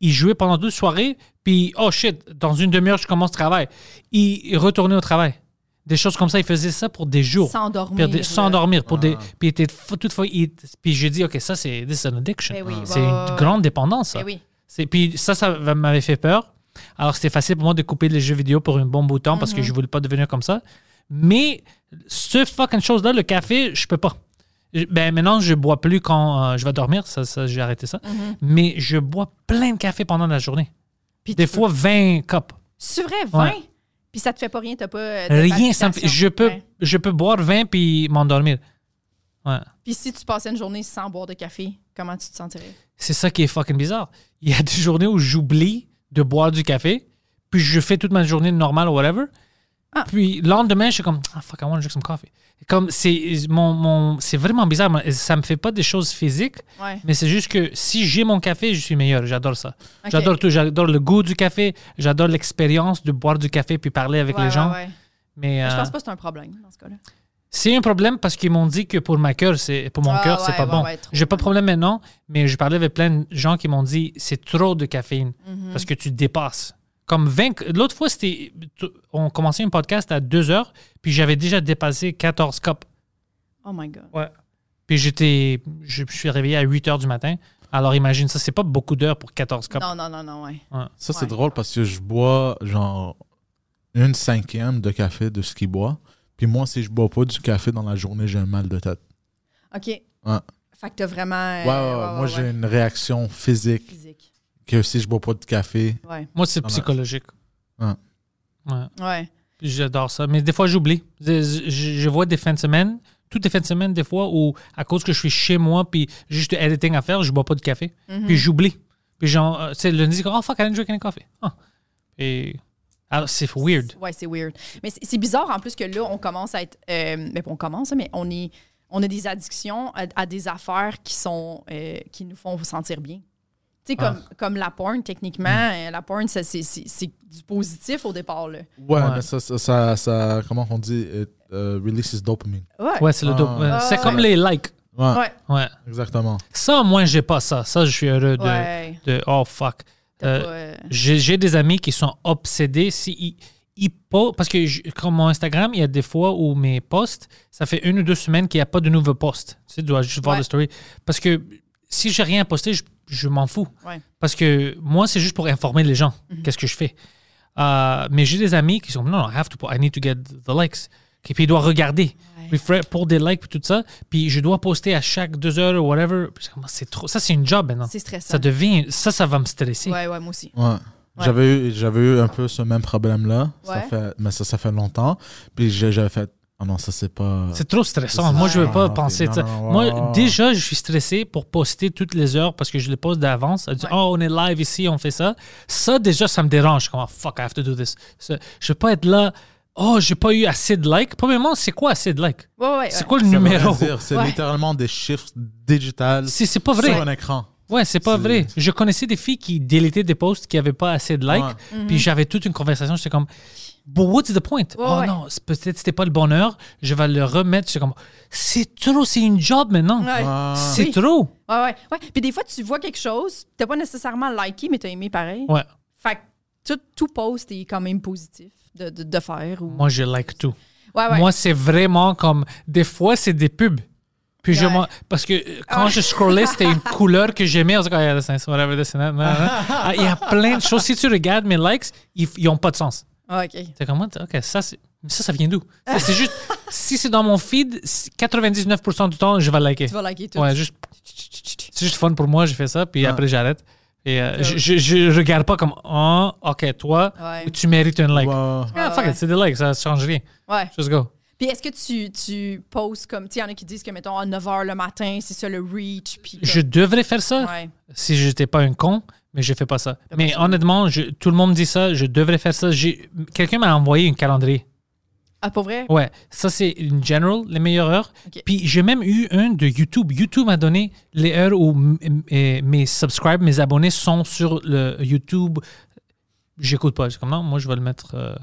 Il jouait pendant deux soirées. Puis, oh shit, dans une demi-heure, je commence le travail. Il, il retournait au travail. Des choses comme ça. Il faisait ça pour des jours. Sans dormir. Des- sans dormir. Pour des, Ah. puis il était toutefois. il- puis j'ai dit, OK, ça, c'est this is an addiction. Oui, c'est ouais, une grande dépendance, ça. Oui. C'est- Puis ça, ça m'avait fait peur. Alors, c'était facile pour moi de couper les jeux vidéo pour un bon bout de temps parce Mhm. que je voulais pas devenir comme ça. Mais ce fucking chose-là, le café, je peux pas. Ben, maintenant, je bois plus quand euh, je vais dormir. Ça, ça, j'ai arrêté ça. Mhm. Mais je bois plein de café pendant la journée. Puis Des fois, 20 cups. C'est vrai, 20? Ouais. Puis ça te fait pas rien, t'as pas. euh, de Rien, ça me fait- je, peux, Ouais. je peux boire 20 puis m'endormir. Ouais. Puis si tu passais une journée sans boire de café, comment tu te sentirais? C'est ça qui est fucking bizarre. Il y a des journées où j'oublie de boire du café, puis je fais toute ma journée normale ou whatever. Ah. Puis le lendemain, je suis comme, ah fuck, I want to drink some coffee. Comme c'est mon, mon c'est vraiment bizarre. Ça me fait pas des choses physiques, Ouais. mais c'est juste que si j'ai mon café, je suis meilleur. J'adore ça. J'adore tout. J'adore le goût du café. J'adore l'expérience de boire du café puis parler avec Ouais, les gens. ouais. Mais Je euh, pense pas que c'est un problème dans ce cas-là. c'est un problème parce qu'ils m'ont dit que pour ma cœur, c'est pour mon Ah, cœur, c'est pas bon. J'ai pas de problème maintenant, mais je parlais avec plein de gens qui m'ont dit c'est trop de caféine Mhm. parce que tu dépasses. Comme 20 l'autre fois c'était on commençait un podcast à 2 heures, puis j'avais déjà dépassé 14 cups. Oh my God. Ouais. Puis j'étais je, je suis réveillé à 8 heures du matin. Alors imagine ça, c'est pas beaucoup d'heures pour 14 cups. Non, non, non, non, ouais. Ça, c'est Ouais. drôle parce que je bois genre une cinquième de café de ce qu'il boit. Puis moi, si je bois pas du café dans la journée, j'ai un mal de tête. OK. Ouais. Fait que t'as vraiment. euh, Ouais, ouais, ouais. Moi, j'ai une réaction physique Physique. Que si je bois pas de café. Ouais. Moi c'est Ah, psychologique. Ouais. Ouais. J'adore ça. Mais des fois, j'oublie. Je, vois des fins de semaine, toutes les fins de semaine, des fois, où à cause que je suis chez moi, puis j'ai juste editing à faire, je bois pas de café. Mhm. Puis j'oublie. Puis genre, euh, tu sais, lundi, c'est comme, oh fuck, I didn't drink any coffee. Ah. Et alors, c'est weird. Ouais, c'est weird. Mais c'est c'est bizarre en plus que là, on commence à être. euh, mais on commence, mais on est. On a des addictions à, à des affaires qui sont euh, qui nous font sentir bien. Tu sais, comme, Ah. comme la porn, techniquement, euh, la porn, ça, c'est c'est- c'est du positif au départ. Là. Ouais, Ouais. mais ça, ça, ça, ça- comment on dit, it uh, releases dopamine. Ouais. Ouais, c'est le Ah. dope. Ouais, c'est Ah, comme les likes. Ouais, Ouais. Ouais. exactement. Ça, moi, j'ai pas ça. Ça, je suis heureux de. Ouais. de oh fuck. Euh, euh, J'ai j'ai des amis qui sont obsédés. Si ils, ils parce que je- comme mon Instagram, il y a des fois où mes posts, ça fait une ou deux semaines qu'il n'y a pas de nouveaux posts. Tu sais, tu dois juste voir Ouais. le story. Parce que si j'ai rien posté, je, je m'en fous. Ouais. Parce que moi, c'est juste pour informer les gens. Qu'est-ce que je fais. Euh, mais j'ai des amis qui sont non, non, I have to, I need to get the likes. Et puis ils doivent regarder Ouais. pour des likes et tout ça. Puis je dois poster à chaque deux heures ou whatever. C'est trop. Ça, c'est une job maintenant. C'est stressant. Ça devient. Ça, ça va me stresser. Ouais, ouais, moi aussi. Ouais. J'avais eu, j'avais eu un peu ce même problème-là. Ça Ouais. fait, mais ça, ça fait longtemps. Puis j'ai- j'avais fait, oh non, ça c'est pas. C'est trop stressant. Moi, je veux pas Ah, ok. penser Non, ça. non, non, Moi, déjà, je suis stressé pour poster toutes les heures parce que je les poste d'avance. Elle dit, Ouais. oh, on est live ici, on fait ça. Ça, déjà, ça me dérange. Comme, oh, fuck, I have to do this. Ça, je veux pas être là. Oh, j'ai pas eu assez de likes. Premièrement, c'est quoi assez de likes? Ouais, ouais. C'est ouais. quoi le Ça numéro? C'est Ouais. littéralement des chiffres digitales C'est c'est pas vrai. sur un écran. Ouais, c'est pas C'est- vrai. Je connaissais des filles qui délitaient des posts qui avaient pas assez de likes. Ouais. Puis j'avais toute une conversation. J'étais comme, but what's the point? Ouais, oh ouais. non, c'est- peut-être c'était pas le bonheur. Je vais le remettre. J'étais comme, c'est trop, c'est une job maintenant. Ouais. Ah. C'est Oui. trop. Ouais, ouais, ouais. Puis des fois, tu vois quelque chose, t'as pas nécessairement liké, mais t'as aimé pareil. Ouais. Fait que tout, tout post est quand même positif de, de, de faire. Ou... Moi, je like tout. ouais, ouais. Moi, c'est vraiment comme. Des fois, c'est des pubs. Puis je m'en- Parce que euh, quand je scrollais, c'était une couleur que j'aimais. On se dit, Ah. Ah, Il y a plein de choses. Si tu regardes mes likes, ils n'ont pas de sens. Ah, OK. C'est comme, OK, ça, c'est- ça, ça vient d'où? Ça, C'est juste. Si c'est dans mon feed, c'est 99% du temps, je vais liker. Tu vas liker tout. Ouais, juste. C'est juste fun pour moi, j'ai fait ça, puis Ah. après, j'arrête. Et euh, je, je, je regarde pas comme, oh, OK, toi, Ouais. tu mérites un like. Ah, fuck Ouais. it, c'est des likes, ça change rien. Ouais. Just go. Puis est-ce que tu, tu postes comme. Tu sais, il y en a qui disent que, mettons, à 9 h le matin, c'est ça le reach. Puis Je devrais faire ça Ouais. si j'étais pas un con, mais je fais pas ça. Pas Mais honnêtement, je- tout le monde dit ça, je devrais faire ça. Quelqu'un m'a envoyé un calendrier. Ah, pour vrai? Ouais, ça c'est une general, les meilleures heures. Puis j'ai même eu un de YouTube. YouTube m'a donné les heures où euh, mes subscribes, mes abonnés sont sur le YouTube. J'écoute pas. C'est comme non, moi je vais le mettre. euh.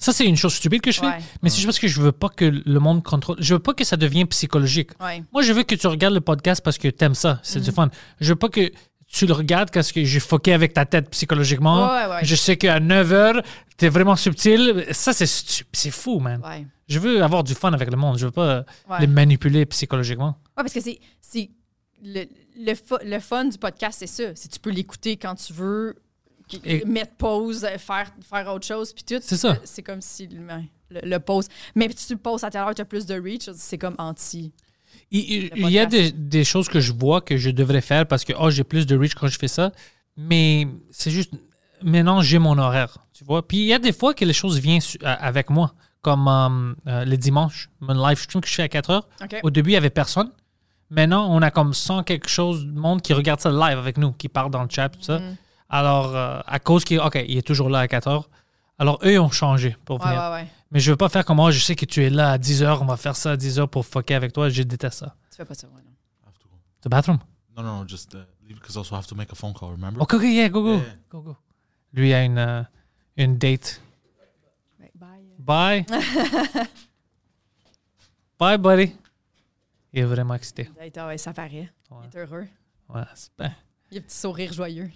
Ça c'est une chose stupide que je fais, Ouais. mais c'est juste parce que je veux pas que le monde contrôle. Je veux pas que ça devienne psychologique. Ouais. Moi, je veux que tu regardes le podcast parce que t'aimes ça. C'est Mhm. du fun. Je veux pas que tu le regardes parce que j'ai foqué avec ta tête psychologiquement. Ouais. Je sais qu'à 9 h, t'es vraiment subtil. Ça, c'est c'est fou, man. Je veux avoir du fun avec le monde. Je veux pas les manipuler psychologiquement. Ouais, parce que c'est. le, le, le fun du podcast, c'est ça. C'est tu peux l'écouter quand tu veux, Et- mettre pause, euh, faire, faire autre chose, puis tout. C'est ça. C'est comme si le, le, le pause. Mais si tu le poses à telle heure, tu as plus de reach, c'est comme anti. Il, y a des, choses que je vois que je devrais faire parce que oh, j'ai plus de reach quand je fais ça. Mais c'est juste. Maintenant, j'ai mon horaire. Tu vois? Puis il y a des fois que les choses viennent avec moi. Comme euh, euh, les dimanches, mon live stream que je fais à 4 heures. Au début, il n'y avait personne. Maintenant, on a comme 100 quelque chose de monde qui regarde ça live avec nous, qui parle dans le chat, tout ça. Mm. Alors, euh, à cause qu'il OK, il est toujours là à 4 heures, Alors, eux, ils ont changé pour venir. ouais, ouais. Mais je veux pas faire comme moi, je sais que tu es là à 10h, on va faire ça à 10h pour fucker avec toi. Je déteste ça. Tu fais pas ça, ouais, non. I have to go. The bathroom? No, no, no, just uh, leave because also I have to make a phone call. Remember? Ok, ok, yeah, go, go. Yeah. go, go. Lui a une, euh, une date. Bye. Bye. Bye, buddy. Il est vraiment excité. Ouais, ça paraît. Ouais. Il est heureux. Ouais, c'est Il a un petit sourire joyeux.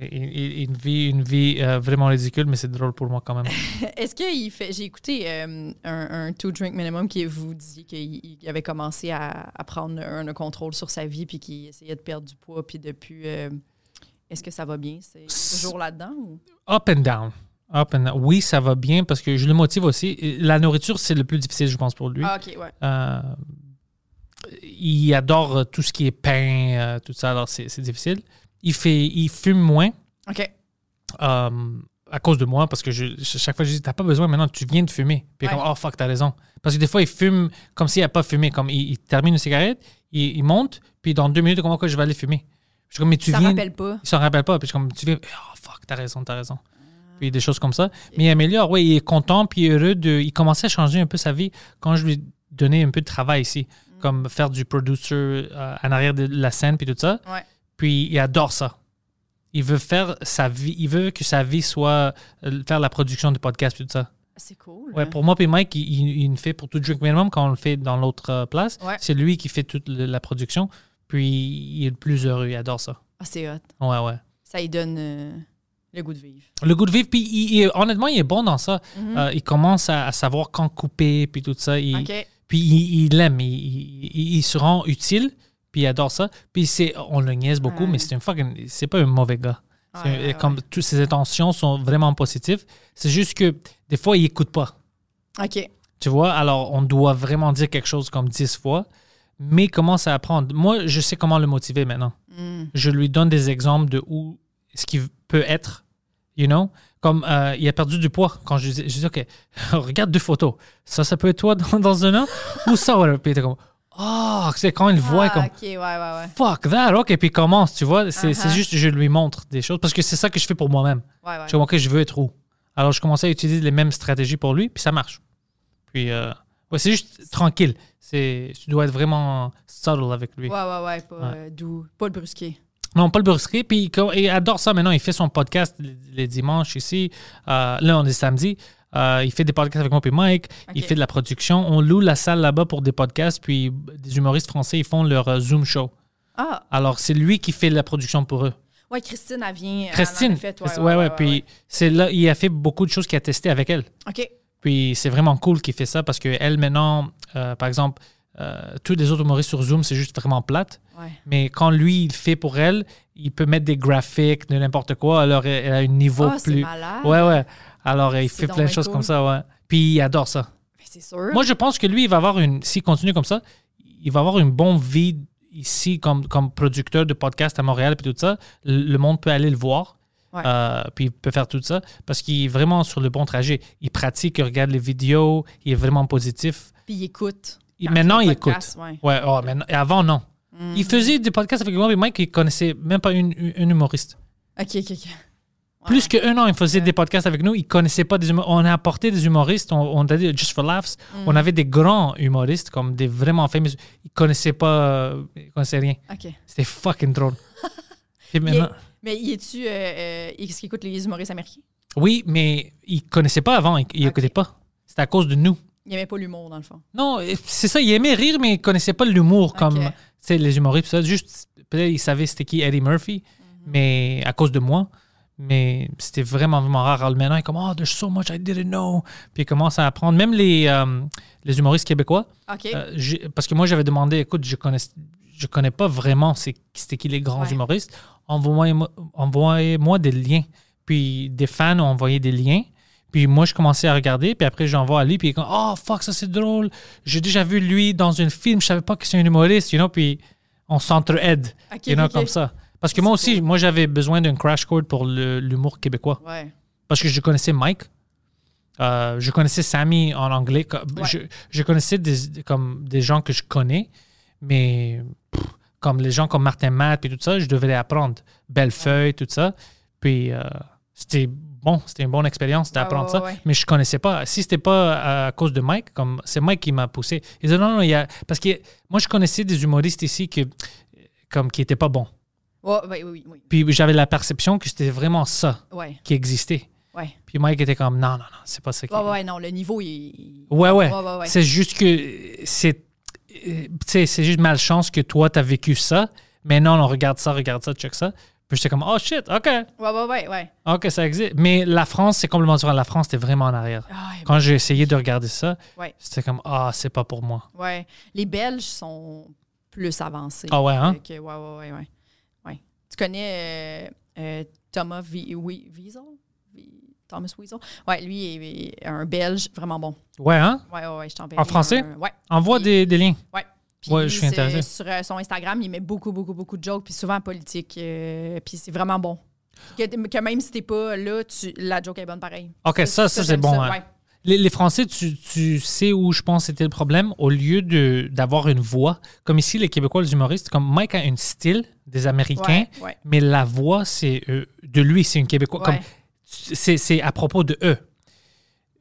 Une, vie, euh, vraiment ridicule, mais c'est drôle pour moi quand même. Est-ce qu'il fait. J'ai écouté euh, un, un two drink minimum qui vous disiez qu'il il avait commencé à, à prendre un, un contrôle sur sa vie puis qu'il essayait de perdre du poids puis depuis. euh, Est-ce que ça va bien? C'est toujours là-dedans ou? Up and down. Up and down. Oui, ça va bien parce que je le motive aussi. La nourriture, c'est le plus difficile, je pense, pour lui. Ah, ok, ouais. Il adore tout ce qui est pain, tout ça, alors c'est difficile. Il, fait, il fume moins OK. euh, à cause de moi parce que je, chaque fois je dis T'as pas besoin maintenant, tu viens de fumer. Puis Ouais. comme Oh fuck, t'as raison. Parce que des fois, il fume comme s'il n'a pas fumé. Comme il, il termine une cigarette, il, il monte, puis dans deux minutes, comment quoi je vais aller fumer? Je suis comme Mais tu ça viens. rappelle pas. Il s'en rappelle pas. Puis je suis comme, tu viens, oh fuck, t'as raison, t'as raison. Puis des choses comme ça. Mais il améliore, oui, il est content, puis heureux de. Il commençait à changer un peu sa vie quand je lui donnais un peu de travail ici, comme faire du producer euh, en arrière de la scène, puis tout ça. Ouais. Puis il adore ça. Il veut faire sa vie, il veut que sa vie soit euh, faire la production du podcast, puis tout ça. C'est cool. Ouais, hein? pour moi, puis Mike, il, il, il fait pour tout Drink Minimum quand on le fait dans l'autre euh, place. Ouais. C'est lui qui fait toute la production. Puis il est le plus heureux, il adore ça. Ah, c'est hot. Ouais, ouais. Ça lui donne euh, le goût de vivre. Le goût de vivre, puis il- il- honnêtement, il est bon dans ça. Mhm. Euh, il commence à, à savoir quand couper, puis tout ça. Il-. Puis il l'aime, il se rend utile, puis il adore ça. Puis c'est, on le niaise beaucoup, Ouais. mais c'est un fucking, c'est pas un mauvais gars. Ouais, ouais, comme ouais. toutes ses intentions sont vraiment positives. C'est juste que des fois, il écoute pas. OK. Tu vois, alors on doit vraiment dire quelque chose comme 10 fois, mais il commence à apprendre. Moi, je sais comment le motiver maintenant. Mm. Je lui donne des exemples de où ce qu'il peut être, you know? Comme euh, il a perdu du poids. Quand je dis, je dis OK, regarde deux photos. Ça, ça peut être toi dans, dans un an? Ou ça. whatever. Puis il oh, c'est quand il voit Ah, comme, OK, ouais, ouais, ouais. fuck that, OK. Puis il commence, tu vois. C'est c'est Uh-huh. juste, je lui montre des choses parce que c'est ça que je fais pour moi-même. Ouais, ouais. Je comme, OK, je veux être où? Alors, je commençais à utiliser les mêmes stratégies pour lui, puis ça marche. Puis, euh, ouais, c'est juste tranquille. Tu dois être vraiment subtle avec lui. Ouais, ouais, ouais, pas euh, doux. Pas le brusquer. Non, pas le brusquer. Puis il, adore ça maintenant. Il fait son podcast les, les dimanches ici. Euh, là, on est samedi. Euh, il fait des podcasts avec moi et Mike. Il fait de la production. On loue la salle là-bas pour des podcasts. Puis des humoristes français, ils font leur euh, Zoom show. Ah, Alors, c'est lui qui fait la production pour eux. ouais, Christine, elle vient. Christine. fait, Christ- ouais, ouais, Puis c'est là, il a fait beaucoup de choses qu'il a testé avec elle. OK. Puis c'est vraiment cool qu'il fait ça parce qu'elle, maintenant, euh, par exemple, euh, tous les autres humoristes sur Zoom, c'est juste vraiment plate. Ouais. Mais quand lui, il fait pour elle, il peut mettre des graphiques, de n'importe quoi. Alors, elle a un niveau c'est plus. malade. Ouais, ouais. Alors, il fait plein de choses cool. comme ça, ouais. Puis il adore ça. Ben, C'est sûr. Moi, je pense que lui, il va avoir une. S'il continue comme ça, il va avoir une bonne vie ici comme, comme producteur de podcast à Montréal puis tout ça. Le, monde peut aller le voir. Ouais. Euh, puis il peut faire tout ça parce qu'il est vraiment sur le bon trajet. Il pratique, il regarde les vidéos, il est vraiment positif. Puis il écoute. Il- maintenant, il écoute. Ouais. Ouais, oh, maintenant- et avant, non. Il faisait des podcasts avec moi et Mike, il connaissait même pas une, une humoriste. OK, OK, OK. Plus Ouais. qu'un an, il faisait Ouais. des podcasts avec nous. Il connaissait pas des humoristes. On a apporté des humoristes. On, on a dit Just for Laughs. Mm. On avait des grands humoristes, comme des vraiment fameux. Ils connaissaient pas. euh, Ils connaissaient rien. OK. C'était fucking drôle. Et maintenant- Mais y es-tu. Euh, euh, est-ce qu'il écoute les humoristes américains? oui, mais ils connaissaient pas avant. Ils, ils Ok. écoutaient pas. C'était à cause de nous. Il aimait pas l'humour, dans le fond. Non, c'est ça. Ils aimaient rire, mais ils connaissaient pas l'humour comme Ok. tu sais, les humoristes. Ça. Juste, peut-être ils savaient c'était qui Eddie Murphy, Mhm. mais à cause de moi. Mais c'était vraiment, vraiment rare. Alors maintenant, il est comme, oh, there's so much I didn't know. Puis il commence à apprendre. Même les, euh, les humoristes québécois, euh, parce que moi, j'avais demandé, écoute, je connais, je connais pas vraiment c'était qui les grands Ouais. humoristes. Envoyez-moi des liens. Puis des fans ont envoyé des liens. Puis moi, je commençais à regarder. Puis après, j'envoie à lui. Puis il est comme, oh, fuck, ça c'est drôle. J'ai déjà vu lui dans un film. Je savais pas que c'est un humoriste, you know. Puis on s'entraide, OK, you know, OK, comme ça. Parce que moi aussi, cool. moi, j'avais besoin d'un crash course pour l'humour québécois. Ouais. Parce que je connaissais Mike. Euh, je connaissais Sammy en anglais. Ouais. Je, je connaissais des, comme des gens que je connais, mais pff, comme les gens comme Martin Matt et tout ça, je devais apprendre. Bellefeuille, tout ça. Puis euh, c'était bon, c'était une bonne expérience d'apprendre Ouais, ouais, ça. ouais. Mais je connaissais pas. Si c'était pas à cause de Mike, comme c'est Mike qui m'a poussé. Il disait non, non, il y a. Parce que moi, je connaissais des humoristes ici que, comme, qui étaient pas bons. Ouais, oui, oui, Puis j'avais la perception que c'était vraiment ça oui. Ouais, qui existait. ouais. Puis Mike était comme non, non, non, c'est pas ça qui. Ouais, ouais, non, le niveau, il. Ouais, ouais. Ouais, ouais, ouais. C'est juste que c'est. Tu sais, c'est juste malchance que toi, t'as vécu ça. Mais non, on regarde ça, regarde ça, check ça. Puis j'étais comme, oh shit, OK. Ouais, ouais, ouais, ouais. OK, ça existe. Mais la France, c'est complètement différent. La France, c'était vraiment en arrière. Ah, Quand j'ai essayé de regarder ça, c'était comme, ah, c'est pas pour moi. ouais. Les Belges sont plus avancés. Ah ouais, hein? Que, ouais, ouais, ouais, connais euh, euh, Thomas Vi- Oui- Wiesel? Thomas Wiesel? Ouais, lui est, est un Belge vraiment bon. Ouais, hein? Ouais, ouais, ouais, je t'enverrai En français? un- ouais. Envoie des, des liens. Ouais. Puis Ouais, lui, je suis intéressé. Sur euh, son Instagram, il met beaucoup, beaucoup, beaucoup de jokes, puis souvent politique. euh, puis c'est vraiment bon. Que, que même si t'es pas là, tu, la joke est bonne pareil. OK, ça, ça, c'est bon. ça, hein. ouais. Les, les Français, tu, tu sais où je pense c'était le problème. Au lieu de- d'avoir une voix, comme ici, les Québécois, les humoristes, comme Mike a un style des Américains, Ouais, ouais. mais la voix, c'est euh, de lui, c'est une Québécois. Ouais. c'est c'est à propos de eux.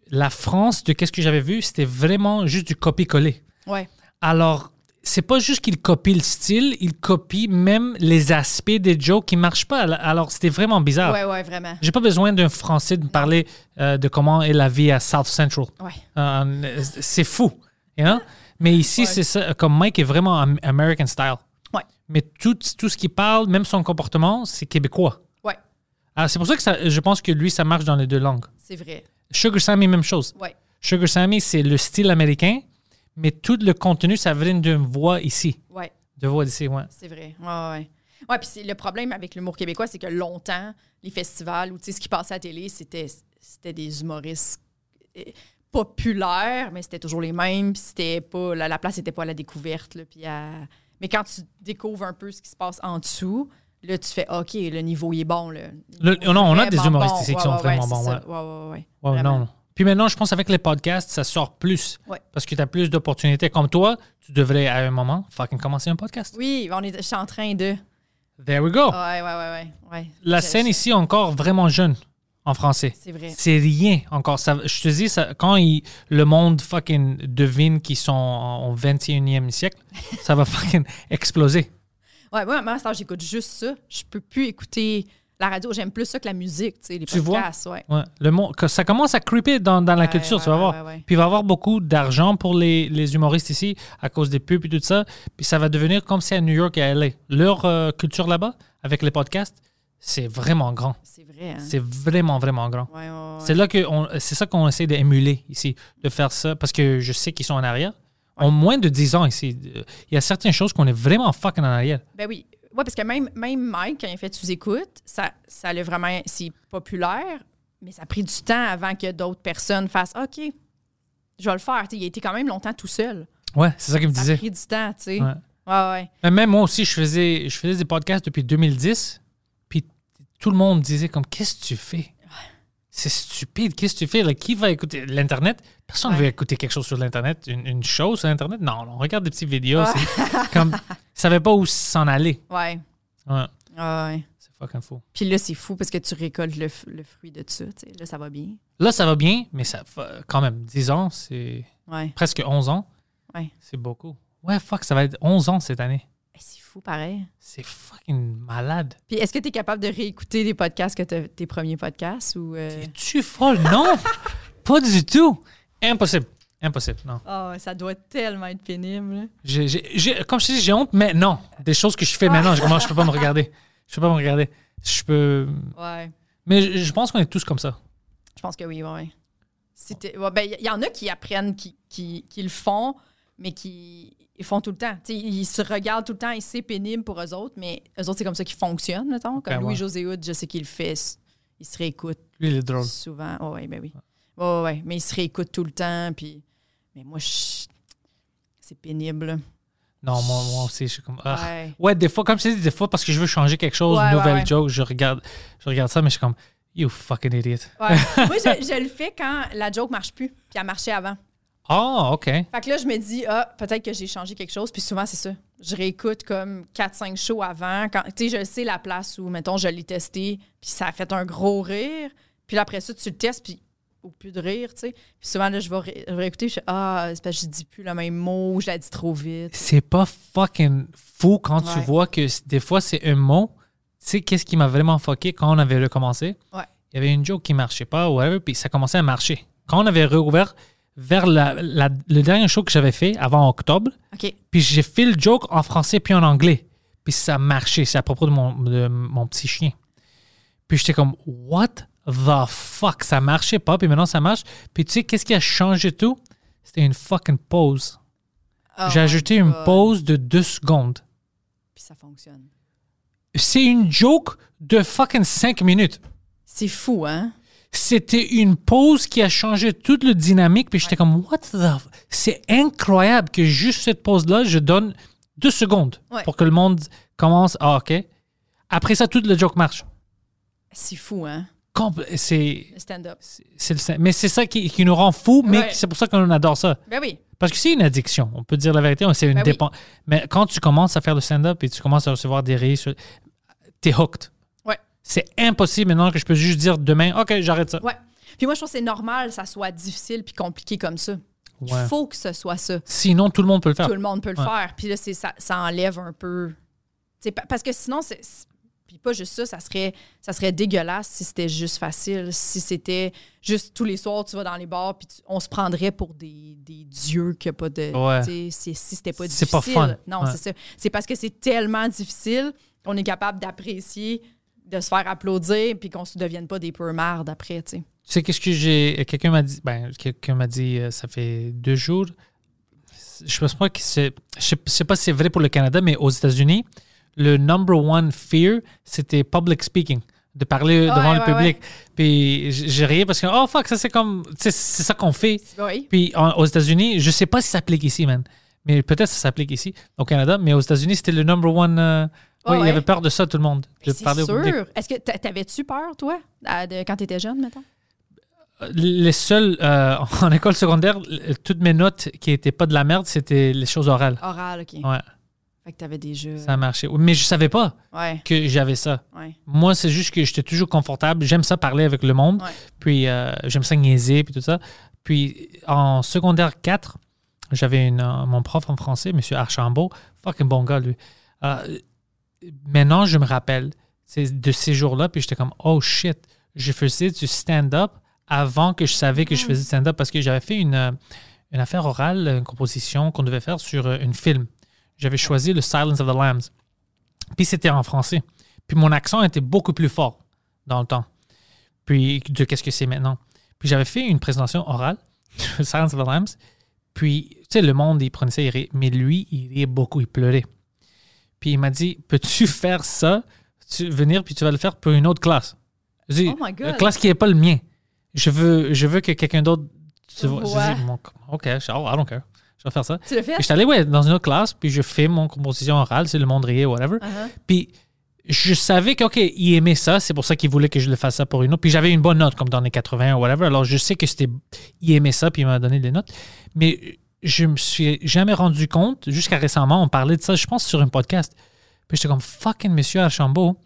La France, de qu'est-ce que j'avais vu, c'était vraiment juste du copier-coller. Ouais. Alors, c'est pas juste qu'il copie le style, il copie même les aspects des jokes qui marchent pas. Alors, c'était vraiment bizarre. Ouais, ouais, vraiment. J'ai pas besoin d'un Français de me parler euh, de comment est la vie à South Central. Ouais. Euh, c'est fou. you know? Mais ici, Ouais. c'est ça. Comme Mike est vraiment am- American style. Ouais. Mais tout, tout ce qu'il parle, même son comportement, c'est québécois. Ouais, Alors, c'est pour ça que ça- je pense que lui, ça marche dans les deux langues. c'est vrai. Sugar Sammy, même chose. Ouais. Sugar Sammy, c'est le style américain, mais tout le contenu, ça vient d'une voix ici. Ouais, De voix d'ici, ouais. c'est vrai. Ouais, ouais, ouais. Puis c'est- le problème avec l'humour québécois, c'est que longtemps, les festivals ou ce qui passait à la télé, c'était, c'était des humoristes euh, populaires, mais c'était toujours les mêmes. Puis c'était pas, la, la place n'était pas à la découverte. Là, puis à- Mais quand tu découvres un peu ce qui se passe en dessous, là, tu fais OK, le niveau il est bon. Là. Le- non, on a des humoristes ici qui sont vraiment bons, c'est ouais. ça. Puis maintenant, je pense avec les podcasts, ça sort plus. Ouais. Parce que tu as plus d'opportunités. Comme toi, tu devrais à un moment fucking commencer un podcast. Oui, on est, je suis en train de. There we go. Ouais, ouais, ouais, ouais. La scène je- ici encore vraiment jeune en français. C'est vrai. C'est rien encore. Ça, je te dis, ça, quand il- le monde fucking devine qu'ils sont au 21e siècle, ça va fucking exploser. Ouais, moi, à j'écoute juste ça. Je peux plus écouter la radio. J'aime plus ça que la musique, tu sais, les Tu vois? podcasts. Ouais. Ouais. Le monde, ça commence à creeper dans, dans la Ouais, culture, ouais, tu vas voir. ouais, ouais. Puis il va y avoir beaucoup d'argent pour les, les humoristes ici à cause des pubs et tout ça. Puis ça va devenir comme c'est à New York et à LA. Leur euh, culture là-bas, avec les podcasts, c'est vraiment grand. C'est vrai. Hein? C'est vraiment, vraiment grand. C'est là que on- c'est ça qu'on essaie d'émuler ici, de faire ça, parce que je sais qu'ils sont en arrière. En moins de 10 ans ici, il y a certaines choses qu'on est vraiment fucking en arrière. Ben oui. Ouais, parce que même, même Mike, quand il fait sous-écoute, ça, ça l'a vraiment. C'est populaire, mais ça a pris du temps avant que d'autres personnes fassent OK, je vais le faire. Il a été quand même longtemps tout seul. Ouais, c'est ça qu'il me Ça a disait. pris du temps, tu sais. Ouais. Ouais, ouais. Mais même moi aussi, je faisais, je faisais des podcasts depuis 2010, puis tout le monde disait comme, qu'est-ce que tu fais? C'est stupide, qu'est-ce que tu fais? Là, qui va écouter l'Internet? Personne ne Ouais. veut écouter quelque chose sur l'Internet, une, une chose sur l'Internet? Non, on regarde des petites vidéos. Ouais. c'est Comme, ils savaient pas où s'en aller. Ouais. Ouais, Ouais, ouais. c'est fucking fou. Puis là, c'est fou parce que tu récoltes le, le fruit de ça. Là, ça va bien. Là, ça va bien, mais ça fa- quand même, 10 ans, c'est presque 11 ans. Ouais. C'est beaucoup. Ouais, fuck, ça va être 11 ans cette année. C'est fou, pareil. C'est fucking malade. Puis est-ce que tu es capable de réécouter des podcasts que tes premiers podcasts ou. euh, Es-tu folle? Non! pas du tout! Impossible. Impossible, non. Ah, ça doit tellement être pénible. j'ai- comme je te dis, j'ai honte, mais non. Des choses que je fais maintenant, je, peux pas me regarder. Je peux pas me regarder. Je peux. Ouais. Mais je, je pense qu'on est tous comme ça. Je pense que oui, ouais, ouais. C'était- ouais, ben, Il y en a qui apprennent, qui, qui, qui le font, mais qui ils font tout le temps. Ils se regardent tout le temps et c'est pénible pour eux autres, mais eux autres, c'est comme ça qu'ils fonctionnent, mettons. Comme Ben. Louis-José Hood, je sais qu'il le fait. Il se réécoute Lui, il est drôle. souvent. Oh, ben oui. Ouais, ouais. Mais il se réécoute tout le temps, puis... Mais moi, je- c'est pénible. là. Non, moi, moi aussi, je suis comme. ah. Ouais. Ouais, des fois, comme je te dis, des fois, parce que je veux changer quelque chose, Ouais, une nouvelle ouais. joke, je regarde, je regarde ça, mais je suis comme, you fucking idiot. Moi, je, je le fais quand la joke marche plus, puis elle marchait avant. Ah, OK. Fait que là, je me dis, ah, peut-être que j'ai changé quelque chose. Puis souvent, c'est ça. Je réécoute comme 4-5 shows avant. Quand, tu sais, je sais la place où, mettons, je l'ai testé, puis ça a fait un gros rire. Puis là, après ça, tu le testes, puis au plus de rire, tu sais. Puis souvent, là, je vais, ré- réécouter, je fais Ah, c'est parce que je dis plus le même mot, je la dis trop vite. C'est pas fucking fou quand tu vois que des fois, c'est un mot. Tu sais, qu'est-ce qui m'a vraiment fucké quand on avait recommencé? Ouais. Il y avait une joke qui marchait pas, whatever, puis ça commençait à marcher. Quand on avait rouvert vers la, la- le dernier show que j'avais fait avant octobre, puis j'ai fait le joke en français puis en anglais. Puis ça marchait. C'est à propos de mon, de mon petit chien. Puis j'étais comme, what the fuck? Ça marchait pas, puis maintenant ça marche. Puis tu sais, qu'est-ce qui a changé tout? C'était une fucking pause. Oh J'ai ajouté une pause de deux secondes. Puis ça fonctionne. C'est une joke de fucking cinq minutes. C'est fou, hein? C'était une pause qui a changé toute le dynamique. Puis j'étais comme, what the... C'est incroyable que juste cette pause-là, je donne deux secondes Ouais. pour que le monde commence. Ah, OK. Après ça, tout le joke marche. C'est fou, hein? C'est... Le stand-up. Mais c'est ça qui, qui nous rend fous, mais Ouais. c'est pour ça qu'on adore ça. Ben oui. Parce que c'est une addiction, on peut dire la vérité, c'est une Ben oui. Mais quand tu commences à faire le stand-up et tu commences à recevoir des rires, t'es hooked. C'est impossible maintenant que je peux juste dire demain, OK, j'arrête ça. Ouais. Puis moi, je trouve que c'est normal que ça soit difficile puis compliqué comme ça. Il Ouais. faut que ce soit ça. Sinon, tout le monde peut le faire. Tout le monde peut le Ouais. faire. Puis là, c'est, ça, ça enlève un peu. Parce que sinon, c'est. c'est- Puis pas juste ça, ça serait, ça serait dégueulasse si c'était juste facile. Si c'était juste tous les soirs, tu vas dans les bars, puis tu- on se prendrait pour des, des dieux qui a pas de. Ouais. Si, si c'était pas C'est difficile. pas fun. Non, c'est ça. C'est parce que c'est tellement difficile qu'on est capable d'apprécier, de se faire applaudir, puis qu'on se devienne pas des peu mardes après, tu sais. Tu sais, qu'est-ce que j'ai. Quelqu'un m'a dit. Ben, quelqu'un m'a dit, euh, ça fait deux jours. Je pense pas que c'est. Je sais, pas si c'est vrai pour le Canada, mais aux États-Unis, le number one fear, c'était public speaking. De parler devant le ouais, public. Puis j'ai ri parce que, oh fuck, ça c'est comme. C'est ça qu'on fait. Oui. Puis en- aux États-Unis, je sais pas si ça s'applique ici, man. Mais peut-être ça s'applique ici, au Canada. Mais aux États-Unis, c'était le number one. euh, Ouais, oui, il ouais. avait peur de ça, tout le monde. De parler au sûr. Est-ce que t'a- t'avais-tu peur, toi, de- quand tu étais jeune, mettons? Les seuls, euh, en école secondaire, toutes mes notes qui étaient pas de la merde, c'était les choses orales. Oral, OK. Ouais, Fait que t'avais déjà. ça a marché. Mais je savais pas Ouais, que j'avais ça. ouais. Moi, c'est juste que j'étais toujours confortable. J'aime ça parler avec le monde. Ouais. Puis euh, j'aime ça niaiser, puis tout ça. Puis en secondaire 4, j'avais une, euh, mon prof en français, M. Archambault. Fucking bon gars, lui. Euh, maintenant, je me rappelle de ces jours-là, puis j'étais comme, oh shit, je faisais du stand-up avant que je savais que je faisais du stand-up parce que j'avais fait une, euh, une affaire orale, une composition qu'on devait faire sur euh, un film. J'avais choisi le Silence of the Lambs. Puis c'était en français. Puis mon accent était beaucoup plus fort dans le temps. Puis de qu'est-ce que c'est maintenant? Puis j'avais fait une présentation orale, Silence of the Lambs. Puis, tu sais, le monde, il prenait ça, il riait. Mais lui, il riait beaucoup, il pleurait. Puis il m'a dit Peux-tu faire ça? Tu, Venir, puis tu vas le faire pour une autre classe. J'ai dit, Oh my God. Une classe qui n'est pas le mien. Je veux, je veux que quelqu'un d'autre. tu vois. Mon- OK, je- oh, I don't care. Je vais faire ça. Tu? Puis j'étais allé ouais, dans une autre classe, puis je fais mon composition orale, c'est le monde riait, whatever. Uh-huh. Puis je savais que, OK, il aimait ça, c'est pour ça qu'il voulait que je le fasse ça pour une autre. Puis j'avais une bonne note, comme dans les 80 ou whatever. Alors je sais que c'était. Il aimait ça, puis il m'a donné des notes. Mais je me suis jamais rendu compte, jusqu'à récemment, on parlait de ça, je pense, sur un podcast. Puis j'étais comme, fucking monsieur Archambault.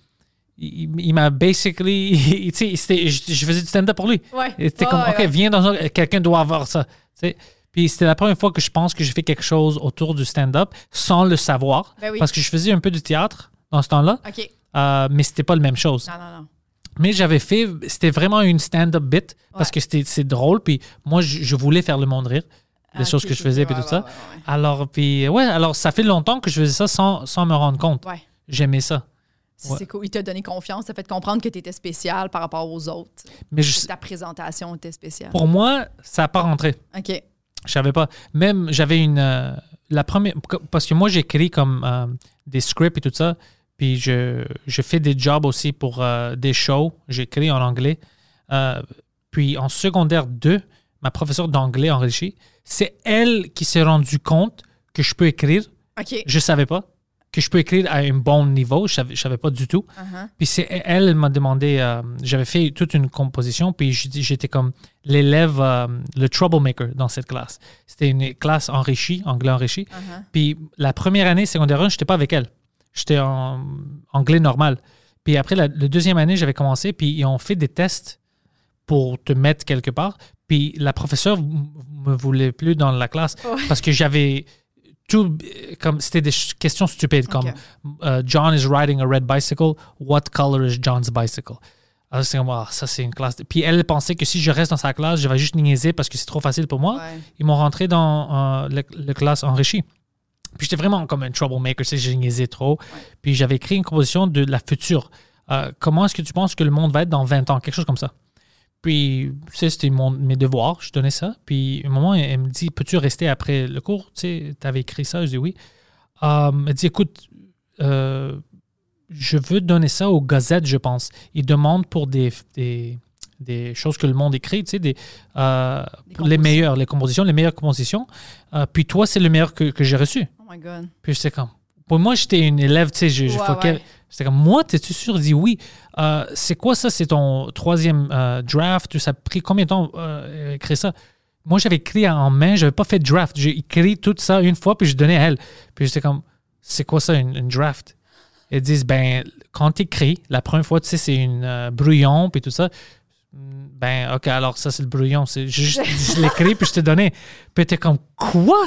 Il, il m'a basically. tu sais, je, je faisais du stand-up pour lui. Ouais. C'était comme, ouais, OK, ouais. viens dans un. Quelqu'un doit avoir ça. tu sais. Puis c'était la première fois que je pense que j'ai fait quelque chose autour du stand-up sans le savoir. Ben oui. Parce que je faisais un peu du théâtre dans ce temps-là, OK. euh, mais c'était pas la même chose. Non, non, non. Mais j'avais fait, c'était vraiment une stand-up bit parce Ouais. que c'était c'est drôle. Puis moi, je, je voulais faire le monde rire, les Ah, choses que je faisais, ouais, puis tout ouais, ça. ouais, Alors, puis ouais, alors ça fait longtemps que je faisais ça sans, sans me rendre compte. J'aimais ça. C'est cool. Il t'a donné confiance, t'a fait comprendre que tu étais spécial par rapport aux autres. Mais je- Ta présentation était spéciale. pour moi, ça n'a pas rentré. OK. Je savais pas. Même, j'avais une. euh, la première. Parce que moi, j'écris comme euh, des scripts et tout ça. Puis je, je fais des jobs aussi pour euh, des shows. J'écris en anglais. Puis en secondaire 2, ma professeure d'anglais enrichi, c'est elle qui s'est rendue compte que je peux écrire. OK. Je savais pas. Que je peux écrire à un bon niveau. Je savais, je savais pas du tout. Uh-huh. Puis c'est elle, elle m'a demandé, euh, j'avais fait toute une composition, puis j'étais comme l'élève, euh, le troublemaker dans cette classe. C'était une classe enrichie, anglais enrichi. Uh-huh. Puis la première année secondaire 1, je n'étais pas avec elle. J'étais en anglais normal. Puis après, la, la deuxième année, j'avais commencé, puis ils ont fait des tests pour te mettre quelque part. Puis la professeure me voulait plus dans la classe Ouais. parce que j'avais tout comme c'était des questions stupides comme euh, John is riding a red bicycle. What color is John's bicycle? Alors, c'est comme, ah, ça, c'est une classe. Puis elle pensait que si je reste dans sa classe, je vais juste niaiser parce que c'est trop facile pour moi. Ouais. Ils m'ont rentré dans euh, le, le classe enrichie. Puis j'étais vraiment comme un troublemaker, tu sais, j'ai niaisé trop. Puis j'avais écrit une composition de la future. Euh, comment est-ce que tu penses que le monde va être dans 20 ans? Quelque chose comme ça. Puis, c'était mon- mes devoirs, je donnais ça. Puis, un moment, elle, elle me dit Peux-tu rester après le cours? Tu sais, avais écrit ça Je dis oui. Euh, elle dit Écoute, euh, je veux donner ça aux gazettes, je pense. Ils demandent pour des, des, des choses que le monde écrit, tu sais, des, euh, les meilleures, les compositions, les meilleures compositions. Euh, puis toi, c'est le meilleur que, que j'ai reçu. Oh my God. Puis comme, pour moi, j'étais une élève, tu sais, je, je Ouais. J'étais comme, moi, t'es-tu sûr? Dit oui. Euh, c'est quoi ça? C'est ton troisième euh, draft? Ça a pris combien de temps euh, écrire ça? Moi, j'avais écrit en main, j'avais pas fait de draft. J'ai écrit tout ça une fois, puis je donnais à elle. Puis j'étais comme, c'est quoi ça, une, une draft? Ils disent, ben, quand t'écris, la première fois, tu sais, c'est une euh, brouillon, puis tout ça. Ben, OK, alors ça, c'est le brouillon. C'est juste, je l'écris, puis je te donnais. Puis t'es comme, quoi?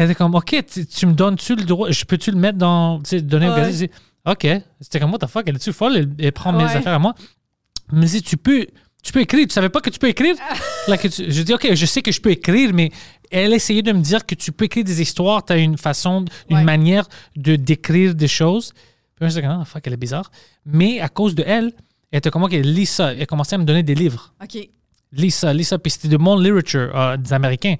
Elle était comme, OK, tu, tu me donnes-tu le droit? Je peux-tu le mettre dans. Tu sais, donner au Ouais. gazette? OK. C'était comme, what the fuck? Elle est-tu folle? Elle, elle prend mes affaires à moi. Elle me dit, tu peux, tu peux écrire. Tu savais pas que tu peux écrire? Là, que tu- je dis, OK, je sais que je peux écrire, mais elle essayait de me dire que tu peux écrire des histoires. Tu as une façon, une Ouais. manière de décrire des choses. Puis moi, j'étais comme, ah, fuck, elle est bizarre. Mais à cause de elle, elle était comme, OK, lis ça. Elle commençait à me donner des livres OK. lis ça, lis ça. Puis c'était de mon literature euh, des Américains.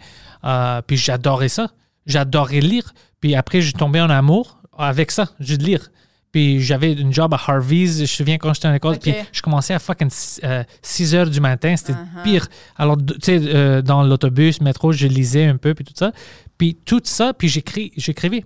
Euh, puis j'adorais ça. J'adorais lire. Puis après, j'ai tombé en amour avec ça, juste lire. Puis j'avais une job à Harvey's, je me souviens quand j'étais en école. Puis je commençais à fucking 6 heures du matin, c'était Uh-huh. pire. Alors, tu sais, euh, dans l'autobus, métro, je lisais un peu, puis tout ça. Puis tout ça, puis j'écrivais.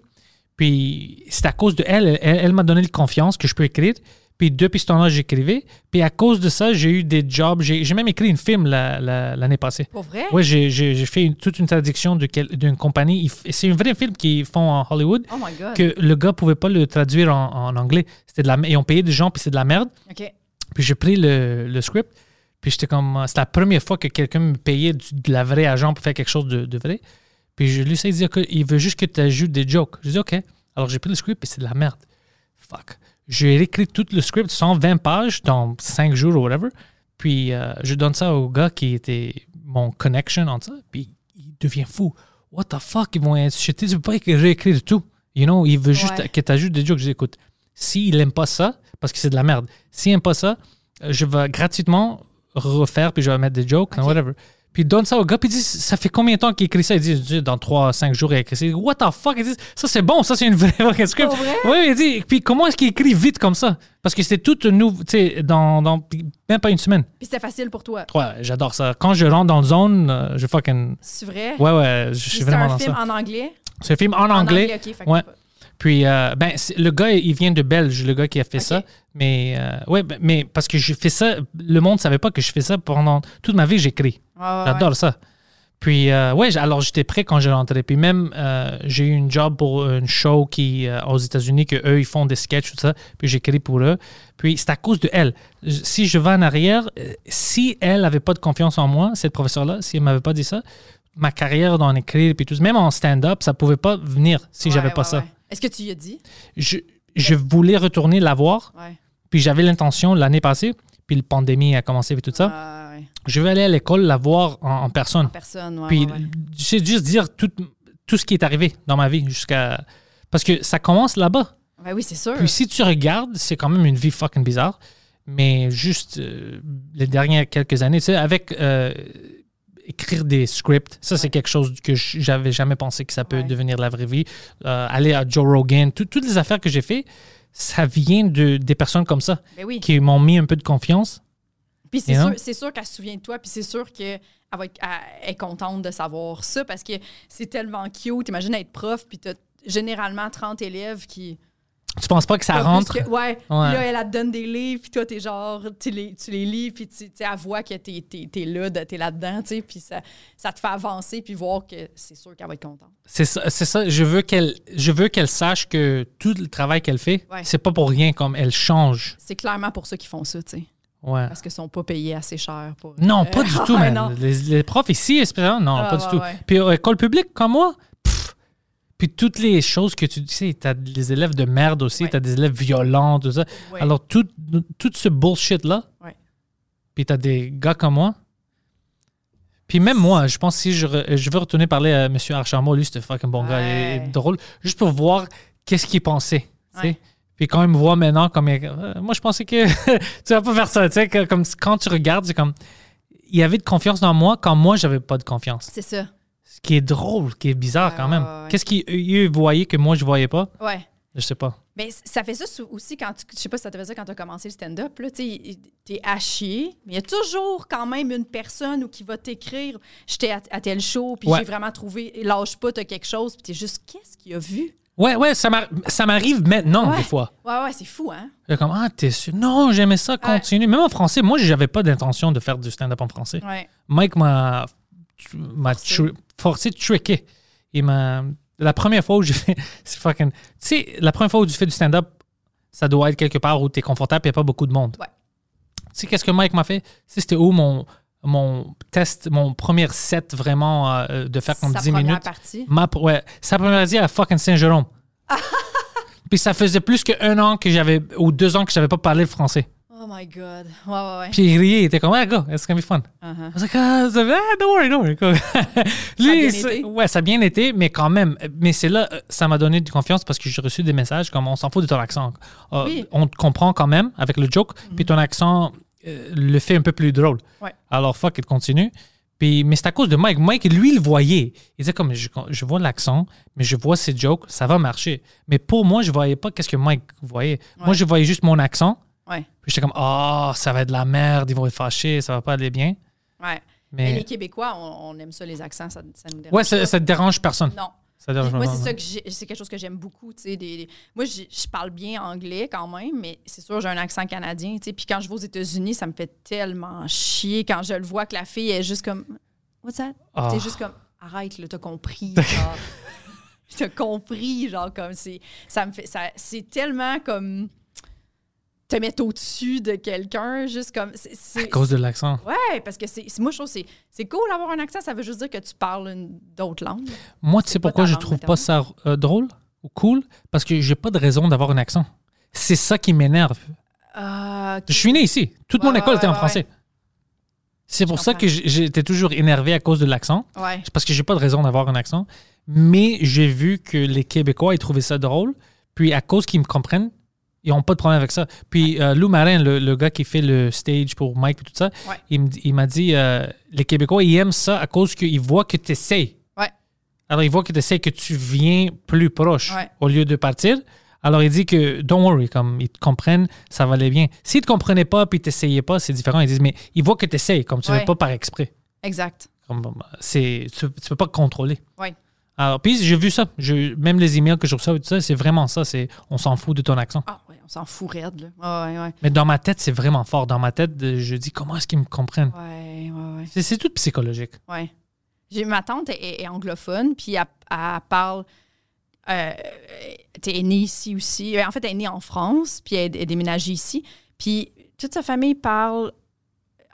Puis c'est à cause de elle, elle, elle m'a donné la confiance que je peux écrire. Puis depuis ce temps-là, j'écrivais. Puis à cause de ça, j'ai eu des jobs. J'ai même écrit un film la- la- l'année passée. Pour vrai? Oui, j'ai fait une- toute une traduction d'une compagnie. C'est un vrai film qu'ils font en Hollywood Oh my God. que le gars pouvait pas le traduire en, en anglais. C'était de la, ils ont payé des gens, puis c'est de la merde. OK. Puis j'ai pris le, le script, puis j'étais comme... C'est la première fois que quelqu'un me payait du- de la vraie agent pour faire quelque chose de, de vrai. Puis je lui ai dit qu'il veut juste que tu ajoutes des jokes. Je dis OK. Alors j'ai pris le script, et c'est de la merde. Fuck. J'ai écrit tout le script, 120 pages, dans 5 jours ou whatever. Puis euh, je donne ça au gars qui était mon connection entre ça. Puis il devient fou. What the fuck? Ils vont être jetés. Tu peux pas écrire- réécrire tout. You know, il veut juste Ouais. que tu ajoutes des jokes. Je dis écoute, s'il aime pas ça, parce que c'est de la merde, s'il aime pas ça, euh, je vais gratuitement refaire, puis je vais mettre des jokes, Ok. whatever. Puis il donne ça au gars, puis il dit Ça fait combien de temps qu'il écrit ça? Il dit Dans 3-5 jours, il a écrit ça. What the fuck? Il dit Ça, c'est bon, ça, c'est une vraie vraie script. Vrai? Oui, il dit Puis comment est-ce qu'il écrit vite comme ça? Parce que c'était tout nouveau, tu sais, dans, dans même pas une semaine. Puis c'était facile pour toi. Ouais, j'adore ça. Quand je rentre dans le zone, euh, je fucking. C'est vrai? Ouais, ouais, je suis c'est vraiment un dans film ça. en anglais? C'est un film en anglais. Ouais. Puis, euh, ben, le gars, il vient de Belge, le gars qui a fait ça. Mais, euh, ouais, ben, mais parce que j'ai fait ça, le monde savait pas que je fais ça pendant toute ma vie, j'écris. Ouais, ouais, J'adore ça. Puis, euh, ouais, alors j'étais prêt quand j'ai rentré. Puis même, euh, j'ai eu une job pour une show qui, euh, aux États-Unis, que eux ils font des sketchs, tout ça. Puis j'écris pour eux. Puis c'est à cause de elle. Si je vais en arrière, si elle avait pas de confiance en moi, cette professeure-là, si elle m'avait pas dit ça, ma carrière dans l'écrire, puis tout, même en stand-up, ça pouvait pas venir si j'avais pas ça. Est-ce que tu y as dit? Je, je voulais retourner la voir, Ouais. puis j'avais l'intention l'année passée, puis la pandémie a commencé et tout ça. Ah, ouais. Je vais aller à l'école la voir en, en personne. Personne, ouais. Puis c'est juste dire tout, tout ce qui est arrivé dans ma vie jusqu'à. Parce que ça commence là-bas. Ouais, oui, c'est sûr. Puis si tu regardes, c'est quand même une vie fucking bizarre. Mais juste euh, les dernières quelques années, tu sais, avec euh, écrire des scripts, ça c'est quelque chose que j'avais jamais pensé que ça peut Ouais. devenir la vraie vie. Euh, aller à Joe Rogan, tout- toutes les affaires que j'ai fait, ça vient de des personnes comme ça Ben oui. qui m'ont mis un peu de confiance. Puis c'est sûr, c'est sûr qu'elle se souvient de toi, puis c'est sûr qu'elle va être, elle est contente de savoir ça parce que c'est tellement cute. Imagine être prof, puis t'as généralement 30 élèves qui. Tu penses pas que ça rentre? que- ouais. Là, elle, elle te donne des livres, puis toi, t'es genre, tu les, tu les lis, puis tu elle voit que t'es es, t'es là, t'es là-dedans, tu sais, puis ça, ça te fait avancer, puis voir que c'est sûr qu'elle va être contente. C'est ça, c'est ça. Je veux qu'elle, je veux qu'elle sache que tout le travail qu'elle fait, Ouais. c'est pas pour rien comme elle change. C'est clairement pour ça qu'ils font ça, tu sais. Ouais. parce qu'ils sont pas payés assez cher pour. Non, Euh, pas du tout, man. Les, les profs ici, non, Ah, pas du tout. Puis euh, école publique, comme moi, puis toutes les choses que tu tu sais, t'as des élèves de merde aussi, Ouais. t'as des élèves violents, tout ça. Ouais. Alors, tout, tout ce bullshit-là, Ouais. puis t'as des gars comme moi. Puis même moi, je pense que si je, re- je veux retourner parler à M. Archambault, lui, c'est un fucking bon gars, il est drôle, juste pour voir qu'est-ce qu'il pensait. tu sais. Puis quand il me voit maintenant, comme il- euh, moi, je pensais que tu vas pas faire ça. Tu sais, que comme quand tu regardes, c'est comme il y avait de confiance dans moi quand moi, j'avais pas de confiance. C'est ça. Ce qui est drôle, qui est bizarre Ouais, quand même. ouais, ouais. Qu'est-ce qu'ils voyaient que moi, je voyais pas? Ouais. Je sais pas. Mais ça fait ça aussi quand tu. Je sais pas si ça te fait ça quand tu as commencé le stand-up. là, Tu t'es à chier, mais il y a toujours quand même une personne ou qui va t'écrire J'étais à, à tel show, puis j'ai vraiment trouvé. Lâche pas, t'as quelque chose, puis t'es juste Qu'est-ce qu'il a vu? Ouais, ouais, ça m'ar- ça m'arrive maintenant, Ouais. des fois. Ouais, ouais, c'est fou, hein? J'ai comme, ah, t'es sûr? Non, j'aimais ça, continue. Même en français, moi, j'avais pas d'intention de faire du stand-up en français. Ouais. Mike m'a m'a Forcé. de tricker. Il m'a. La première fois où j'ai fait. C'est fucking. Tu sais, la première fois où tu fais du stand-up, ça doit être quelque part où tu es confortable et il n'y a pas beaucoup de monde. Ouais. Tu sais, qu'est-ce que Mike m'a fait? C'était où mon, mon test, mon premier set vraiment euh, de faire comme Sa 10 première minutes? partie? Ma, ouais, sa première dit à fucking Saint-Jérôme. Puis ça faisait plus qu'un an que j'avais, ou deux ans que j'avais pas parlé le français. Oh my God. Ouais, ouais, ouais. Puis il riait, il était comme, ah, go, it's gonna be fun. Uh-huh. I was like, ah, ça ah, don't worry, don't worry. Lui, bien c'est- été? ouais, ça a bien été, mais quand même. Mais c'est là, euh, ça m'a donné de confiance parce que j'ai reçu des messages comme on s'en fout de ton accent. Euh, Oui. On te comprend quand même avec le joke, puis ton accent euh, le fait un peu plus drôle. Ouais. Alors, fuck, il continue. Puis, mais c'est à cause de Mike. Mike, lui, il le voyait. Il disait comme, je, je vois l'accent, mais je vois ses jokes, ça va marcher. Mais pour moi, je voyais pas qu'est-ce que Mike voyait. Moi, je voyais juste mon accent. Ouais. Puis j'étais comme, oh, ça va être de la merde, ils vont être fâchés, ça va pas aller bien. Ouais. Mais Mais, les Québécois, on, on aime ça, les accents, ça, ça nous dérange. ouais, ça, ça te dérange personne. Non. Ça dérange Moi, c'est ça que c'est quelque chose que j'aime beaucoup. des- des- moi, je parle bien anglais quand même, mais c'est sûr, j'ai un accent canadien. tu sais. Puis quand je vais aux États-Unis, ça me fait tellement chier quand je le vois que la fille est juste comme What's that? Ah. T'es juste comme Arrête, là, t'as compris. T'as compris, genre, comme c'est. Ça me fait. ça- C'est tellement comme te mettre au-dessus de quelqu'un, juste comme. c'est- À cause de l'accent. Ouais, parce que c'est, moi, je trouve que c'est, cool d'avoir un accent. Ça veut juste dire que tu parles une, d'autres langues. Moi, tu sais pourquoi je trouve pas ça euh, drôle ou cool? Parce que j'ai pas de raison d'avoir un accent. C'est ça qui m'énerve. Ah. Je suis né ici. Toute Ouais, mon ouais, école était ouais, en français. C'est pour ça que j'étais toujours énervé à cause de l'accent. Parce que j'ai pas de raison d'avoir un accent. Mais j'ai vu que les Québécois, ils trouvaient ça drôle. Puis à cause qu'ils me comprennent, ils n'ont pas de problème avec ça. Puis euh, Lou Marin, le, le gars qui fait le stage pour Mike et tout ça, Ouais. il m'a dit euh, les Québécois, ils aiment ça à cause qu'ils voient que tu essaies. Ouais. Alors, ils voient que tu essaies, que tu viens plus proche Ouais. au lieu de partir. Alors, il dit que, don't worry, comme ils te comprennent, ça va aller bien. S'ils ne te comprenaient pas puis t'essayais pas, c'est différent. Ils disent, mais ils voient que tu essaies, comme tu ne Ouais. fais pas par exprès. Exact. Comme, bah, c'est, tu, tu peux pas contrôler. Alors, puis j'ai vu ça. Je- même les emails que je reçois, et tout ça, c'est vraiment ça. C'est, on s'en fout de ton accent. Ah, on s'en fout raide, là. Ouais, ouais. Mais dans ma tête, c'est vraiment fort. Dans ma tête, je dis, comment est-ce qu'ils me comprennent? Ouais. C'est, tout psychologique. ouais. J'ai, ma tante est, anglophone, puis elle, elle parle. Euh, elle est née ici aussi. Euh, En fait, elle est née en France, puis elle est déménagée ici. Puis toute sa famille parle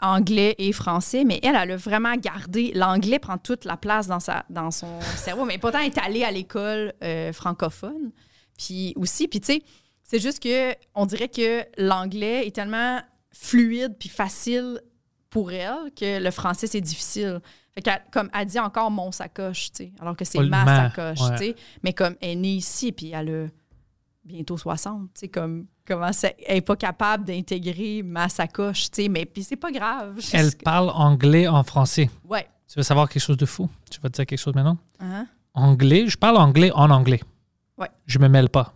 anglais et français, mais elle, elle a vraiment gardé. L'anglais prend toute la place dans, sa, dans son cerveau, mais pourtant, elle est allée à l'école euh, francophone. Puis aussi, puis tu sais, c'est juste que on dirait que l'anglais est tellement fluide puis facile pour elle que le français, c'est difficile. Fait comme elle dit encore mon sacoche, tu sais, alors que c'est ma sacoche, ouais. tu sais. Mais comme elle est née ici, puis elle a bientôt 60, tu sais, comme comment ça, elle est pas capable d'intégrer ma sacoche, tu sais, mais puis c'est pas grave. Elle parle anglais en français. Ouais. Tu veux savoir quelque chose de fou? Tu vas te dire quelque chose maintenant? Hein? Anglais, je parle anglais en anglais. Ouais. Je me mêle pas.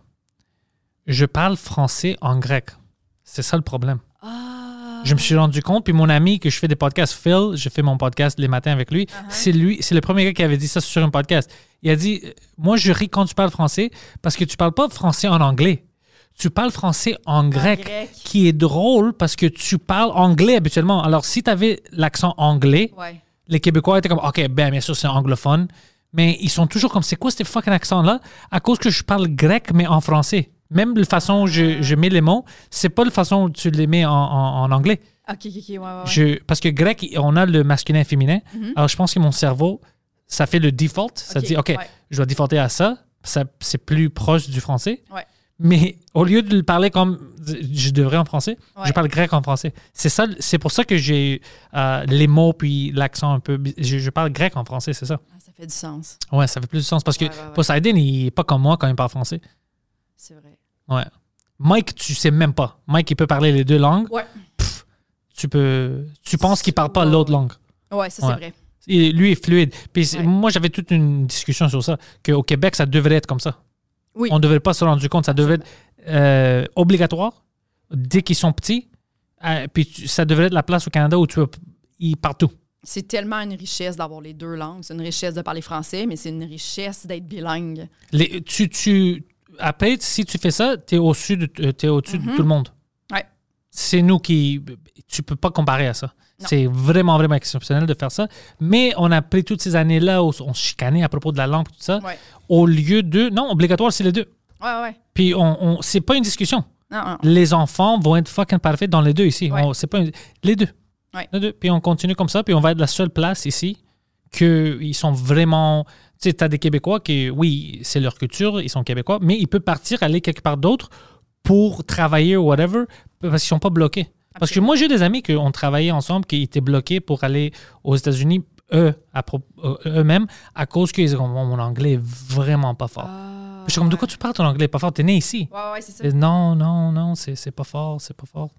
Je parle français en grec. C'est ça le problème. Ah. Je me suis rendu compte, puis mon ami que je fais des podcasts, Phil, je fais mon podcast les matins avec lui, Uh-huh. c'est lui, c'est le premier gars qui avait dit ça sur un podcast. Il a dit, euh, moi je ris quand tu parles français parce que tu parles pas français en anglais. Tu parles français en grec, grec. qui est drôle parce que tu parles anglais habituellement. Alors si tu avais l'accent anglais, Ouais. les Québécois étaient comme, OK, ben, bien sûr, c'est anglophone. Mais ils sont toujours comme, c'est quoi ce fucking accent-là? À cause que je parle grec, mais en français. Même la façon où je, je mets les mots, c'est pas la façon où tu les mets en, en- en anglais. OK, OK, OK, ouais, ouais. ouais. Je, parce que grec, on a le masculin et féminin. Mhm. Alors, je pense que mon cerveau, ça fait le default. Ça Ok, dit, OK, je dois defaulter à ça. ça c'est plus proche du français. Ouais. Mais au lieu de le parler comme je devrais en français, je parle grec en français. C'est ça, c'est pour ça que j'ai euh, les mots puis l'accent un peu. Je, je parle grec en français, c'est ça. Ah, ça fait du sens. Ouais, ça fait plus de sens parce que. Poseidon, il est pas comme moi quand il parle français. C'est vrai. Ouais. Mike, tu sais même pas. Mike, il peut parler les deux langues. Ouais. Tu peux, tu penses qu'il parle pas l'autre langue. Ouais, ça, c'est Ouais. vrai. Et lui est fluide. Puis Ouais. moi, j'avais toute une discussion sur ça, qu'au Québec, ça devrait être comme ça. Oui. On ne devrait pas se rendre compte. Ça devrait être euh, obligatoire dès qu'ils sont petits. Euh, puis tu- ça devrait être la place au Canada où tu y partout. C'est tellement une richesse d'avoir les deux langues. C'est une richesse de parler français, mais c'est une richesse d'être bilingue. Les, tu, tu, après, si tu fais ça, tu es au-dessus, de, euh, t'es au-dessus de tout le monde. Ouais. C'est nous qui. Tu peux pas comparer à ça. C'est vraiment, vraiment exceptionnel de faire ça. Mais on a pris toutes ces années-là où on se chicanait à propos de la langue tout ça. Ouais. Au lieu de. Non, obligatoire, c'est les deux. Ouais, ouais. Puis on, on- c'est pas une discussion. Non, non. Les enfants vont être fucking parfaits dans les deux ici. Ouais. On- c'est pas une- les deux. Ouais. Les deux. Puis on continue comme ça. Puis on va être la seule place ici que ils sont vraiment. Tu sais, t'as des Québécois qui, oui, c'est leur culture, ils sont Québécois, mais ils peuvent partir, aller quelque part d'autre pour travailler ou whatever, parce qu'ils sont pas bloqués. Parce que moi, j'ai des amis qui ont travaillé ensemble, qui étaient bloqués pour aller aux États-Unis, eux, euh, eux-mêmes, à cause qu'ils disent, mon anglais est vraiment pas fort. Ah, je suis comme, de quoi tu parles, ton anglais pas fort? T'es né ici. Ouais, ouais, c'est ça. Non, non, non, c'est c'est pas fort, c'est pas fort.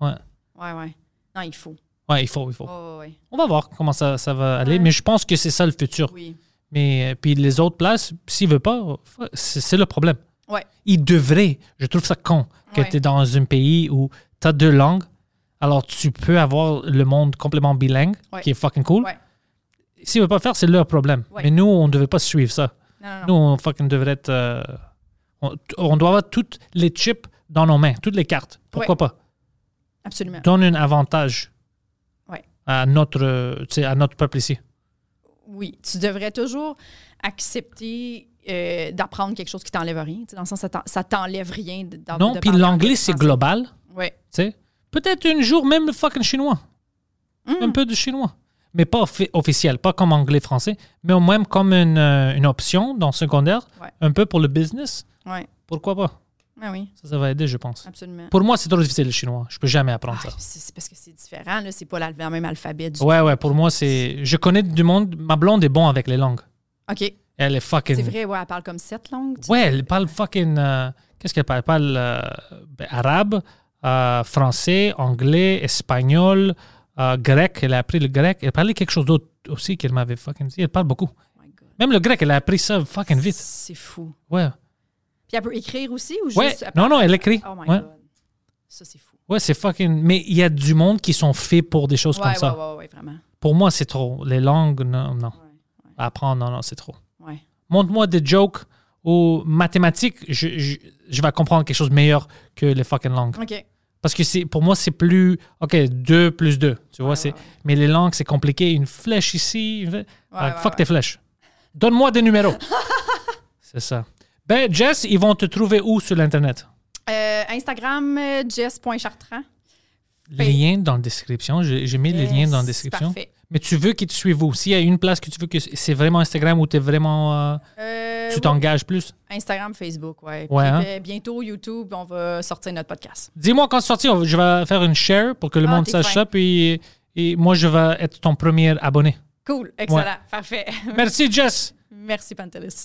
Ouais, Ouais, ouais. Non, il faut. ouais, il faut, il faut. Ouais, ouais. On va voir comment ça, ça va aller, mais je pense que c'est ça le futur. Oui. Mais euh, puis les autres places, s'ils veulent pas, c'est le problème. Ouais. Ils devraient, je trouve ça con, que Ouais. tu es dans un pays où tu as deux langues, alors tu peux avoir le monde complètement bilingue, Ouais. qui est fucking cool. S'ils veulent pas faire, c'est leur problème. Mais nous, on ne devait pas suivre ça. Non, non, non. Nous, on fucking devrait être. euh, on, on doit avoir toutes les chips dans nos mains, toutes les cartes. Pourquoi pas? Absolument. Donne un avantage à, notre, à notre peuple ici. Oui. Tu devrais toujours accepter euh, d'apprendre quelque chose qui t'enlève rien. Dans le sens, ça t'en- ça t'enlève rien. de- non, puis l'anglais, anglais, c'est global. Sais. Peut-être un jour, même le fucking chinois. Mm. Un peu de chinois. Mais pas offi- officiel, pas comme anglais-français, mais au moins comme une, euh, une option dans le secondaire, Ouais. un peu pour le business. Ouais. Pourquoi pas? Ah oui, Ça, ça va aider, je pense. absolument. Pour moi, c'est trop difficile le chinois. Je peux jamais apprendre Ah, ça. c'est parce que c'est différent. là. C'est pas le même alphabet du Ouais, ouais, pour moi, c'est. Je connais du monde. Ma blonde est bon avec les langues. OK. Elle est fucking. C'est vrai, ouais, elle parle comme sept langues. Ouais, elle parle fucking. euh, Qu'est-ce qu'elle parle? Elle parle euh, ben, arabe, euh, français, anglais, espagnol, grec. Elle a appris le grec. Elle parlait quelque chose d'autre aussi qu'elle m'avait fucking dit. Elle parle beaucoup. Oh my God. Même le grec, elle a appris ça fucking vite. C'est fou. Ouais. Puis elle peut écrire aussi ou Ouais. juste. Non, non, elle écrit. Oh my Ouais. God. Ça, c'est fou. Ouais, c'est fucking. Mais il y a du monde qui sont faits pour des choses Ouais, comme ça. ouais, ouais, vraiment. Pour moi, c'est trop. Les langues, non, non. Apprendre, non, non, c'est trop. ouais. Montre-moi des jokes ou mathématiques, je, je, je vais comprendre quelque chose de meilleur que les fucking langues. OK. Parce que c'est pour moi, c'est plus. OK, 2 plus 2. Tu vois, c'est. Mais les langues, c'est compliqué. Une flèche ici. une Ah, fuck tes flèches. Donne-moi des numéros. c'est ça. Ben, Jess, ils vont te trouver où sur l'Internet? Euh, Instagram, euh, jess.chartrand. Lien dans la description. J'ai mis les liens dans la Yes, description. Parfait. Mais tu veux qu'ils te suivent où? S'il y a une place que tu veux que c'est vraiment Instagram où es vraiment, euh, Euh, tu ouais. t'engages plus? Instagram, Facebook, ouais. Ouais, Puis, hein? bientôt, YouTube, on va sortir notre podcast. Dis-moi quand c'est sorti, on- je vais faire une share pour que le Ah, monde sache ça. Puis et moi, je vais être ton premier abonné. Cool, excellent, parfait. Merci, Jess. Merci, Pantelis.